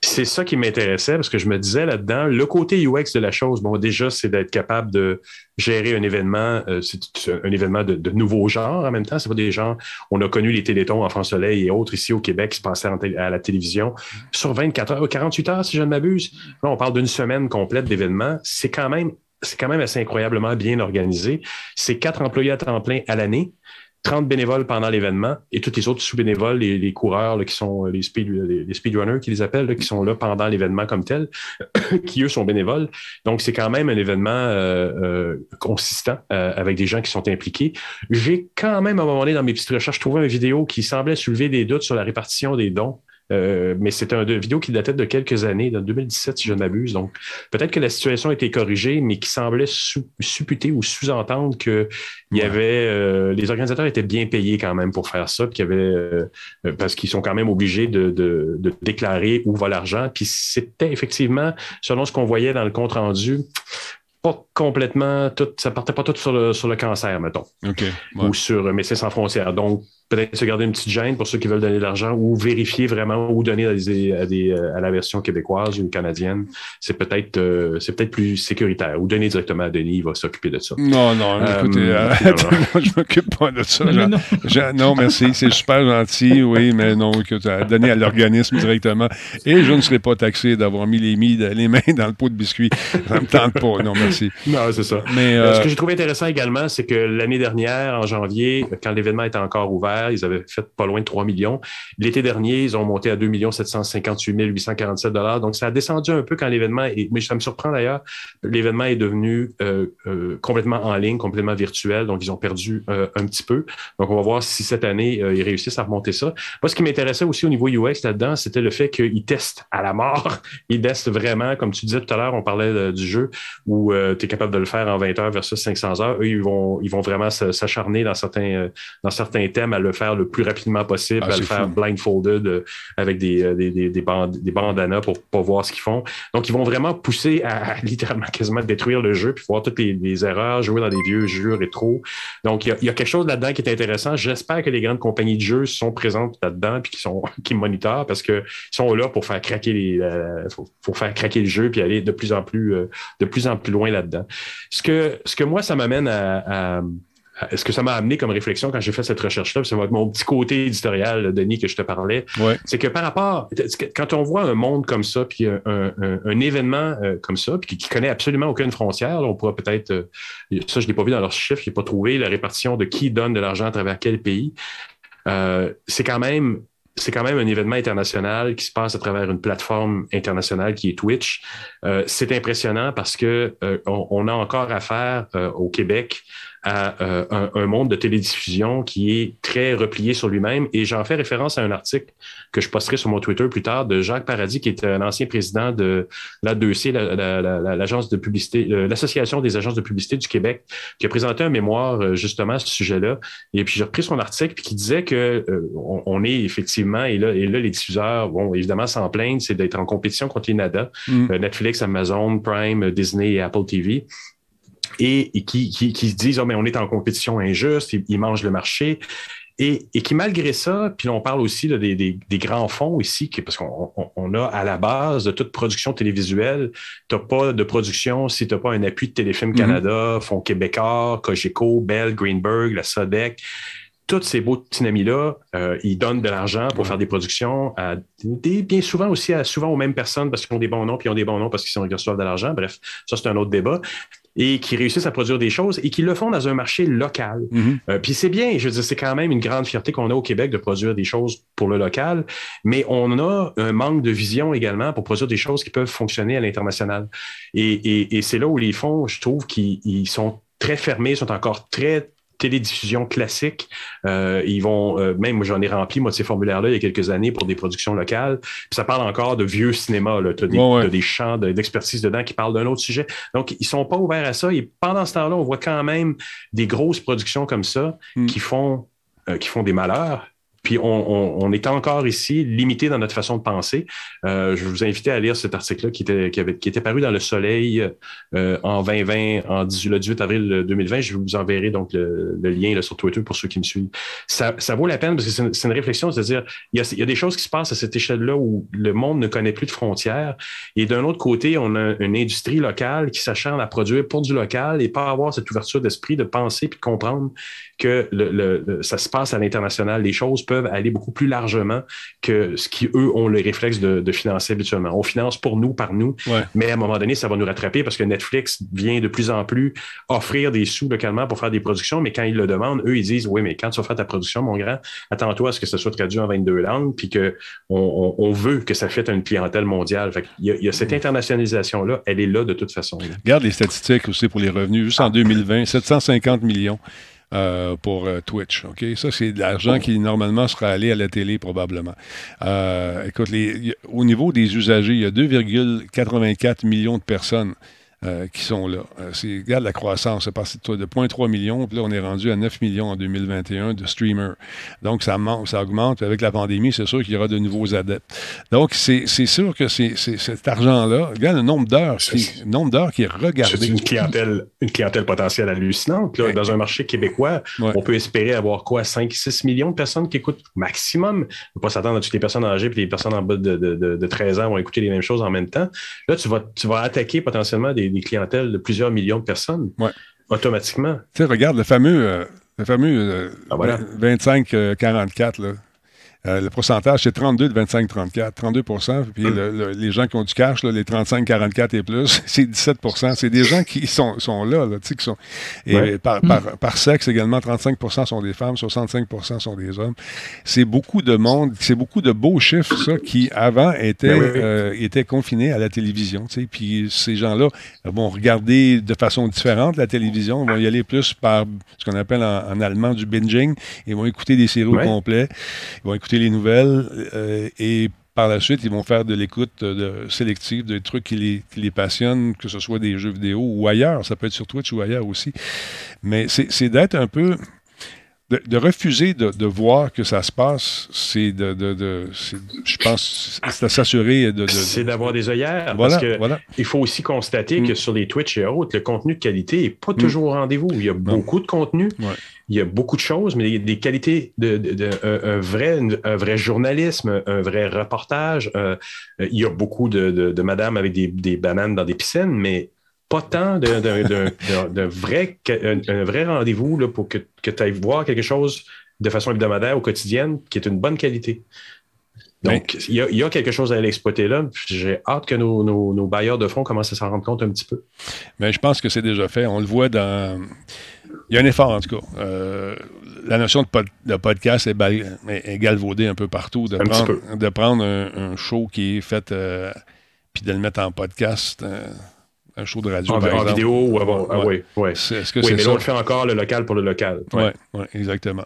B: C'est ça qui m'intéressait parce que je me disais là-dedans, le côté UX de la chose, bon, déjà, c'est d'être capable de gérer un événement, euh, c'est un événement de, de, nouveau genre en même temps. C'est pas des gens, on a connu les télétons en France Soleil et autres ici au Québec qui se passaient à la télévision sur 24 heures, 48 heures, si je ne m'abuse. Là, on parle d'une semaine complète d'événements. C'est quand même c'est quand même assez incroyablement bien organisé. C'est quatre employés à temps plein à l'année. 30 bénévoles pendant l'événement et tous les autres sous-bénévoles, les, coureurs qui sont euh, les, speed, les, speedrunners qui les appellent, qui sont là pendant l'événement comme tel, qui eux sont bénévoles. Donc c'est quand même un événement euh, euh, consistant avec des gens qui sont impliqués. J'ai quand même à un moment donné dans mes petites recherches trouvé une vidéo qui semblait soulever des doutes sur la répartition des dons euh, mais c'est un vidéo qui datait de quelques années, de 2017, si je ne m'abuse. Donc, peut-être que la situation a été corrigée, mais qui semblait supputer ou sous-entendre que il y avait euh, les organisateurs étaient bien payés quand même pour faire ça, puis y avait euh, parce qu'ils sont quand même obligés de, de, de déclarer où va l'argent. Puis c'était effectivement, selon ce qu'on voyait dans le compte rendu, pas complètement tout, ça partait pas tout sur le, sur le cancer, mettons. Ou sur Médecins sans frontières. Donc, peut-être se garder une petite gêne pour ceux qui veulent donner de l'argent ou vérifier vraiment ou donner à, des, à, la version québécoise ou canadienne. C'est peut-être euh, c'est peut-être plus sécuritaire. Ou donner directement à Denis, il va s'occuper de ça.
A: Non, non, euh, écoutez, euh, je m'occupe pas de ça. non. merci, c'est super gentil, oui, mais non, écoute, donner à l'organisme directement. Et je ne serai pas taxé d'avoir mis les, mis, les mains dans le pot de biscuits. Ça me tente pas. Non, merci.
B: Non, c'est ça. Mais, Ce que j'ai trouvé intéressant également, c'est que l'année dernière, en janvier, quand l'événement était encore ouvert, ils avaient fait pas loin de 3 millions. L'été dernier, ils ont monté à 2 758 847 Donc, ça a descendu un peu quand l'événement est. Mais ça me surprend d'ailleurs. L'événement est devenu euh, euh, complètement en ligne, complètement virtuel. Donc, ils ont perdu euh, un petit peu. Donc, on va voir si cette année, ils réussissent à remonter ça. Moi, ce qui m'intéressait aussi au niveau UX là-dedans, c'était le fait qu'ils testent à la mort. Ils testent vraiment, comme tu disais tout à l'heure, on parlait du jeu où tu es capable de le faire en 20 heures versus 500 heures. Eux, ils vont, ils vont vraiment s'acharner dans certains, dans certains thèmes à le faire le plus rapidement possible, ah, à le faire blindfolded euh, avec des, euh, des, des, des, des bandanas pour pas voir ce qu'ils font. Donc, ils vont vraiment pousser à, littéralement quasiment détruire le jeu puis voir toutes les, erreurs, jouer dans des vieux jeux rétro. Donc, il y, a, quelque chose là-dedans qui est intéressant. J'espère que les grandes compagnies de jeux sont présentes là-dedans puis qui sont qui monitorent parce qu'ils sont là pour faire craquer les pour, faire craquer le jeu puis aller de plus en plus euh, de plus en plus loin là-dedans. Ce que ce que moi ça m'amène à est-ce que ça m'a amené comme réflexion quand j'ai fait cette recherche-là? C'est mon petit côté éditorial, Denis, que je te parlais. C'est que par rapport, quand on voit un monde comme ça, puis un, événement euh, comme ça, puis qui, connaît absolument aucune frontière, on pourra peut-être, euh, ça je l'ai pas vu dans leurs chiffres, je n'ai pas trouvé la répartition de qui donne de l'argent à travers quel pays. Euh, c'est quand même c'est quand même un événement international qui se passe à travers une plateforme internationale qui est Twitch. c'est impressionnant parce que on, a encore affaire au Québec à euh, un, monde de télédiffusion qui est très replié sur lui-même. Et j'en fais référence à un article que je posterai sur mon Twitter plus tard de Jacques Paradis, qui est un ancien président de l'A2C, l'agence de publicité, euh, l'Association des agences de publicité du Québec, qui a présenté un mémoire euh, justement à ce sujet-là. Et puis j'ai repris son article puis qui disait que on, est effectivement, et là, et là, les diffuseurs, bon, évidemment, s'en plaignent, c'est d'être en compétition contre les NADA, mm. Netflix, Amazon, Prime, Disney et Apple TV et, qui, qui, qui, se disent, oh, mais on est en compétition injuste, ils, mangent le marché. Et, et, qui, malgré ça, puis on parle aussi des, des, des, grands fonds ici, parce qu'on on a à la base de toute production télévisuelle, tu n'as pas de production si tu n'as pas un appui de Téléfilm mm-hmm. Canada, Fonds québécois, Cogeco, Bell, Greenberg, la Sodec tous ces beaux petits amis-là, euh, ils donnent de l'argent pour faire des productions, à des, bien souvent aussi à souvent aux mêmes personnes parce qu'ils ont des bons noms, puis ils ont des bons noms parce qu'ils reçoivent de l'argent. Bref, ça, c'est un autre débat et qui réussissent à produire des choses et qui le font dans un marché local. Mm-hmm. Euh, puis c'est bien, je veux dire, c'est quand même une grande fierté qu'on a au Québec de produire des choses pour le local, mais on a un manque de vision également pour produire des choses qui peuvent fonctionner à l'international. Et, et, et c'est là où les fonds, je trouve qu'ils sont très fermés, sont encore très télédiffusion classique. Euh, ils vont, euh, même j'en ai rempli moi de ces formulaires-là il y a quelques années pour des productions locales. Puis ça parle encore de vieux cinéma. Tu as, des champs d'expertise dedans qui parlent d'un autre sujet. Donc ils sont pas ouverts à ça. Et pendant ce temps-là, on voit quand même des grosses productions comme ça hmm. qui font euh, qui font des malheurs puis on, est encore ici limité dans notre façon de penser. Euh, je vous invite à lire cet article-là qui était, qui, avait, qui était paru dans Le Soleil euh, en 2020, en 18, le 18 avril 2020. Je vous enverrai donc le, lien là, sur Twitter pour ceux qui me suivent. Ça, vaut la peine parce que c'est une, réflexion, c'est-à-dire il y, a, il y a des choses qui se passent à cette échelle-là où le monde ne connaît plus de frontières. Et d'un autre côté, on a une industrie locale qui s'acharne à produire pour du local et pas avoir cette ouverture d'esprit de penser puis de comprendre que le, ça se passe à l'international. Les choses peuvent aller beaucoup plus largement que ce qui, eux, ont le réflexe de, financer habituellement. On finance pour nous, par nous, mais à un moment donné, ça va nous rattraper parce que Netflix vient de plus en plus offrir des sous localement pour faire des productions, mais quand ils le demandent, eux, ils disent, oui, mais quand tu vas faire ta production, mon grand, attends-toi à ce que ça soit traduit en 22 langues, puis qu'on on, veut que ça fasse une clientèle mondiale. il, y a, cette mm. internationalisation-là, elle est là de toute façon.
A: Regarde les statistiques aussi pour les revenus. Juste en 2020, 750 millions. Euh, pour euh, Twitch. OK? Ça, c'est de l'argent qui normalement serait allé à la télé probablement. Euh, écoute, les, au niveau des usagers, il y a 2,84 millions de personnes euh, qui sont là. Euh, c'est, regarde la croissance, c'est passé de 0,3 millions, puis là, on est rendu à 9 millions en 2021 de streamers. Donc, ça, monte, ça augmente. Avec la pandémie, c'est sûr qu'il y aura de nouveaux adeptes. Donc, c'est, sûr que c'est, cet argent-là, regarde le nombre d'heures, le nombre d'heures qui est regardé.
B: C'est une clientèle, une clientèle potentielle hallucinante. Dans un marché québécois, on peut espérer avoir quoi, 5, 6 millions de personnes qui écoutent maximum. On ne peut pas s'attendre à toutes les personnes âgées et les personnes en bas de, de, 13 ans vont écouter les mêmes choses en même temps. Là, tu vas, tu vas attaquer potentiellement des des, clientèles de plusieurs millions de personnes automatiquement.
A: Tu sais, regarde le fameux, euh, le fameux 25-44, euh, ah, euh, le pourcentage, c'est 32 de 25-34, 32 Puis les gens qui ont du cash, les 35-44 et plus, c'est 17% C'est des gens qui sont, sont là, qui sont. Et par, par, par, sexe également, 35% sont des femmes, 65% sont des hommes. C'est beaucoup de monde, c'est beaucoup de beaux chiffres, ça, qui avant étaient, ben euh, étaient confinés à la télévision. Puis ces gens-là vont regarder de façon différente la télévision, vont y aller plus par ce qu'on appelle en, allemand du binging. Ils vont écouter des séries au complet. Ils vont écouter les nouvelles euh, et par la suite, ils vont faire de l'écoute de, sélective, des trucs qui les, qui les, passionnent, que ce soit des jeux vidéo ou ailleurs. Ça peut être sur Twitch ou ailleurs aussi. Mais c'est d'être un peu de, refuser de, voir que ça se passe, c'est de, de, je pense, c'est de s'assurer de,
B: c'est d'avoir des œillères. parce que il faut aussi constater que mm. sur les Twitch et autres, le contenu de qualité n'est pas mm. toujours au rendez-vous. Il y a beaucoup de contenu, il y a beaucoup de choses, mais il y a des qualités de, un, vrai, un vrai journalisme, un vrai reportage. Euh, il y a beaucoup de, de, madames avec des, des bananes dans des piscines, mais pas tant d'un vrai, un, vrai rendez-vous pour que, que tu ailles voir quelque chose de façon hebdomadaire ou quotidienne qui est une bonne qualité. Donc, il y, a quelque chose à aller exploiter là. J'ai hâte que nos, nos, bailleurs de fonds commencent à s'en rendre compte un petit peu.
A: Mais je pense que c'est déjà fait. On le voit dans. Il y a un effort, en tout cas. Euh, la notion de, podcast est, galvaudée un peu partout. De prendre, de prendre un, show qui est fait euh, puis de le mettre en podcast. Euh, un show de radio.
B: En, vidéo ou avant. Ah, oui, oui. Est-ce que oui, mais là, on le fait encore le local pour le local.
A: Oui, ouais, exactement.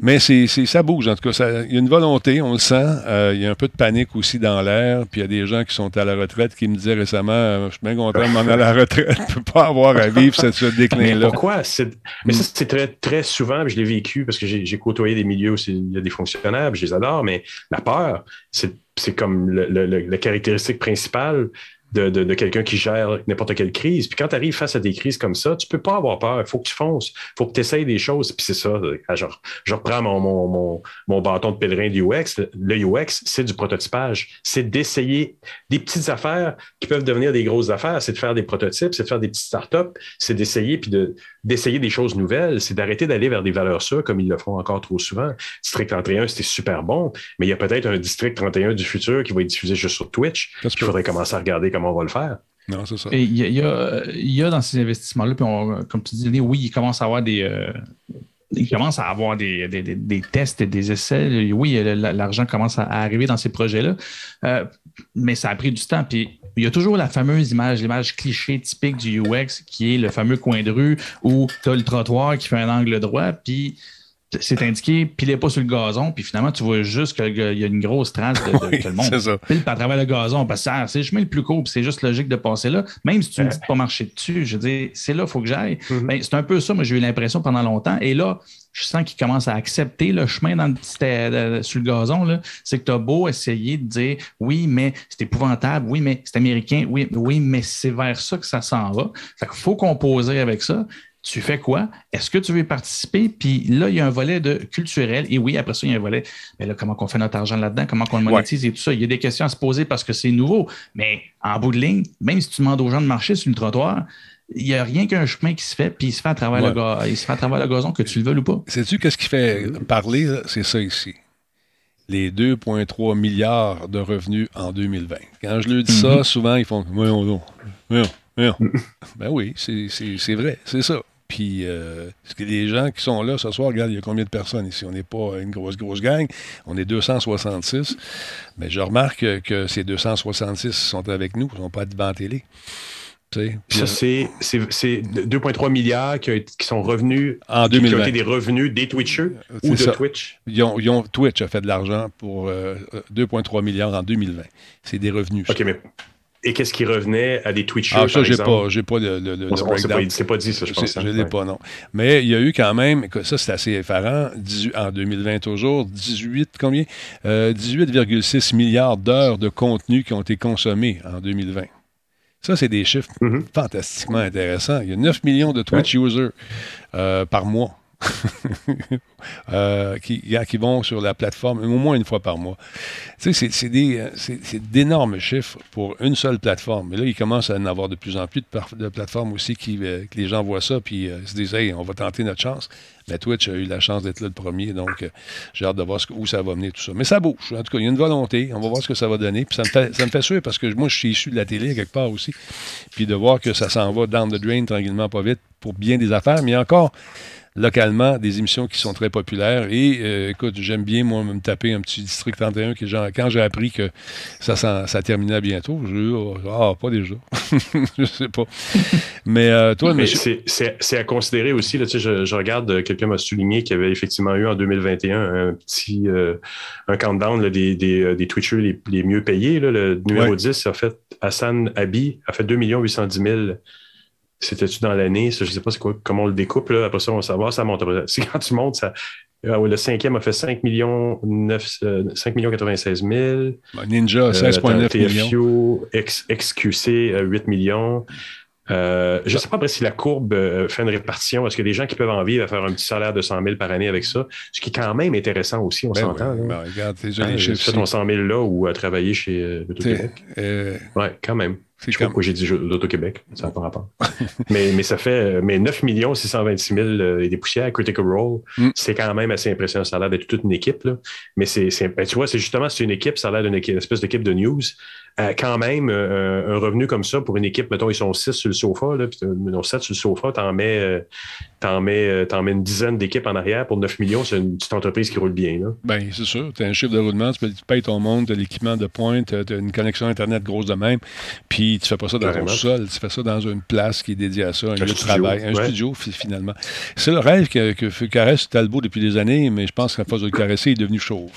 A: Mais c'est, ça bouge, en tout cas. Il y a une volonté, on le sent. Euh, il y a un peu de panique aussi dans l'air. Puis il y a des gens qui sont à la retraite qui me disaient récemment euh, Je suis bien content de m'en aller à la retraite. Je ne peux pas avoir à vivre ce, déclin-là.
B: pourquoi? Mais ça, c'est très, très souvent, je l'ai vécu parce que j'ai, côtoyé des milieux où il y a des fonctionnaires, je les adore, mais la peur, c'est, comme la caractéristique principale de, quelqu'un qui gère n'importe quelle crise. Puis quand tu arrives face à des crises comme ça, tu peux pas avoir peur. Il faut que tu fonces. Il faut que tu essayes des choses. Puis c'est ça. Genre, je reprends mon, mon, mon, bâton de pèlerin du UX. Le UX, c'est du prototypage. C'est d'essayer des petites affaires qui peuvent devenir des grosses affaires. C'est de faire des prototypes, c'est de faire des petites startups, c'est d'essayer puis de, d'essayer des choses nouvelles. C'est d'arrêter d'aller vers des valeurs sûres comme ils le font encore trop souvent. District 31, c'était super bon, mais il y a peut-être un District 31 du futur qui va être diffusé juste sur Twitch. Il faudrait commencer à regarder comment on va le faire.
C: Non, c'est ça. Et il y, a, dans ces investissements-là, puis comme tu dis, oui, il commence à avoir des. Euh, il commence à avoir des, tests et des essais. Oui, l'argent commence à arriver dans ces projets-là, euh, mais ça a pris du temps. Puis il y a toujours la fameuse image, l'image cliché typique du UX, qui est le fameux coin de rue où tu as le trottoir qui fait un angle droit, puis c'est indiqué, pilez pas sur le gazon, puis finalement, tu vois juste qu'il y a une grosse trace de, que le monde pile à travers le gazon, parce que c'est le chemin le plus court, puis c'est juste logique de passer là. Même si tu ne dis pas marcher dessus, je veux dire, c'est là, il faut que j'aille. Mm-hmm. Ben, c'est un peu ça, moi, j'ai eu l'impression pendant longtemps. Et là, je sens qu'il commence à accepter le chemin dans le euh, sur le gazon. C'est que tu as beau essayer de dire oui, mais c'est épouvantable, oui, mais c'est américain, oui, oui, mais c'est vers ça que ça s'en va. Fait qu'il faut composer avec ça tu fais quoi? Est-ce que tu veux participer? Puis là, il y a un volet de culturel. Et oui, après ça, il y a un volet, mais là, comment on fait notre argent là-dedans? Comment on le monétise et tout ça? Il y a des questions à se poser parce que c'est nouveau. Mais en bout de ligne, même si tu demandes aux gens de marcher sur le trottoir, il n'y a rien qu'un chemin qui se fait, puis il se fait à travers, le, il se fait à travers le gazon, que tu le veux ou pas.
A: Sais-tu qu'est-ce qui fait parler? C'est ça ici. Les 2,3 milliards de revenus en 2020. Quand je leur dis ça, mhm. souvent, ils font Voyons, non, voyons, voyons. ben oui, c'est vrai, c'est ça. Puis, euh, que les gens qui sont là ce soir, regarde, il y a combien de personnes ici? On n'est pas une grosse, grosse gang. On est 266. Mais je remarque que ces 266 sont avec nous. Ils ne sont pas devant la télé.
B: Ça, c'est 2,3 milliards qui, sont revenus
A: en 2020. Qui ont
B: été des revenus des Twitchers ou de Twitch.
A: Ils ont, Twitch a fait de l'argent pour 2,3 euh, milliards en 2020. C'est des revenus.
B: OK, mais et qu'est-ce qui revenait à des Twitchers.
A: Ah, ça, j'ai pas, j'ai pas le, le,
B: C'est pas, dit, ça, je pense.
A: Je ne l'ai pas, non. Mais il y a eu quand même, ça, c'est assez effarant, en 2020 toujours, 18, combien? 18,6 milliards d'heures de contenu qui ont été consommés en 2020. Ça, c'est des chiffres mm-hmm. fantastiquement intéressants. Il y a 9 millions de Twitch users euh, par mois. Euh, qui, qui, vont sur la plateforme au moins une fois par mois. Tu sais, c'est d'énormes chiffres pour une seule plateforme. Mais là, il commence à en avoir de plus en plus de, plateformes aussi qui, euh, que les gens voient ça puis se disent, hey, on va tenter notre chance. Mais Twitch a eu la chance d'être là le premier, donc j'ai hâte de voir où ça va mener tout ça. Mais ça bouge. En tout cas, il y a une volonté. On va voir ce que ça va donner. Puis ça me fait, ça me fait sûr parce que moi, je suis issu de la télé quelque part aussi. Puis de voir que ça s'en va down the drain tranquillement, pas vite, pour bien des affaires. Mais encore, localement des émissions qui sont très populaires. Et euh, écoute, j'aime bien, moi, me taper un petit District 31 qui, genre, quand j'ai appris que ça, ça, terminait bientôt, je oh, ah, pas déjà. je sais pas. Mais euh, toi,
B: mais c'est à considérer aussi. Là, tu sais, je, regarde, euh, quelqu'un m'a souligné qu'il y avait effectivement eu en 2021 un petit un countdown des, des, des, Twitchers les, les mieux payés. Là, le numéro 10 a fait Hassan Abi a fait 2 810 000 c'était-tu dans l'année? Je ne sais pas quoi, comment on le découpe. Là. Après ça, on va savoir, ça monte. Quand tu montes, ça, euh, le cinquième a fait 5 millions, 9, 5 millions 96 000.
A: Ninja, 16,9 euh, millions.
B: XQC, 8 millions. Euh, je ne sais pas après si la courbe fait une répartition. Est-ce qu'il y a des gens qui peuvent en vivre à faire un petit salaire de 100 000 par année avec ça? Ce qui est quand même intéressant aussi, on ben s'entend.
A: Ben, regarde,
B: tu fais ton 100 000 là ou à travailler chez Auto-Québec. Oui, quand même. Je crois que j'ai dit l'Auto-Québec, ça n'a pas rapport. mais, mais ça fait mais 9 626 000 et des poussières, Critical Role. Mm. C'est quand même assez impressionnant. Ça a l'air d'être toute une équipe. Là. Mais c'est, ben, tu vois, c'est justement c'est une équipe, ça a l'air d'une espèce d'équipe de news. Euh, quand même, euh, un revenu comme ça pour une équipe, mettons, ils sont 6 sur le sofa, là, puis non, 7 sur le sofa, t'en mets, euh, t'en mets, t'en mets une dizaine d'équipes en arrière pour 9 millions, c'est une petite entreprise qui roule bien. Là.
A: Bien, c'est sûr. Tu as un chiffre de roulement, tu, payes ton monde, tu as l'équipement de pointe, tu as une connexion Internet grosse de même, puis tu fais pas ça dans ton sol, tu fais ça dans une place qui est dédiée à ça, un, lieu de travail, un studio, finalement. C'est le rêve que, que, caresse Talbot depuis des années, mais je pense qu'à force de le caresser, il est devenu chauve.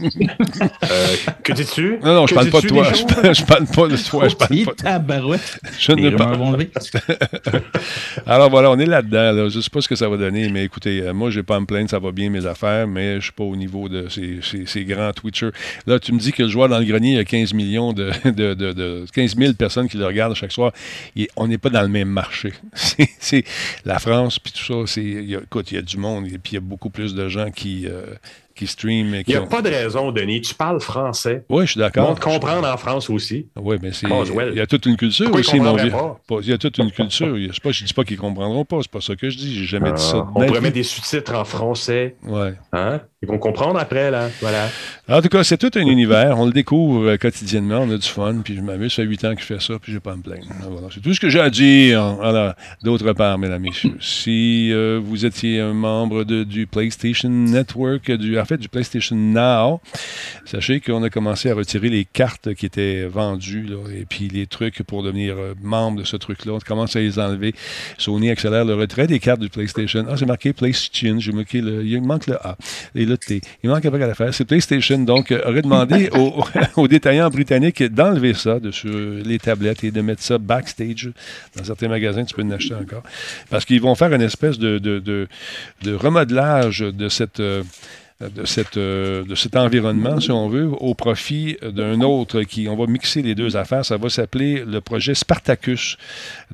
B: que dis-tu?
A: Non, non, je parle pas de toi. Je, parle pas de toi. Je parle pas. Je ne pas. Alors voilà, on est là-dedans. Je ne sais pas ce que ça va donner, mais écoutez, euh, moi, je n'ai pas à me plaindre, ça va bien mes affaires, mais je ne suis pas au niveau de ces, grands Twitchers. Là, tu me dis que le joueur dans le grenier, il y a 15 millions de, de, 15 000 personnes qui le regardent chaque soir. on n'est pas dans le même marché. C'est la France, puis tout ça. écoute, il y a du monde, et puis il y a beaucoup plus de gens qui, euh, qui stream.
B: Il n'y a pas de raison, Denis. Tu parles français.
A: Oui, je suis d'accord.
B: On te comprendre en France aussi.
A: Oui, mais c'est. Il y a toute une culture aussi, mon vieux. Il y a toute une culture. Je ne dis pas qu'ils ne comprendront pas. C'est pas ça que je dis. J'ai jamais dit ça.
B: Ah, on pourrait mettre des sous-titres en français.
A: Ouais.
B: Hein? Ils vont comprendre après, là. Voilà.
A: En tout cas, c'est tout un univers. On le découvre euh, quotidiennement. On a du fun. Puis je m'amuse. Ça fait huit ans que je fais ça. Puis je n'ai pas à me plaindre. Voilà. C'est tout ce que j'ai à dire. Voilà. D'autre part, mesdames, messieurs, si euh, vous étiez un membre du PlayStation Network, du, en fait, du PlayStation Now, sachez qu'on a commencé à retirer les cartes qui étaient vendues. Là, et puis les trucs pour devenir euh, membre de ce truc-là. On commence à les enlever. Sony accélère le retrait des cartes du PlayStation. Ah, c'est marqué PlayStation. J'ai marqué le, il manque le A. Et le Il manque un peu à faire. C'est PlayStation. Donc, euh, aurait demandé aux, détaillants britanniques d'enlever ça de sur les tablettes et de mettre ça backstage. Dans certains magasins, tu peux en acheter encore. Parce qu'ils vont faire une espèce de, de, de, remodelage de cette. Euh, de, cette, euh, de cet environnement, si on veut, au profit d'un autre qui, on va mixer les deux affaires. Ça va s'appeler le projet Spartacus.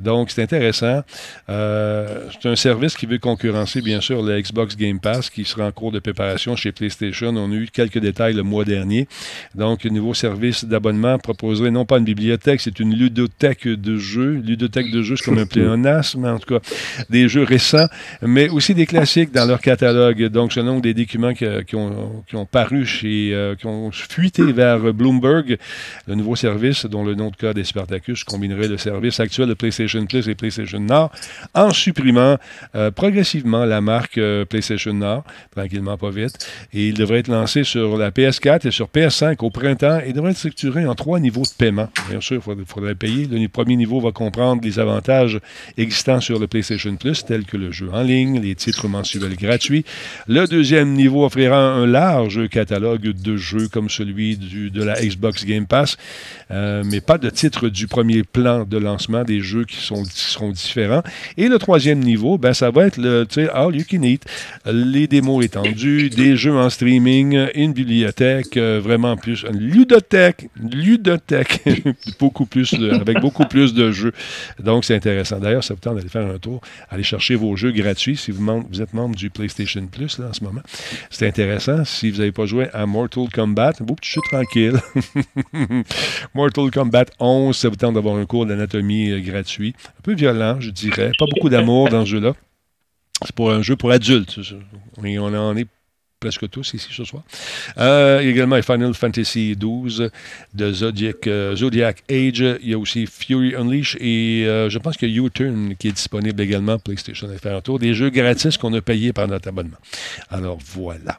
A: Donc, c'est intéressant. Euh, c'est un service qui veut concurrencer, bien sûr, le Xbox Game Pass qui sera en cours de préparation chez PlayStation. On a eu quelques détails le mois dernier. Donc, le nouveau service d'abonnement proposerait non pas une bibliothèque, c'est une ludothèque de jeux. Ludothèque de jeux, c'est comme un pléonasme, en tout cas, des jeux récents, mais aussi des classiques dans leur catalogue. Donc, nom des documents qui qui, ont, qui, ont, paru chez, euh, qui ont fuité vers Bloomberg, le nouveau service dont le nom de code est Spartacus combinerait le service actuel de PlayStation Plus et PlayStation Now en supprimant euh, progressivement la marque PlayStation Now, tranquillement pas vite. Et il devrait être lancé sur la PS4 et sur PS5 au printemps et devrait être structuré en trois niveaux de paiement. Bien sûr, il faudrait, payer. Le premier niveau va comprendre les avantages existants sur le PlayStation Plus, tels que le jeu en ligne, les titres mensuels gratuits. Le deuxième niveau offrira un large catalogue de jeux comme celui du, de la Xbox Game Pass, euh, mais pas de titre du premier plan de lancement des jeux qui, sont, seront différents. Et le troisième niveau, ben, ça va être le All You Can Eat, les démos étendues, des jeux en streaming, une bibliothèque, euh, vraiment plus, une ludothèque, ludothèque, beaucoup plus, avec beaucoup plus de jeux. Donc, c'est intéressant. D'ailleurs, ça vous tente d'aller faire un tour, aller chercher vos jeux gratuits si vous, êtes membre du PlayStation Plus là, en ce moment. C'est intéressant. Si vous n'avez pas joué à Mortal Kombat, vous, je suis tranquille. Mortal Kombat 11, ça vous tente d'avoir un cours d'anatomie euh, Un peu violent, je dirais. Pas beaucoup d'amour dans ce jeu-là. C'est pour un jeu pour adultes. on en est presque tous ici ce soir. Euh, également Final Fantasy XII de Zodiac, euh, Zodiac, Age. Il y a aussi Fury Unleashed et euh, je pense qu'il y a U-Turn qui est disponible également PlayStation et faire un tour. Des jeux gratis qu'on a payés par notre abonnement. Alors voilà.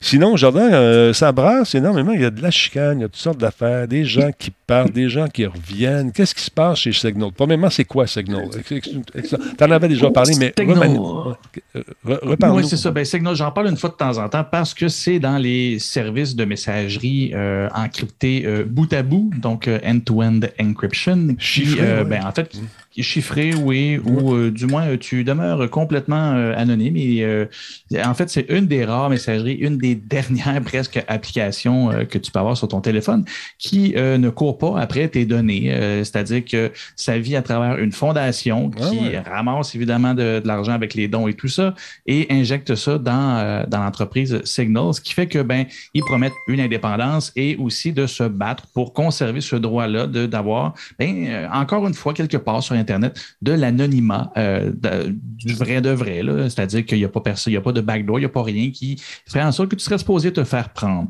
A: Sinon, Jordan, ça brasse énormément. Il y a de la chicane, il y a toutes sortes d'affaires, des gens qui partent, des gens qui reviennent. Qu'est-ce qui se passe chez Signal? Premièrement, c'est quoi Signal? Tu en avais déjà parlé, mais
C: reparle Oui, c'est ça. Ben, Signal, j'en parle une fois de temps en temps parce que c'est dans les services de messagerie euh, encryptés euh, bout à bout, donc euh, end-to-end encryption, qui, ben, en fait, chiffré, oui, ou euh, du moins tu demeures complètement euh, anonyme. Et euh, en fait, c'est une des rares messageries, une des dernières presque applications que tu peux avoir sur ton téléphone qui ne court pas après tes données. C'est-à-dire que ça vit à travers une fondation qui ramasse évidemment de, l'argent avec les dons et tout ça et injecte ça dans, dans l'entreprise Signal, ce qui fait que ben ils promettent une indépendance et aussi de se battre pour conserver ce droit-là d'avoir, ben, encore une fois, quelque part sur Internet de l'anonymat euh, du vrai de vrai. C'est-à-dire qu'il n'y a pas personne, il n'y a pas de backdoor, il n'y a pas rien qui ferait en sorte que tu serais supposé te faire prendre.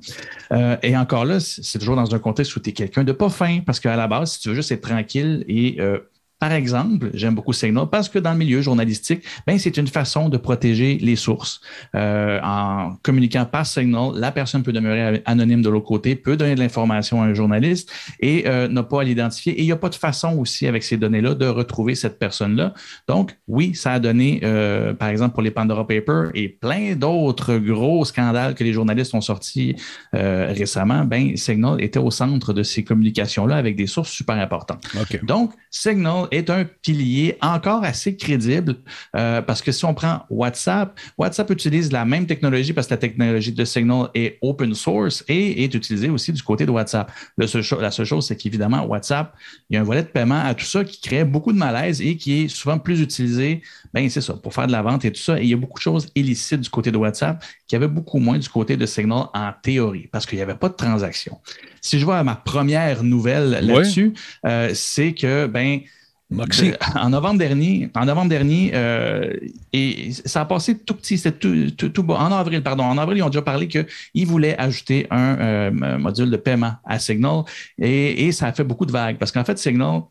C: Euh, et encore là, c'est toujours dans un contexte où tu es quelqu'un de pas fin, parce qu'à la base, si tu veux juste être tranquille et euh, par exemple, j'aime beaucoup Signal parce que dans le milieu journalistique, ben, c'est une façon de protéger les sources. Euh, en communiquant par Signal, la personne peut demeurer anonyme de l'autre côté, peut donner de l'information à un journaliste et euh, n'a pas à l'identifier. Et il n'y a pas de façon aussi avec ces données-là de retrouver cette personne-là. Donc, oui, ça a donné, euh, par exemple, pour les Pandora Papers et plein d'autres gros scandales que les journalistes ont sortis récemment, ben, Signal était au centre de ces communications-là avec des sources super importantes. Donc, Signal est un pilier encore assez crédible euh, parce que si on prend WhatsApp, WhatsApp utilise la même technologie parce que la technologie de Signal est open source et est utilisée aussi du côté de WhatsApp. la seule chose, c'est qu'évidemment, WhatsApp, il y a un volet de paiement à tout ça qui crée beaucoup de malaise et qui est souvent plus utilisé, ben c'est ça, pour faire de la vente et tout ça. Et il y a beaucoup de choses illicites du côté de WhatsApp qui avait beaucoup moins du côté de Signal en théorie parce qu'il n'y avait pas de transaction. Si je vois à ma première nouvelle là-dessus, euh, c'est que, ben, en novembre dernier, en novembre dernier, euh, et ça a passé tout petit, c'était tout, tout, En avril, pardon. En avril, ils ont déjà parlé qu'ils voulaient ajouter un euh, module de paiement à Signal et, et, ça a fait beaucoup de vagues parce qu'en fait, Signal,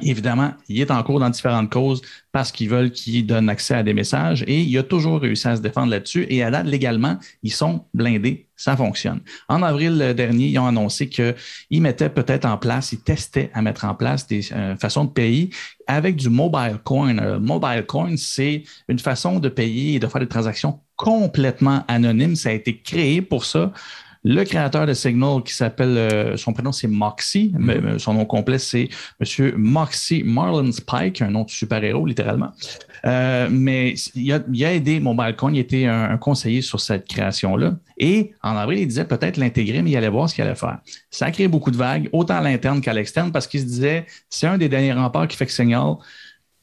C: Évidemment, il est en cours dans différentes causes parce qu'ils veulent qu'il donne accès à des messages et il a toujours réussi à se défendre là-dessus. Et à date, légalement, ils sont blindés. Ça fonctionne. En avril dernier, ils ont annoncé qu'ils mettaient peut-être en place, ils testaient à mettre en place des euh, façons de payer avec du mobile coin. Euh, mobile coin, c'est une façon de payer et de faire des transactions complètement anonymes. Ça a été créé pour ça. Le créateur de Signal, qui s'appelle, euh, son prénom c'est Moxie, mais mm-hmm. son nom complet c'est Monsieur Moxie Marlon Spike, un nom de super-héros littéralement. Euh, mais il a, il a, aidé MobileCoin, il était un, conseiller sur cette création-là. Et en avril, il disait peut-être l'intégrer, mais il allait voir ce qu'il allait faire. Ça a créé beaucoup de vagues, autant à l'interne qu'à l'externe, parce qu'il se disait c'est un des derniers remparts qui fait que Signal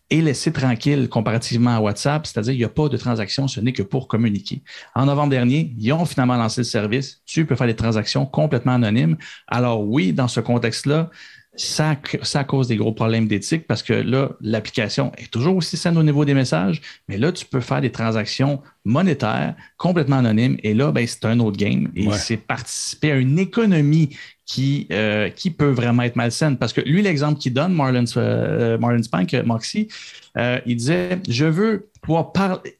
C: et laisser tranquille comparativement à WhatsApp, c'est-à-dire il n'y a pas de transaction, ce n'est que pour communiquer. En novembre dernier, ils ont finalement lancé le service. Tu peux faire des transactions complètement anonymes. Alors oui, dans ce contexte-là, ça, ça cause des gros problèmes d'éthique parce que là, l'application est toujours aussi saine au niveau des messages, mais là, tu peux faire des transactions monétaires complètement anonymes et là, ben, c'est un autre game et c'est participer à une économie qui, euh, qui peut vraiment être malsaine. Parce que lui, l'exemple qu'il donne, Marlon, euh, Marlon Spank, euh, Moxie, euh, il disait Je veux pouvoir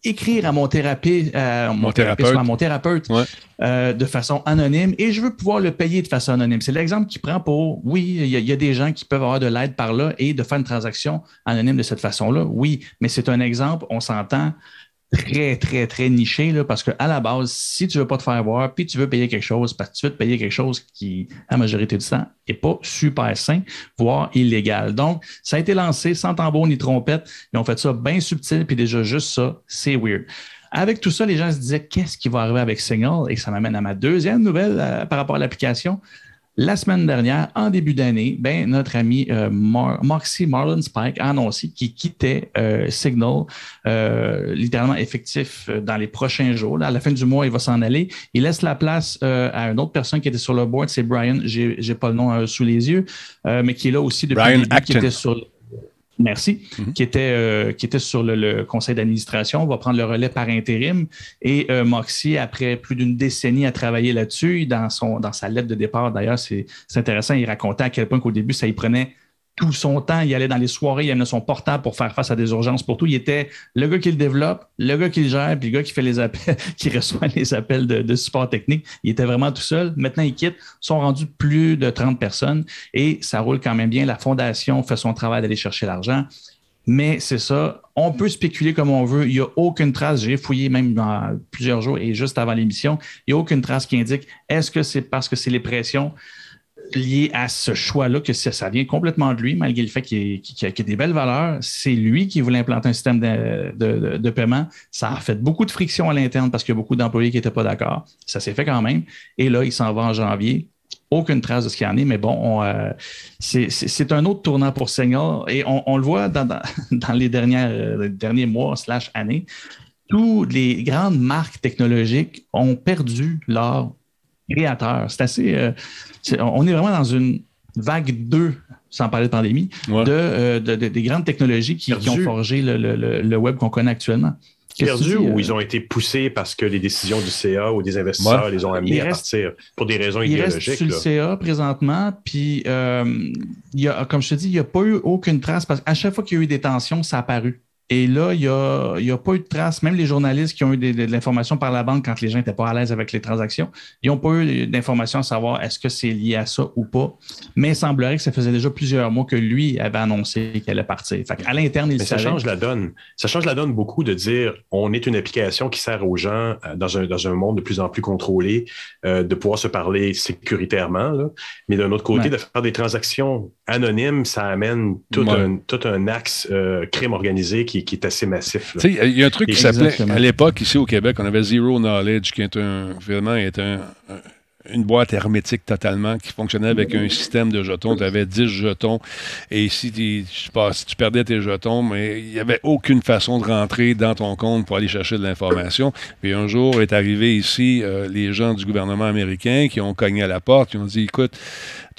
C: écrire à mon thérapeute, mon, thérapeute. mon thérapeute de façon anonyme et je veux pouvoir le payer de façon anonyme. C'est l'exemple qu'il prend pour oui, il y, a des gens qui peuvent avoir de l'aide par là et de faire une transaction anonyme de cette façon-là. Oui, mais c'est un exemple, on s'entend très, très, très niché, là, parce qu'à la base, si tu veux pas te faire voir, puis tu veux payer quelque chose, parce que tu veux te payer quelque chose qui, à la majorité du temps, n'est pas super sain, voire illégal. Donc, ça a été lancé sans tambour ni trompette. Ils ont fait ça bien subtil, puis déjà, juste ça, c'est weird. Avec tout ça, les gens se disaient qu'est-ce qui va arriver avec Signal? Et ça m'amène à ma deuxième nouvelle euh, par rapport à l'application. La semaine dernière, en début d'année, ben, notre ami euh, Moxie Marlon Spike a annoncé qu'il quittait euh, Signal, euh, littéralement effectif dans les prochains jours. à la fin du mois, il va s'en aller. Il laisse la place à une autre personne qui était sur le board, c'est Brian, j'ai pas le nom sous les yeux, mais qui est là aussi depuis
A: Brian le qui
C: était sur Merci, mhm. qui, était, euh, qui était sur le, conseil d'administration, va prendre le relais par intérim. Et euh, Moxie, après plus d'une décennie à travailler là-dessus, dans, son, dans sa lettre de départ, d'ailleurs, c'est intéressant, il racontait à quel point qu'au début, ça y prenait tout son temps. Il allait dans les soirées, il amenait son portable pour faire face à des urgences pour tout. Il était le gars qui le développe, le gars qui le gère, puis le gars qui fait les appels, qui reçoit les appels de, support technique. Il était vraiment tout seul. Maintenant, il quitte. Sont rendus plus de 30 personnes et ça roule quand même bien. La fondation fait son travail d'aller chercher l'argent. Mais c'est ça. On peut spéculer comme on veut. Il n'y a aucune trace. J'ai fouillé même dans plusieurs jours et juste avant l'émission. Il n'y a aucune trace qui indique est-ce que c'est parce que c'est les pressions lié à ce choix-là, que ça, vient complètement de lui, malgré le fait qu'il qu a, des belles valeurs. C'est lui qui voulait implanter un système de, paiement. Ça a fait beaucoup de friction à l'interne parce qu'il y a beaucoup d'employés qui n'étaient pas d'accord. Ça s'est fait quand même. Et là, il s'en va en janvier. Aucune trace de ce qu'il en est, mais bon, euh, c'est un autre tournant pour Seigneur et on, le voit dans, les, dernières, les derniers mois slash années. Toutes les grandes marques technologiques ont perdu leur créateur. C'est assez. Euh, on est vraiment dans une vague 2, sans parler de pandémie, euh, de, des grandes technologies qui, ont forgé le, web qu'on connaît actuellement.
B: Perdu ou euh? ils ont été poussés parce que les décisions du CA ou des investisseurs les ont amenés à partir pour des raisons idéologiques.
C: Il reste sur le CA présentement, puis il y a, comme je te dis, il n'y a pas eu aucune trace parce qu'à chaque fois qu'il y a eu des tensions, ça a apparu. Et là, il n'y a, a, pas eu de traces. Même les journalistes qui ont eu de, l'information par la banque quand les gens n'étaient pas à l'aise avec les transactions, ils n'ont pas eu d'informations à savoir est-ce que c'est lié à ça ou pas. Mais il semblerait que ça faisait déjà plusieurs mois que lui avait annoncé qu'il allait partir. Fait à l'interne, il Mais
B: ça change la donne. Ça change la donne beaucoup de dire on est une application qui sert aux gens euh, dans un, dans un monde de plus en plus contrôlé, euh, de pouvoir se parler sécuritairement. Là. Mais d'un autre côté, de faire des transactions anonymes, ça amène tout, un, tout un axe euh, crime organisé qui qui, est assez massif.
A: Il y a un truc qui s'appelait, à l'époque, ici au Québec, on avait Zero Knowledge, qui est un, vraiment est un, une boîte hermétique totalement qui fonctionnait avec un système de jetons. Tu avais 10 jetons et si, tu, si tu perdais tes jetons, mais il n'y avait aucune façon de rentrer dans ton compte pour aller chercher de l'information. Puis un jour est arrivé ici euh, les gens du gouvernement américain qui ont cogné à la porte, qui ont dit écoute,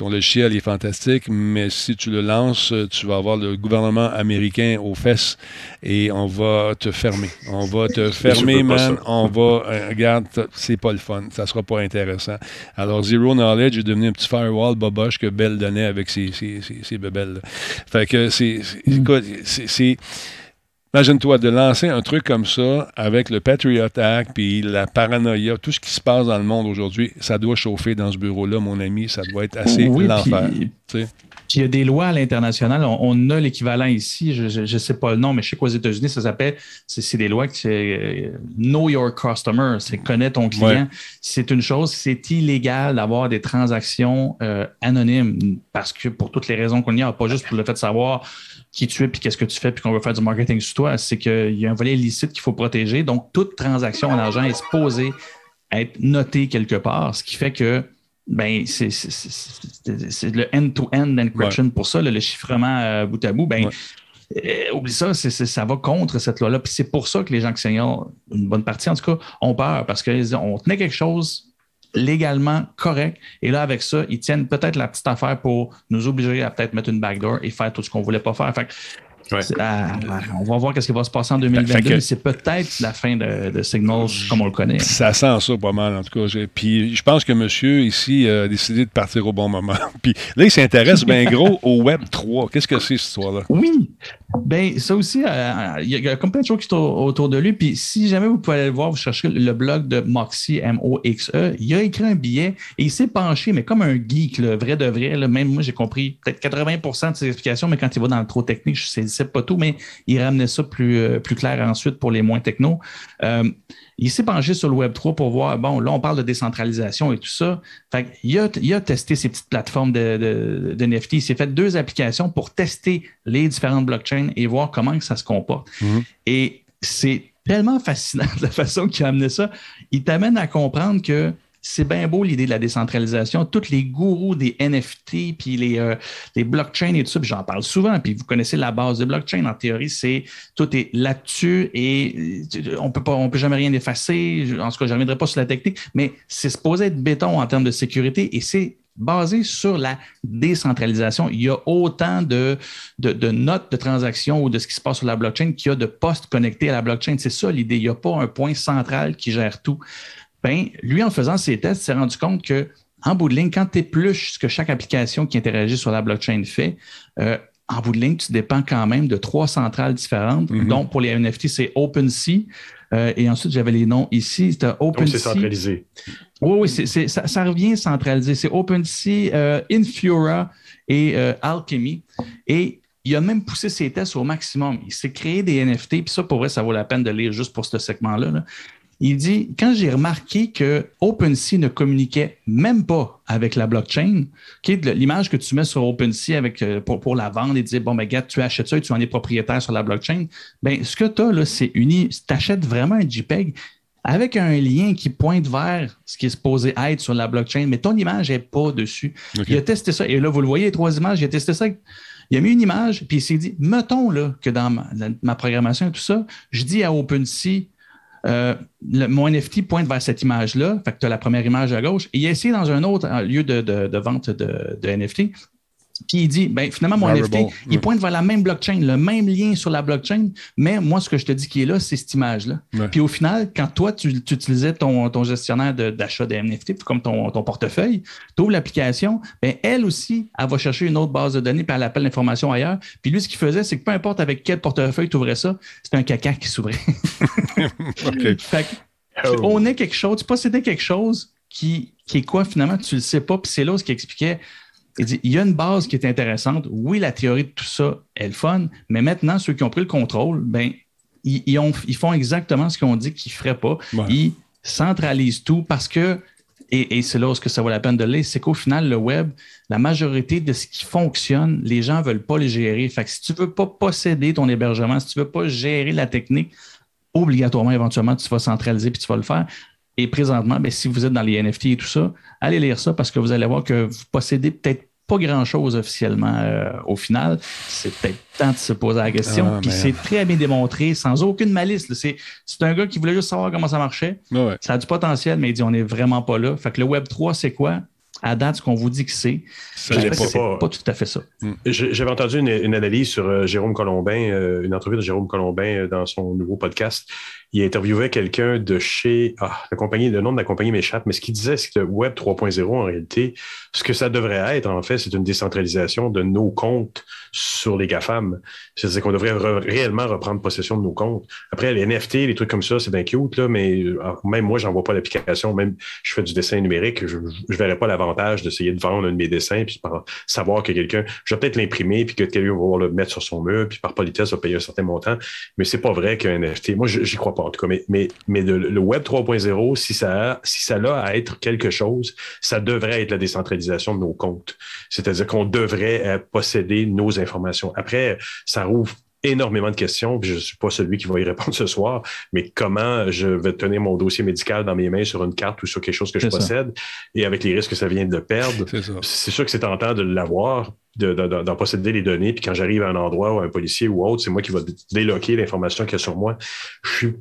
A: ton logiciel est fantastique, mais si tu le lances, tu vas avoir le gouvernement américain aux fesses et on va te fermer. On va te fermer, man. On va. Euh, regarde, c'est pas le fun. Ça sera pas intéressant. Alors, Zero Knowledge est devenu un petit firewall boboche que Bell donnait avec ses, ses, ses, bebelles. Fait que c'est. C'est Imagine-toi de lancer un truc comme ça avec le Patriot Act, puis la paranoïa, tout ce qui se passe dans le monde aujourd'hui, ça doit chauffer dans ce bureau-là, mon ami. Ça doit être assez l'enfer.
C: Il y a des lois à l'international. On, a l'équivalent ici, je ne sais pas le nom, mais je sais qu'aux États-Unis, ça s'appelle, c'est des lois qui euh, Know Your Customer, c'est connaître ton client. C'est une chose, c'est illégal d'avoir des transactions euh, anonymes parce que pour toutes les raisons qu'on y a, pas juste pour le fait de savoir qui tu es, puis qu'est-ce que tu fais, puis qu'on veut faire du marketing sur toi, c'est qu'il y a un volet illicite qu'il faut protéger. Donc, toute transaction en argent est supposée être notée quelque part, ce qui fait que ben, c'est le end-to-end encryption pour ça, le, chiffrement euh, bout à bout. Ben, euh, oublie ça, ça va contre cette loi-là. Puis c'est pour ça que les gens qui saignent, une bonne partie en tout cas, ont peur parce qu'on tenait quelque chose légalement correct. Et là, avec ça, ils tiennent peut-être la petite affaire pour nous obliger à peut-être mettre une backdoor et faire tout ce qu'on voulait pas faire. Fait on va voir ce qui va se passer en 2022. C'est peut-être la fin de, de, Signal comme on le connaît.
A: Ça sent ça pas mal, en tout cas. Puis je pense que monsieur ici a décidé de partir au bon moment. Puis là, il s'intéresse bien gros au Web 3. Qu'est-ce que c'est cette histoire-là?
C: Oui. Ben, ça aussi, euh, il y a comme plein de choses qui sont autour de lui. Puis si jamais vous pouvez aller le voir, vous cherchez le blog de Moxie, M-O-X-E, il a écrit un billet et il s'est penché, mais comme un geek, là, vrai de vrai. Là, même moi, j'ai compris peut-être 80% de ses explications, mais quand il va dans le trop technique, je ne sais pas tout, mais il ramenait ça plus, euh, plus clair ensuite pour les moins techno. Euh, il s'est penché sur le Web 3 pour voir, bon, là, on parle de décentralisation et tout ça. Fait il, a, il a testé ces petites plateformes de, de, NFT. Il s'est fait deux applications pour tester les différentes blockchains et voir comment ça se comporte. Mhm. Et c'est tellement fascinant de la façon qu'il a amené ça. Il t'amène à comprendre que c'est bien beau l'idée de la décentralisation. Tous les gourous des NFT, puis les, euh, les blockchains et tout ça, j'en parle souvent, puis vous connaissez la base des blockchains. En théorie, c'est tout est là-dessus et euh, on peut pas, on peut jamais rien effacer. En tout cas, je ne reviendrai pas sur la technique, mais c'est supposé être béton en termes de sécurité et c'est basé sur la décentralisation. Il y a autant de, de, de, notes de transactions ou de ce qui se passe sur la blockchain qu'il y a de postes connectés à la blockchain. C'est ça l'idée. Il n'y a pas un point central qui gère tout ben, lui, en faisant ses tests, s'est rendu compte que en bout de ligne, quand tu épluches ce que chaque application qui interagit sur la blockchain fait, euh, en bout de ligne, tu dépends quand même de trois centrales différentes. Mm-hmm. Donc, pour les NFT, c'est OpenSea. Euh, et ensuite, j'avais les noms ici. C'était OpenSea. Donc,
B: c'est centralisé.
C: Oui, oui, c'est, ça, ça, revient centralisé. C'est OpenSea, euh, Infura et euh, Alchemy. Et il a même poussé ses tests au maximum. Il s'est créé des NFT, puis ça, pour vrai, ça vaut la peine de lire juste pour ce segment-là. Là. Il dit, quand j'ai remarqué que OpenSea ne communiquait même pas avec la blockchain, l'image que tu mets sur OpenSea avec, euh, pour, pour la vendre et dire, bon, ben, gars, tu achètes ça et tu en es propriétaire sur la blockchain, ben, ce que tu as là, c'est uni, tu achètes vraiment un JPEG avec un lien qui pointe vers ce qui est supposé être sur la blockchain, mais ton image n'est pas dessus. Il a testé ça. Et là, vous le voyez, les trois images, il a testé ça. Il a mis une image, puis il s'est dit, mettons là, que dans ma, ma programmation et tout ça, je dis à OpenSea, euh, mon NFT pointe vers cette image-là. Fait que tu as la première image à gauche. Et il dans un autre lieu de, vente de, de, NFT. Puis il dit, ben, finalement, mon NFT, il pointe vers la même blockchain, le même lien sur la blockchain, mais moi, ce que je te dis qui est là, c'est cette image-là. Puis au final, quand toi, tu, utilisais ton, ton gestionnaire d'achat de, NFT, comme ton, ton portefeuille, tu ouvres l'application, ben, elle aussi, elle va chercher une autre base de données, puis elle appelle l'information ailleurs. Puis lui, ce qu'il faisait, c'est que peu importe avec quel portefeuille tu ouvrais ça, c'était un caca qui s'ouvrait. fait oh. on est quelque chose, tu possédais quelque chose qui, qui est quoi finalement, tu le sais pas, puis c'est là ce qui expliquait il dit, il y a une base qui est intéressante. Oui, la théorie de tout ça est le fun, mais maintenant, ceux qui ont pris le contrôle, ben, ils, ont, ils font exactement ce qu'on dit qu'ils ne feraient pas. Ils centralisent tout parce que, et, c'est là où ça vaut la peine de lire, c'est qu'au final, le web, la majorité de ce qui fonctionne, les gens ne veulent pas le gérer. Fait que si tu ne veux pas posséder ton hébergement, si tu ne veux pas gérer la technique, obligatoirement, éventuellement, tu vas centraliser puis tu vas le faire. Et présentement, ben, si vous êtes dans les NFT et tout ça, allez lire ça parce que vous allez voir que vous possédez peut-être pas grand-chose officiellement euh, au final. C'est peut-être temps de se poser la question. Ah, puis c'est très bien démontré, sans aucune malice. C'est, un gars qui voulait juste savoir comment ça marchait. Ça a du potentiel, mais il dit on n'est vraiment pas là. Fait que le Web 3, c'est quoi? à date, ce qu'on vous dit que c'est, c'est pas, pas, tout à fait ça.
B: Hmm. J'avais entendu une, analyse sur euh, Jérôme Colombin, euh, une entrevue de Jérôme Colombin dans son nouveau podcast il interviewait quelqu'un de chez ah, la compagnie, le nom de la compagnie m'échappe, mais ce qu'il disait, c'est que Web 3.0, en réalité, ce que ça devrait être, en fait, c'est une décentralisation de nos comptes sur les GAFAM. C'est-à-dire qu'on devrait réellement reprendre possession de nos comptes. Après, les NFT, les trucs comme ça, c'est bien cute, là, mais ah, même moi, j'en vois pas l'application. Même je fais du dessin numérique, je ne verrais pas l'avantage d'essayer de vendre un de mes dessins, puis savoir que quelqu'un, je vais peut-être l'imprimer, puis que quelqu'un va le mettre sur son mur, puis par politesse, va payer un certain montant. Mais c'est pas vrai qu'un NFT, moi, j'y crois pas en tout cas. Mais, mais, le, Web 3.0, si ça, a, si ça a à être quelque chose, ça devrait être la décentralisation de nos comptes. C'est-à-dire qu'on devrait euh, posséder nos informations. Après, ça rouvre énormément de questions, puis je ne suis pas celui qui va y répondre ce soir, mais comment je vais tenir mon dossier médical dans mes mains sur une carte ou sur quelque chose que je possède, et avec les risques que ça vient de perdre. C'est sûr que c'est tentant de l'avoir, d'en posséder les données, puis quand j'arrive à un endroit ou un policier ou autre, c'est moi qui va déloquer l'information qu'il y a sur moi. Je suis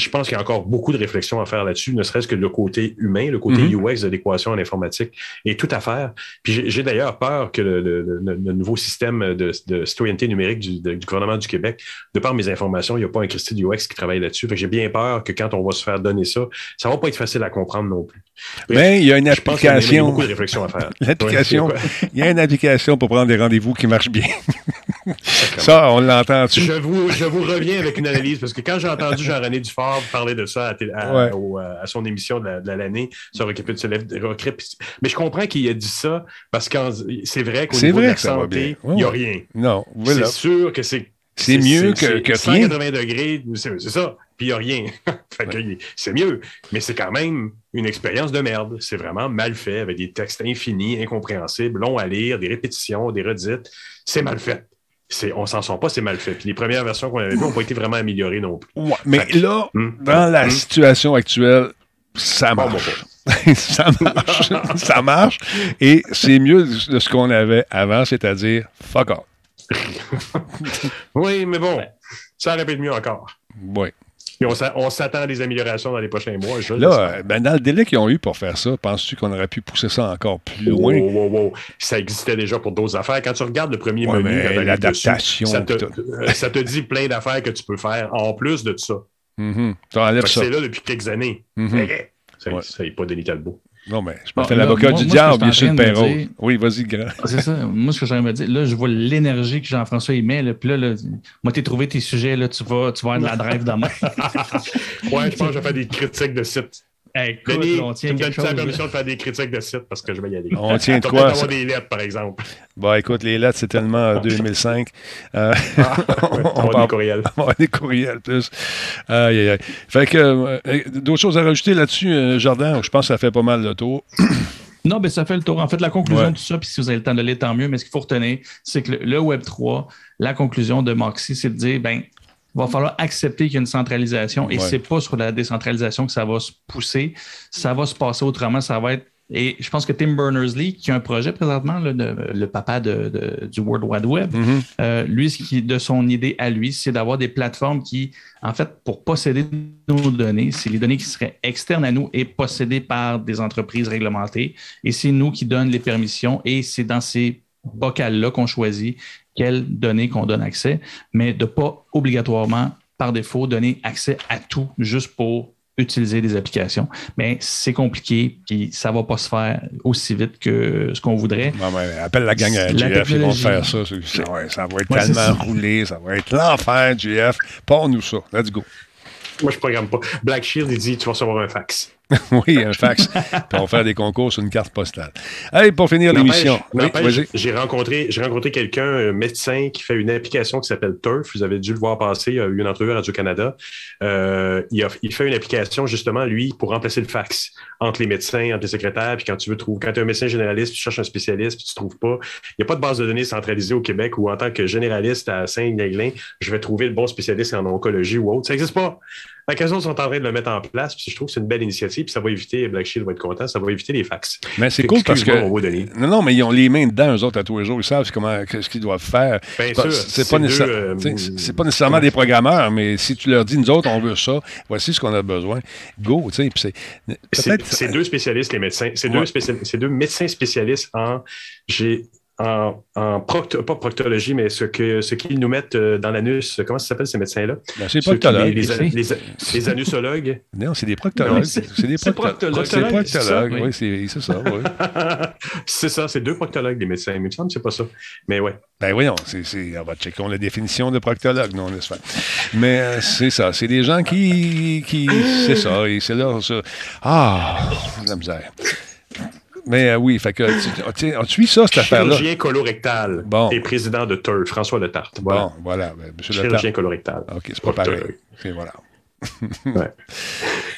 B: je pense qu'il y a encore beaucoup de réflexions à faire là-dessus, ne serait-ce que le côté humain, le côté mhm. UX de l'équation en informatique est tout à faire. Puis j'ai d'ailleurs peur que le, nouveau système de, citoyenneté numérique du, gouvernement du Québec, de par mes informations, il n'y a pas un Christy UX qui travaille là-dessus. J'ai bien peur que quand on va se faire donner ça, ça ne va pas être facile à comprendre non plus.
A: Mais il y a une application.
B: Il y a beaucoup de réflexions à faire.
A: L'application, il y a une application pour prendre des rendez-vous qui marche bien. ça, on l'entend.
B: Je vous, je vous reviens avec une analyse parce que quand j'ai entendu Jean-René Dufort parler de ça à, son émission de l'année sur mais je comprends qu'il a dit ça parce que c'est vrai qu'au niveau de la santé, il n'y a rien.
A: Non,
B: C'est sûr que c'est
A: c'est mieux que, que
B: 180 degrés, c'est ça. Puis il n'y a rien. c'est mieux. Mais c'est quand même une expérience de merde. C'est vraiment mal fait, avec des textes infinis, incompréhensibles, longs à lire, des répétitions, des redites. C'est mal fait. On s'en sort pas, c'est mal fait. Puis les premières versions qu'on avait vues n'ont pas été vraiment améliorées non plus.
A: mais là, hmm? dans la hmm? situation actuelle, ça marche. ça marche. ça marche. Et c'est mieux de ce qu'on avait avant, c'est-à-dire fuck off.
B: oui, mais bon, ça aurait pu être mieux encore.
A: Oui.
B: On s'attend à des améliorations dans les prochains mois.
A: là, ben, dans le délai qu'ils ont eu pour faire ça, penses-tu qu'on aurait pu pousser ça encore plus loin?
B: Ça existait déjà pour d'autres affaires. Quand tu regardes le premier menu,
A: l'adaptation,
B: ça, euh, ça, te dit plein d'affaires que tu peux faire en plus de ça.
A: Mm
B: C'est là depuis quelques années. Mm-hmm. Ça n'est pas Denis Talbot.
A: Non, mais je m'appelle l'avocat du diable, bien sûr, Perrault. Oui, vas-y, grand.
C: Ah, c'est ça. Moi, ce que j'aimerais dire, là, je vois l'énergie que Jean-François y met. Là, puis là, là moi, t'es trouvé tes sujets, là, tu vas, tu vas avoir de la drive demain.
B: ouais, je pense que je vais faire des critiques de sites.
C: Écoute, Denis, on tient
B: tu me donnes la permission de faire des critiques de site parce que je vais y aller.
A: On tient de quoi?
B: avoir des lettres, par exemple.
A: Bon, écoute, les lettres, c'est tellement 2005.
B: Euh, ah, on, va des courriels.
A: On va des courriels plus. Aïe, aïe, aïe. Fait que, euh, d'autres choses à rajouter là-dessus, euh, Jardin? Je pense que ça fait pas mal le tour.
C: Non, mais ça fait le tour. En fait, la conclusion de tout ça, puis si vous avez le temps de lire, tant mieux, mais ce qu'il faut retenir, c'est que le, Web 3, la conclusion de Moxie, c'est de dire, ben, va falloir accepter qu'il y a une centralisation et ce c'est pas sur la décentralisation que ça va se pousser. Ça va se passer autrement. Ça va être. Et je pense que Tim Berners-Lee, qui a un projet présentement, le papa de, du World Wide Web, mm-hmm. euh, lui, ce qui, de son idée à lui, c'est d'avoir des plateformes qui, en fait, pour posséder nos données, c'est les données qui seraient externes à nous et possédées par des entreprises réglementées. Et c'est nous qui donnent les permissions et c'est dans ces bocals-là qu'on choisit quelles données qu'on donne accès, mais de ne pas obligatoirement, par défaut, donner accès à tout juste pour utiliser des applications. Mais c'est compliqué, puis ça ne va pas se faire aussi vite que ce qu'on voudrait.
A: appelle la gang à GF, ils vont faire ça. Ça, va être tellement roulé, ça va être l'enfer, GF. Pas nous ça. Let's go.
B: Moi, je ne programme pas. Black Shield, il dit tu vas recevoir un fax.
A: oui, un fax. Puis on va faire des concours sur une carte postale. Allez, pour finir l'émission.
B: j'ai rencontré, rencontré quelqu'un, un médecin, qui fait une application qui s'appelle Turf. Vous avez dû le voir passer. Il y a eu une entrevue à Radio-Canada. Euh, il, il, fait une application, justement, lui, pour remplacer le fax entre les médecins, entre les secrétaires. Puis quand tu veux trouver, quand tu es un médecin généraliste, tu cherches un spécialiste, puis tu ne trouves pas, il n'y a pas de base de données centralisée au Québec où, en tant que généraliste à Saint-Gnéglin, je vais trouver le bon spécialiste en oncologie ou autre. Ça n'existe pas. Les sont en train de le mettre en place, puis je trouve que c'est une belle initiative, puis ça va éviter, Black Shield va être content, ça va éviter les fax.
A: Mais c'est cool parce que. Non, non, mais ils ont les mains dedans, eux autres, à tous les jours, ils savent comment, ce qu'ils doivent faire.
B: Bien sûr.
A: C'est pas, euh, pas, nécessairement des programmeurs, mais si tu leur dis, nous autres, on veut ça, voici ce qu'on a besoin, go, tu sais.
B: C'est deux spécialistes, les médecins. C'est deux, deux médecins spécialistes en. J'ai en, pas proctologie, mais ce que ce qu'ils nous mettent euh, dans l'anus, comment ça s'appelle ces médecins-là?
A: Ben, c'est proctologues.
B: Les, les, les, anusologues.
A: Non, c'est des proctologues. C'est des proctologues. C'est proctologues, oui, c'est ça. Oui.
B: c'est ça, c'est deux proctologues, des médecins. Mais il me semble que c'est pas ça. Mais ouais.
A: Ben voyons, c'est, on va checker la définition de proctologue, non, n'est-ce pas? Mais euh, c'est ça, c'est des gens qui, qui c'est ça, et c'est là, ça. Ah, la misère. Mais euh, oui, fait que tu, tu, suis ça, cette affaire-là.
B: Chirurgien colorectal bon. et président de TER, François Letarte.
A: Voilà. Bon, voilà.
B: Ben, Chirurgien colorectal.
A: OK, c'est pas pareil. voilà. ouais.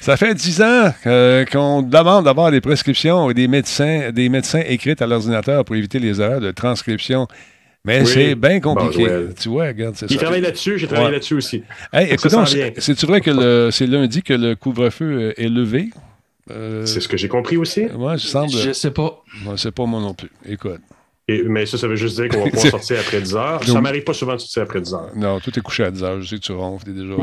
A: Ça fait dix ans euh, qu'on demande d'avoir des prescriptions et des médecins, des médecins écrites à l'ordinateur pour éviter les erreurs de transcription. Mais c'est bien compliqué. Tu vois, regarde, c'est ça.
B: Il travaille là-dessus, j'ai travaillé là-dessus aussi.
A: Hey, écoute, c'est-tu vrai que c'est lundi que le couvre-feu est levé?
B: Euh, c'est ce que j'ai compris aussi.
A: Moi, je semble.
C: Je sais pas.
A: Moi, c'est pas moi non plus. Écoute
B: mais ça, ça veut juste dire qu'on va pouvoir sortir après 10 heures. Ça m'arrive pas souvent de sortir après 10 heures.
A: Non, tout est couché à 10 heures. Je sais que tu ronfles déjà.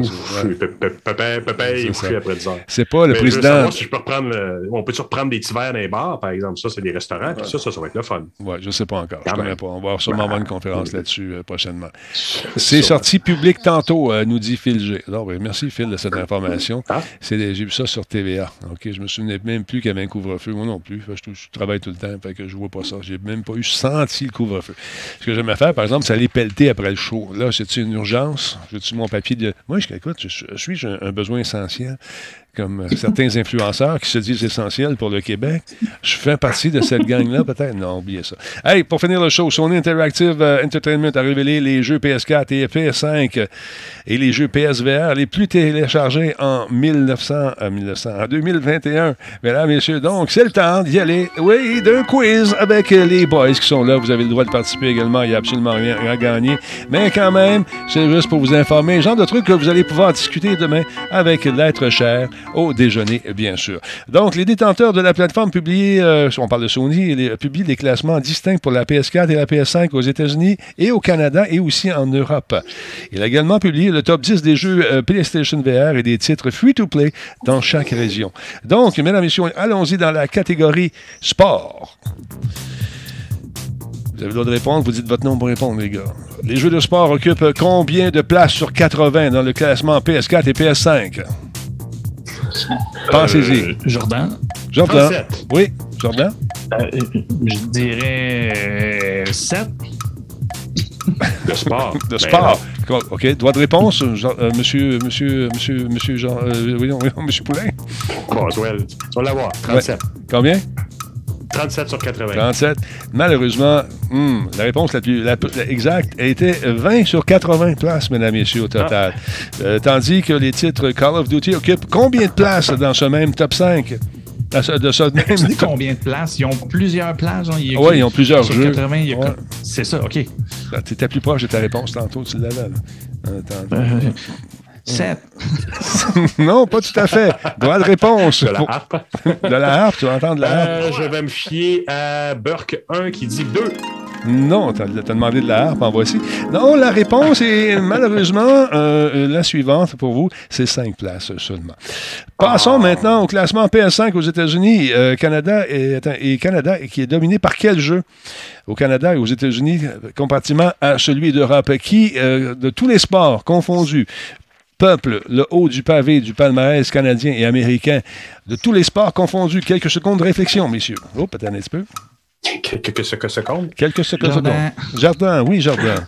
B: Papa est couché après 10 heures.
A: C'est pas le président.
B: si je peux reprendre On peut-tu reprendre des petits verres dans les bars, par exemple? Ça, c'est des restaurants. Puis ça, ça, ça va être le fun.
A: Ouais, je sais pas encore. Je connais pas. On va sûrement avoir une conférence là-dessus euh, prochainement. C'est sorti public tantôt, euh, nous dit Phil G. Alors, ben, merci, Phil, de cette information. Ah. J'ai vu ça sur TVA. OK, je me souvenais même plus qu'il y avait un couvre-feu. Moi non plus. Je, travaille tout le temps. Fait que je vois pas ça. J'ai même pas eu 100 anti le couvre-feu. Ce que j'aimais faire, par exemple, c'est aller pelleter après le show. Là, c'est une urgence? J'ai-tu mon papier de. Moi, je, écoute, je, suis un besoin essentiel comme euh, certains influenceurs qui se disent essentiels pour le Québec. Je fais partie de cette gang-là, peut-être. Non, oubliez ça. Hey, pour finir le show, Sony Interactive euh, Entertainment a révélé les jeux PS4 et PS5 et les jeux PSVR les plus téléchargés en 1900, euh, 1900, en 2021. Mesdames, messieurs, donc, c'est le temps d'y aller. Oui, d'un quiz avec les boys qui sont là. Vous avez le droit de participer également. Il n'y a absolument rien à gagner. Mais quand même, c'est juste pour vous informer. Genre de trucs que vous allez pouvoir discuter demain avec l'être cher au déjeuner, bien sûr. Donc, les détenteurs de la plateforme publient, euh, on parle de Sony, les, publient des classements distincts pour la PS4 et la PS5 aux États-Unis et au Canada et aussi en Europe. Il a également publié le top 10 des jeux euh, PlayStation VR et des titres free-to-play dans chaque région. Donc, mesdames et messieurs, allons-y dans la catégorie sport. Vous avez le droit de répondre, vous dites votre nom pour répondre, les gars. Les jeux de sport occupent combien de places sur 80 dans le classement PS4 et PS5? Pensez-y.
C: Euh, Jordan.
A: Jordan. Oui, Jordan.
C: Euh, je dirais 7.
B: De sport.
A: de sport. OK. Droit de réponse, euh, monsieur, monsieur, monsieur, monsieur Jean. oui, oui, monsieur Poulain.
B: Bon, on va l'avoir. 37.
A: Combien?
B: 37 sur 80.
A: 37. Malheureusement, hmm, la réponse la plus exacte était 20 sur 80 places, mesdames et messieurs, au total. Ah. Euh, tandis que les titres Call of Duty occupent combien de places dans ce même top 5?
C: De ce même... Tu dis combien de places? Ils ont plusieurs places.
A: Oui, ils ont plusieurs jeux.
C: C'est ça, OK.
A: Tu étais plus proche de ta réponse tantôt, tu l'avais.
C: Euh, 7.
A: non, pas tout à fait. Droit de réponse.
B: De la harpe.
A: de la harpe, tu vas entendre la harpe.
B: Euh, je vais me fier à Burke 1 qui dit 2.
A: Non, tu as, demandé de la harpe, en voici. Non, la réponse est malheureusement euh, la suivante pour vous, c'est 5 places seulement. Passons ah. maintenant au classement PS5 aux États-Unis, euh, Canada et, et Canada, qui est dominé par quel jeu? Au Canada et aux États-Unis, comparativement à celui d'Europe, qui, de tous les sports confondus, peuple le haut du pavé du palmarès canadien et américain de tous les sports confondus. Quelques secondes de réflexion, messieurs. Oh, peut-être un petit peu.
B: Quelques secondes.
A: Quelques secondes. Jardin, oui, Jardin.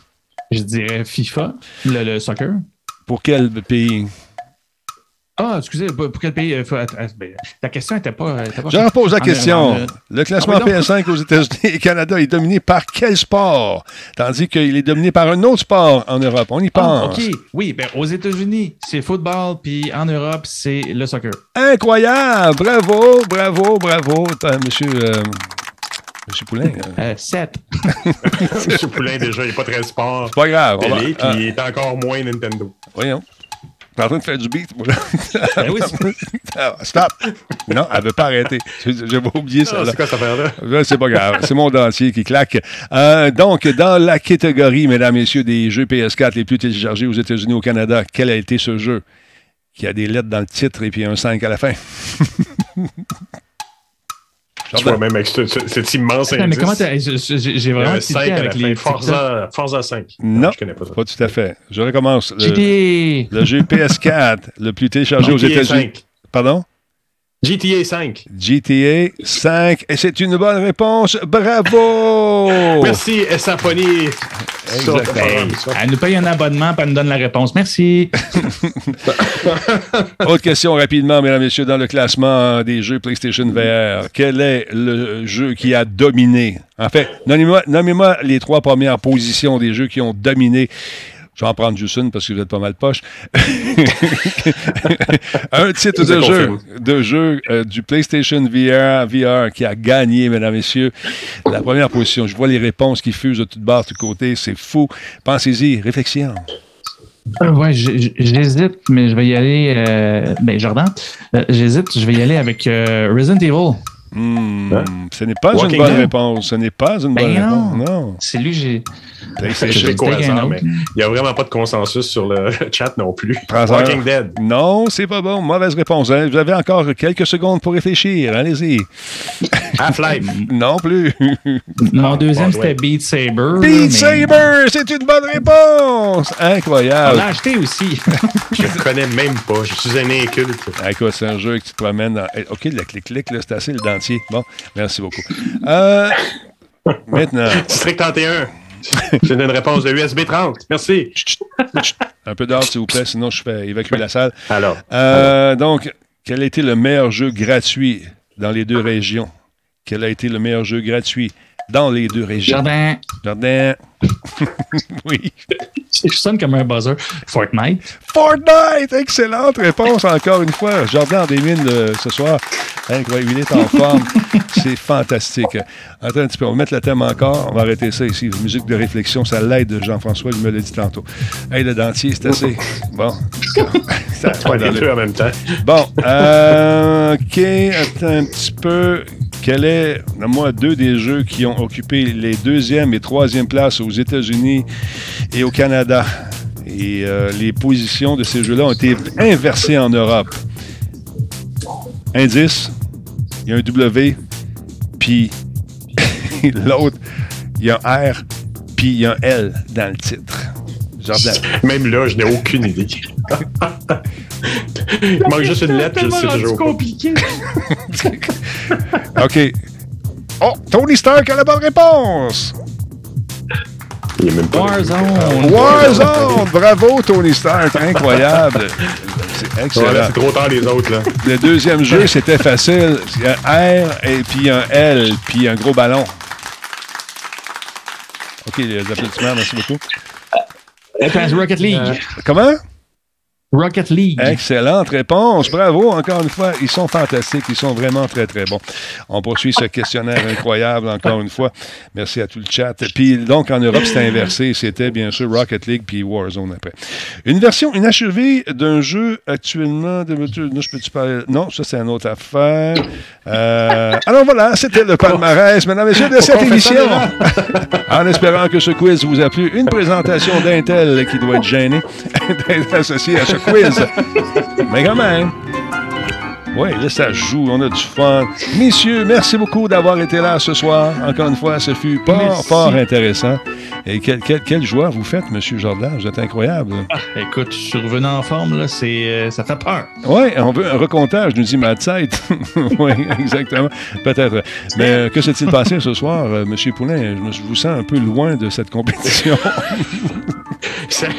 C: Je dirais FIFA, le soccer.
A: Pour quel pays?
C: Ah, excusez, pour quel pays euh, ben, Ta question n'était pas.
A: Je repose la question. le classement ah PS5 aux États-Unis et Canada est dominé par quel sport? Tandis qu'il est dominé par un autre sport en Europe. On y ah, pense.
C: OK. Oui, ben, aux États-Unis, c'est football, puis en Europe, c'est le soccer.
A: Incroyable. Bravo, bravo, bravo, monsieur. Euh, monsieur Poulain.
C: 7.
B: Euh, monsieur Poulain, déjà, il n'est pas très sport.
A: C'est pas grave.
B: puis il est encore moins Nintendo.
A: Voyons. T'es en train de faire du beat, moi. Ben oui, ah, Stop! Non, elle ne veut pas arrêter. J'ai oublié ça.
B: Ah, c'est quoi cette affaire-là?
A: C'est pas grave. C'est mon dentier qui claque. Euh, donc, dans la catégorie, mesdames, messieurs, des jeux PS4 les plus téléchargés aux États-Unis, au Canada, quel a été ce jeu qui a des lettres dans le titre et puis un 5 à la fin?
B: Tu vois, même avec cet immense
C: indice. Mais comment J'ai vraiment
B: 5 avec les Forza, Forza 5.
A: Non, je connais pas ça. Pas tout à fait. Je recommence. Le, le jeu PS4, le plus téléchargé aux États-Unis. Pardon?
B: GTA 5.
A: GTA 5. Et c'est une bonne réponse. Bravo!
B: Merci, Essaphonie.
C: Elle nous paye un abonnement, et elle nous donne la réponse. Merci.
A: Autre question rapidement, mesdames et messieurs, dans le classement des jeux PlayStation VR. Quel est le jeu qui a dominé? En fait, nommez-moi les trois premières positions des jeux qui ont dominé je vais en prendre juste une parce que vous êtes pas mal poche. un titre de jeu, de jeu euh, du PlayStation VR, VR qui a gagné, mesdames et messieurs, la première position. Je vois les réponses qui fusent de toutes barres, de tous côtés. C'est fou. Pensez-y. Réflexion.
C: Euh, ouais, j'hésite, mais je vais y aller. Euh, ben, Jordan, j'hésite, je vais y aller avec Resident Evil.
A: Hmm, hein? Ce n'est pas une bonne réponse. Ce n'est pas une bonne ben réponse. Non.
C: C'est lui, j'ai.
B: Il n'y a vraiment pas de consensus sur le chat non plus. Walking Dead.
A: Non, c'est pas bon. Mauvaise réponse. Hein. Vous avez encore quelques secondes pour réfléchir. Allez-y.
B: Half-Life.
A: non plus.
C: Mon deuxième, c'était Beat Saber.
A: Beat Saber, c'est une bonne réponse. Incroyable.
C: On l'a acheté aussi.
B: je ne connais même pas. Je suis un inculte.
A: Écoute, c'est un jeu que tu te promènes dans... OK, le clic-clic, c'est assez le Bon, merci beaucoup. Euh, Maintenant.
B: District 31. J'ai une réponse de USB 30. Merci.
A: Un peu d'ordre, s'il vous plaît, sinon je fais évacuer la salle.
B: Alors,
A: euh, Donc, quel a été le meilleur jeu gratuit dans les deux régions? Quel a été le meilleur jeu gratuit dans les deux régions?
C: Jardin.
A: Jardin. oui.
C: Je sonne comme un buzzer. Fortnite.
A: Fortnite! Excellente réponse encore une fois. Jardin en démine euh, ce soir. Incroyable, il est en forme. C'est fantastique. Attends un petit peu, on va mettre le thème encore. On va arrêter ça ici. Musique de réflexion, ça l'aide, Jean-François, il me l'a dit tantôt. Hey, le dentier, c'est assez. Bon.
B: ça va les deux en même temps.
A: Bon, euh, OK, attends un petit peu. Quel est, moi, deux des jeux qui ont occupé les deuxième et troisième places aux États-Unis et au Canada? Et euh, les positions de ces jeux-là ont été inversées en Europe. Indice, il y a un W, puis l'autre, il y a un R, puis il y a un L dans le titre. Jordan.
B: Même là, je n'ai aucune idée. il manque juste une lettre, je sais toujours.
C: C'est compliqué.
A: OK. Oh, Tony Stark a la bonne réponse!
B: Il est même pas
C: Warzone.
A: Warzone! Bravo, Tony Stark! Incroyable! C'est excellent.
B: C'est trop tard les autres, là.
A: Le deuxième jeu, c'était facile. Il y a un R et puis un L, puis un gros ballon. OK, les applaudissements, merci beaucoup.
C: Attends, Rocket League.
A: Comment?
C: Rocket League.
A: Excellente réponse. Bravo, encore une fois. Ils sont fantastiques. Ils sont vraiment très, très bons. On poursuit ce questionnaire incroyable, encore une fois. Merci à tout le chat. Puis, donc, en Europe, c'était inversé. C'était, bien sûr, Rocket League puis Warzone après. Une version inachevée d'un jeu actuellement. De... Je peux-tu parler? Non, ça, c'est une autre affaire. Euh... Alors, voilà, c'était le palmarès, mesdames et messieurs, de cette émission. en espérant que ce quiz vous a plu. Une présentation d'Intel qui doit être gêné d'être associé à ce quiz. Mais quand même. Oui, là, ça joue, on a du fun. Messieurs, merci beaucoup d'avoir été là ce soir. Encore une fois, ce fut
C: Merci.
A: fort intéressant. Et quel, quel, quel joie vous faites, Monsieur Jordan. Vous êtes incroyable.
C: Ah, écoute, je suis revenu en forme, là, c'est, euh, ça fait peur.
A: Oui, on veut un recomptage, nous dit Matsait. oui, exactement. Peut-être. Mais euh, que s'est-il passé ce soir, euh, Monsieur Poulain? Je, me- je vous sens un peu loin de cette compétition.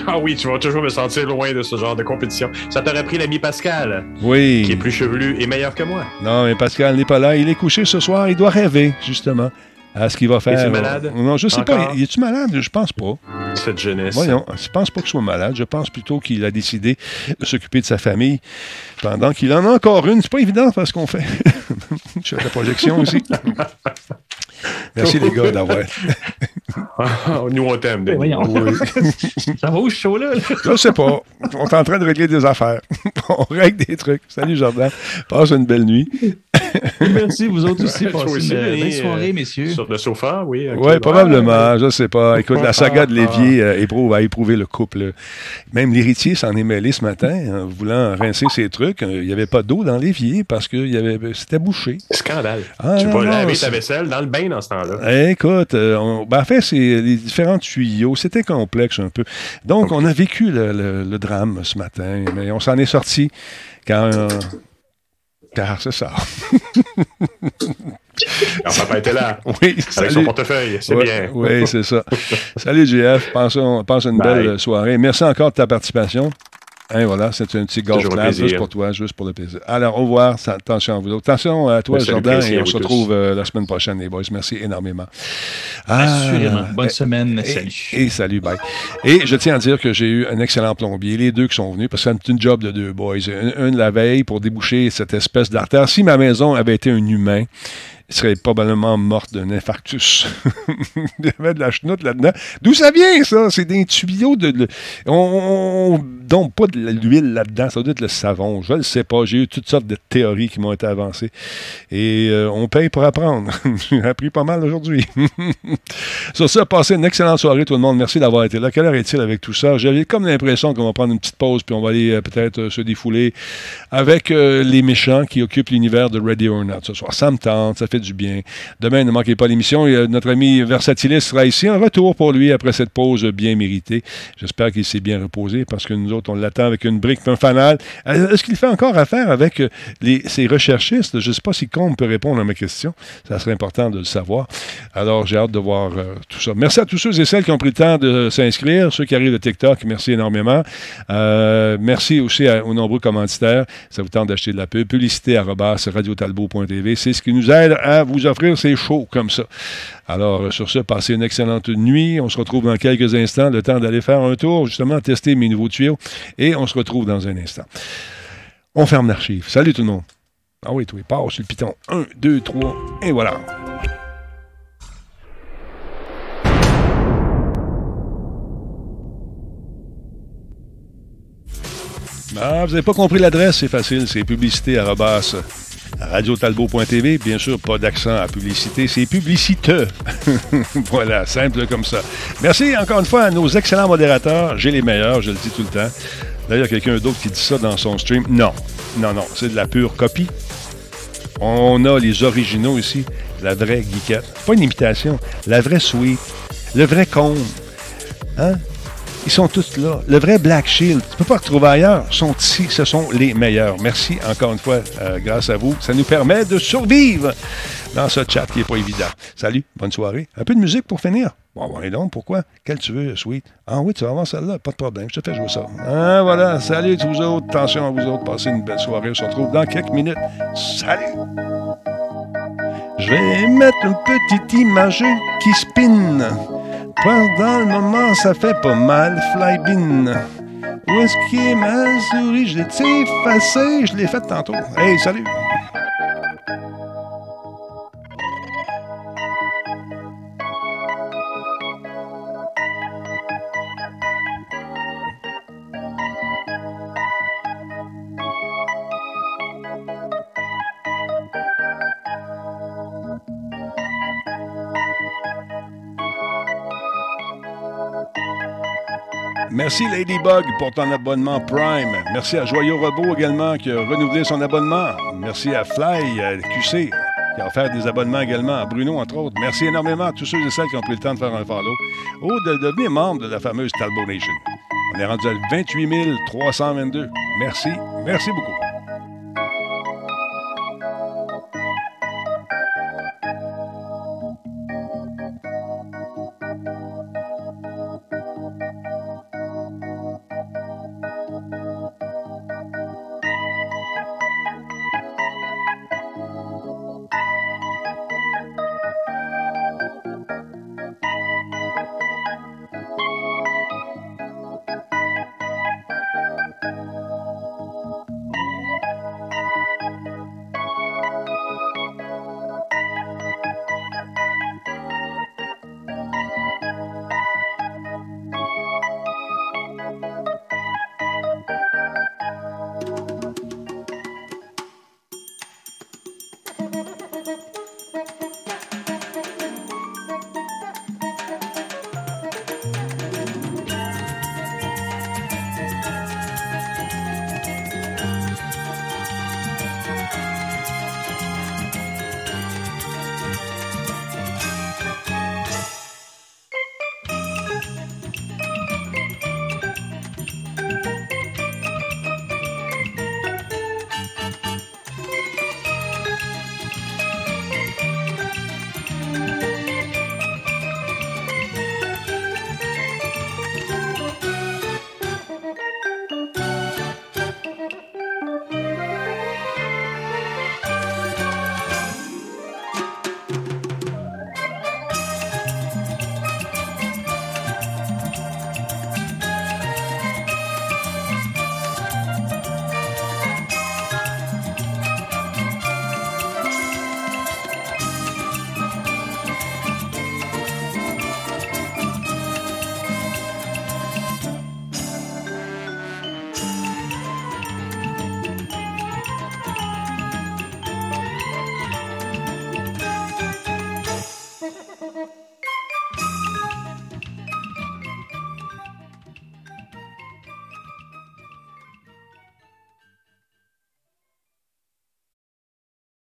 B: Ah oui, tu vas toujours me sentir loin de ce genre de compétition. Ça t'aurait pris l'ami Pascal,
A: oui.
B: qui est plus chevelu et meilleur que moi.
A: Non, mais Pascal n'est pas là. Il est couché ce soir. Il doit rêver, justement, à ce qu'il va faire.
B: Est-il malade?
A: Non, je sais
B: Encore?
A: pas. Il est-tu malade? Je pense pas.
B: Cette jeunesse.
A: Voyons, je pense pas qu'il soit malade. Je pense plutôt qu'il a décidé de s'occuper de sa famille pendant qu'il en a encore une. C'est pas évident parce qu'on fait. je fais la projection aussi. Merci les gars d'avoir.
B: Nous, on t'aime.
C: Voyons. ça va où ce show-là? là?
A: Je sais pas. On est en train de régler des affaires. On règle des trucs. Salut Jordan. Passe une belle nuit.
C: Merci, vous autres aussi. Passez
B: aussi,
C: une belle soirée,
B: euh,
C: messieurs.
B: Sur le sofa, oui.
A: Oui, probablement. Je sais pas. Écoute, la saga de Lévier euh, éprouve, a éprouvé le couple. Même l'héritier s'en est mêlé ce matin en voulant rincer ses trucs. Euh, Il n'y avait pas d'eau dans l'évier parce que y avait, c'était bouché.
B: Scandale.
A: Ah,
B: tu vas laver ta vaisselle dans le bain dans ce temps-là.
A: Écoute, euh, on- ben, en fait, c'est les différents tuyaux. C'était complexe un peu. Donc, on a vécu le, le- le drame ce matin, mais on s'en est sorti quand. euh, car c'est ça.
B: Alors, papa était là.
A: Oui,
B: Avec son portefeuille. C'est
A: Ouais,
B: bien.
A: Oui, c'est ça. Salut, JF. Passe, une
B: Bye.
A: belle soirée. Merci encore de ta participation. Hein, voilà, c'est un petit golf
B: plaisir.
A: juste pour toi, juste pour le plaisir. Alors, au revoir. Attention à vous autres. Attention à toi,
B: Merci,
A: Jordan, et on se retrouve euh, la semaine prochaine, les boys. Merci énormément. Ah,
C: Assurément. Bonne semaine.
A: et-
C: Salut.
A: Et, salut, bye. Et je tiens à dire que j'ai eu un excellent plombier, les deux qui sont venus, parce que c'est une job de deux boys. Un, un la veille pour déboucher cette espèce d'artère. Si ma maison avait été un humain, serait probablement morte d'un infarctus. Il y avait de la chenoute là-dedans. D'où ça vient, ça? C'est des tuyaux de... on on dompe pas de l'huile là-dedans. Ça doit être le savon. Je ne sais pas. J'ai eu toutes sortes de théories qui m'ont été avancées. Et euh, on paye pour apprendre. J'ai appris pas mal aujourd'hui. Sur ça, passez une excellente soirée, tout le monde. Merci d'avoir été là. Quelle heure est-il avec tout ça? J'avais comme l'impression qu'on va prendre une petite pause, puis on va aller euh, peut-être euh, se défouler avec les méchants qui occupent l'univers de Ready or Not ce soir. Ça me tente. Ça fait du bien. Demain, ne manquez pas l'émission. Notre ami Versatilis sera ici. Un retour pour lui après cette pause bien méritée. J'espère qu'il s'est bien reposé parce que nous autres, on l'attend avec une brique un fanal. Euh, est-ce qu'il fait encore affaire avec euh, les, ses recherchistes? Je ne sais pas si Combe peut répondre à ma question. Ça serait important de le savoir. Alors, j'ai hâte de voir euh, tout ça. Merci à tous ceux et celles qui ont pris le temps de s'inscrire. Ceux qui arrivent de TikTok, merci énormément. merci aussi aux nombreux commanditaires. Ça vous tente d'acheter de la pub. Publicité à radiotalbo.tv. C'est ce qui nous aide à vous offrir ces shows comme ça. Alors, sur ce, passez une excellente nuit. On se retrouve dans quelques instants. Le temps d'aller faire un tour, justement, tester mes nouveaux tuyaux. Et on se retrouve dans un instant. On ferme l'archive. Salut tout le monde. Ah oui, toi, pars sur le piton. Un, deux, trois, et voilà. Ah, vous n'avez pas compris l'adresse, c'est facile, c'est publicité à radiotalbo.tv, bien sûr, pas d'accent à publicité, c'est publiciteux. voilà, simple comme ça. Merci encore une fois à nos excellents modérateurs. J'ai les meilleurs, je le dis tout le temps. D'ailleurs, quelqu'un d'autre qui dit ça dans son stream? Non, non, non, c'est de la pure copie. On a les originaux ici, la vraie geekette. Pas une imitation, la vraie suite, le vrai con. Hein? Ils sont tous là. Le vrai Black Shield, tu ne peux pas retrouver ailleurs, sont ici. Ce sont les meilleurs. Merci encore une fois, euh, grâce à vous. Ça nous permet de survivre dans ce chat qui n'est pas évident. Salut, bonne soirée. Un peu de musique pour finir? Bon, bon, et donc, pourquoi? Quelle tu veux, Sweet? Ah oui, tu vas avoir celle-là, pas de problème. Je te fais jouer ça. Ah, voilà. Salut, tous vous autres. Attention à vous autres. Passez une belle soirée. On se retrouve dans quelques minutes. Salut! Je vais mettre une petite image qui spinne. Pendant le moment, ça fait pas mal, Flybin. Où est-ce qu'il est ma souris? Je l'ai effacé, je l'ai fait tantôt. Hey, salut! Merci Ladybug pour ton abonnement Prime. Merci à Joyeux Robot également qui a renouvelé son abonnement. Merci à Fly, à QC qui a offert des abonnements également, à Bruno entre autres. Merci énormément à tous ceux et celles qui ont pris le temps de faire un follow ou de devenir membre de la fameuse Talbot Nation. On est rendu à 28 322. Merci, merci beaucoup.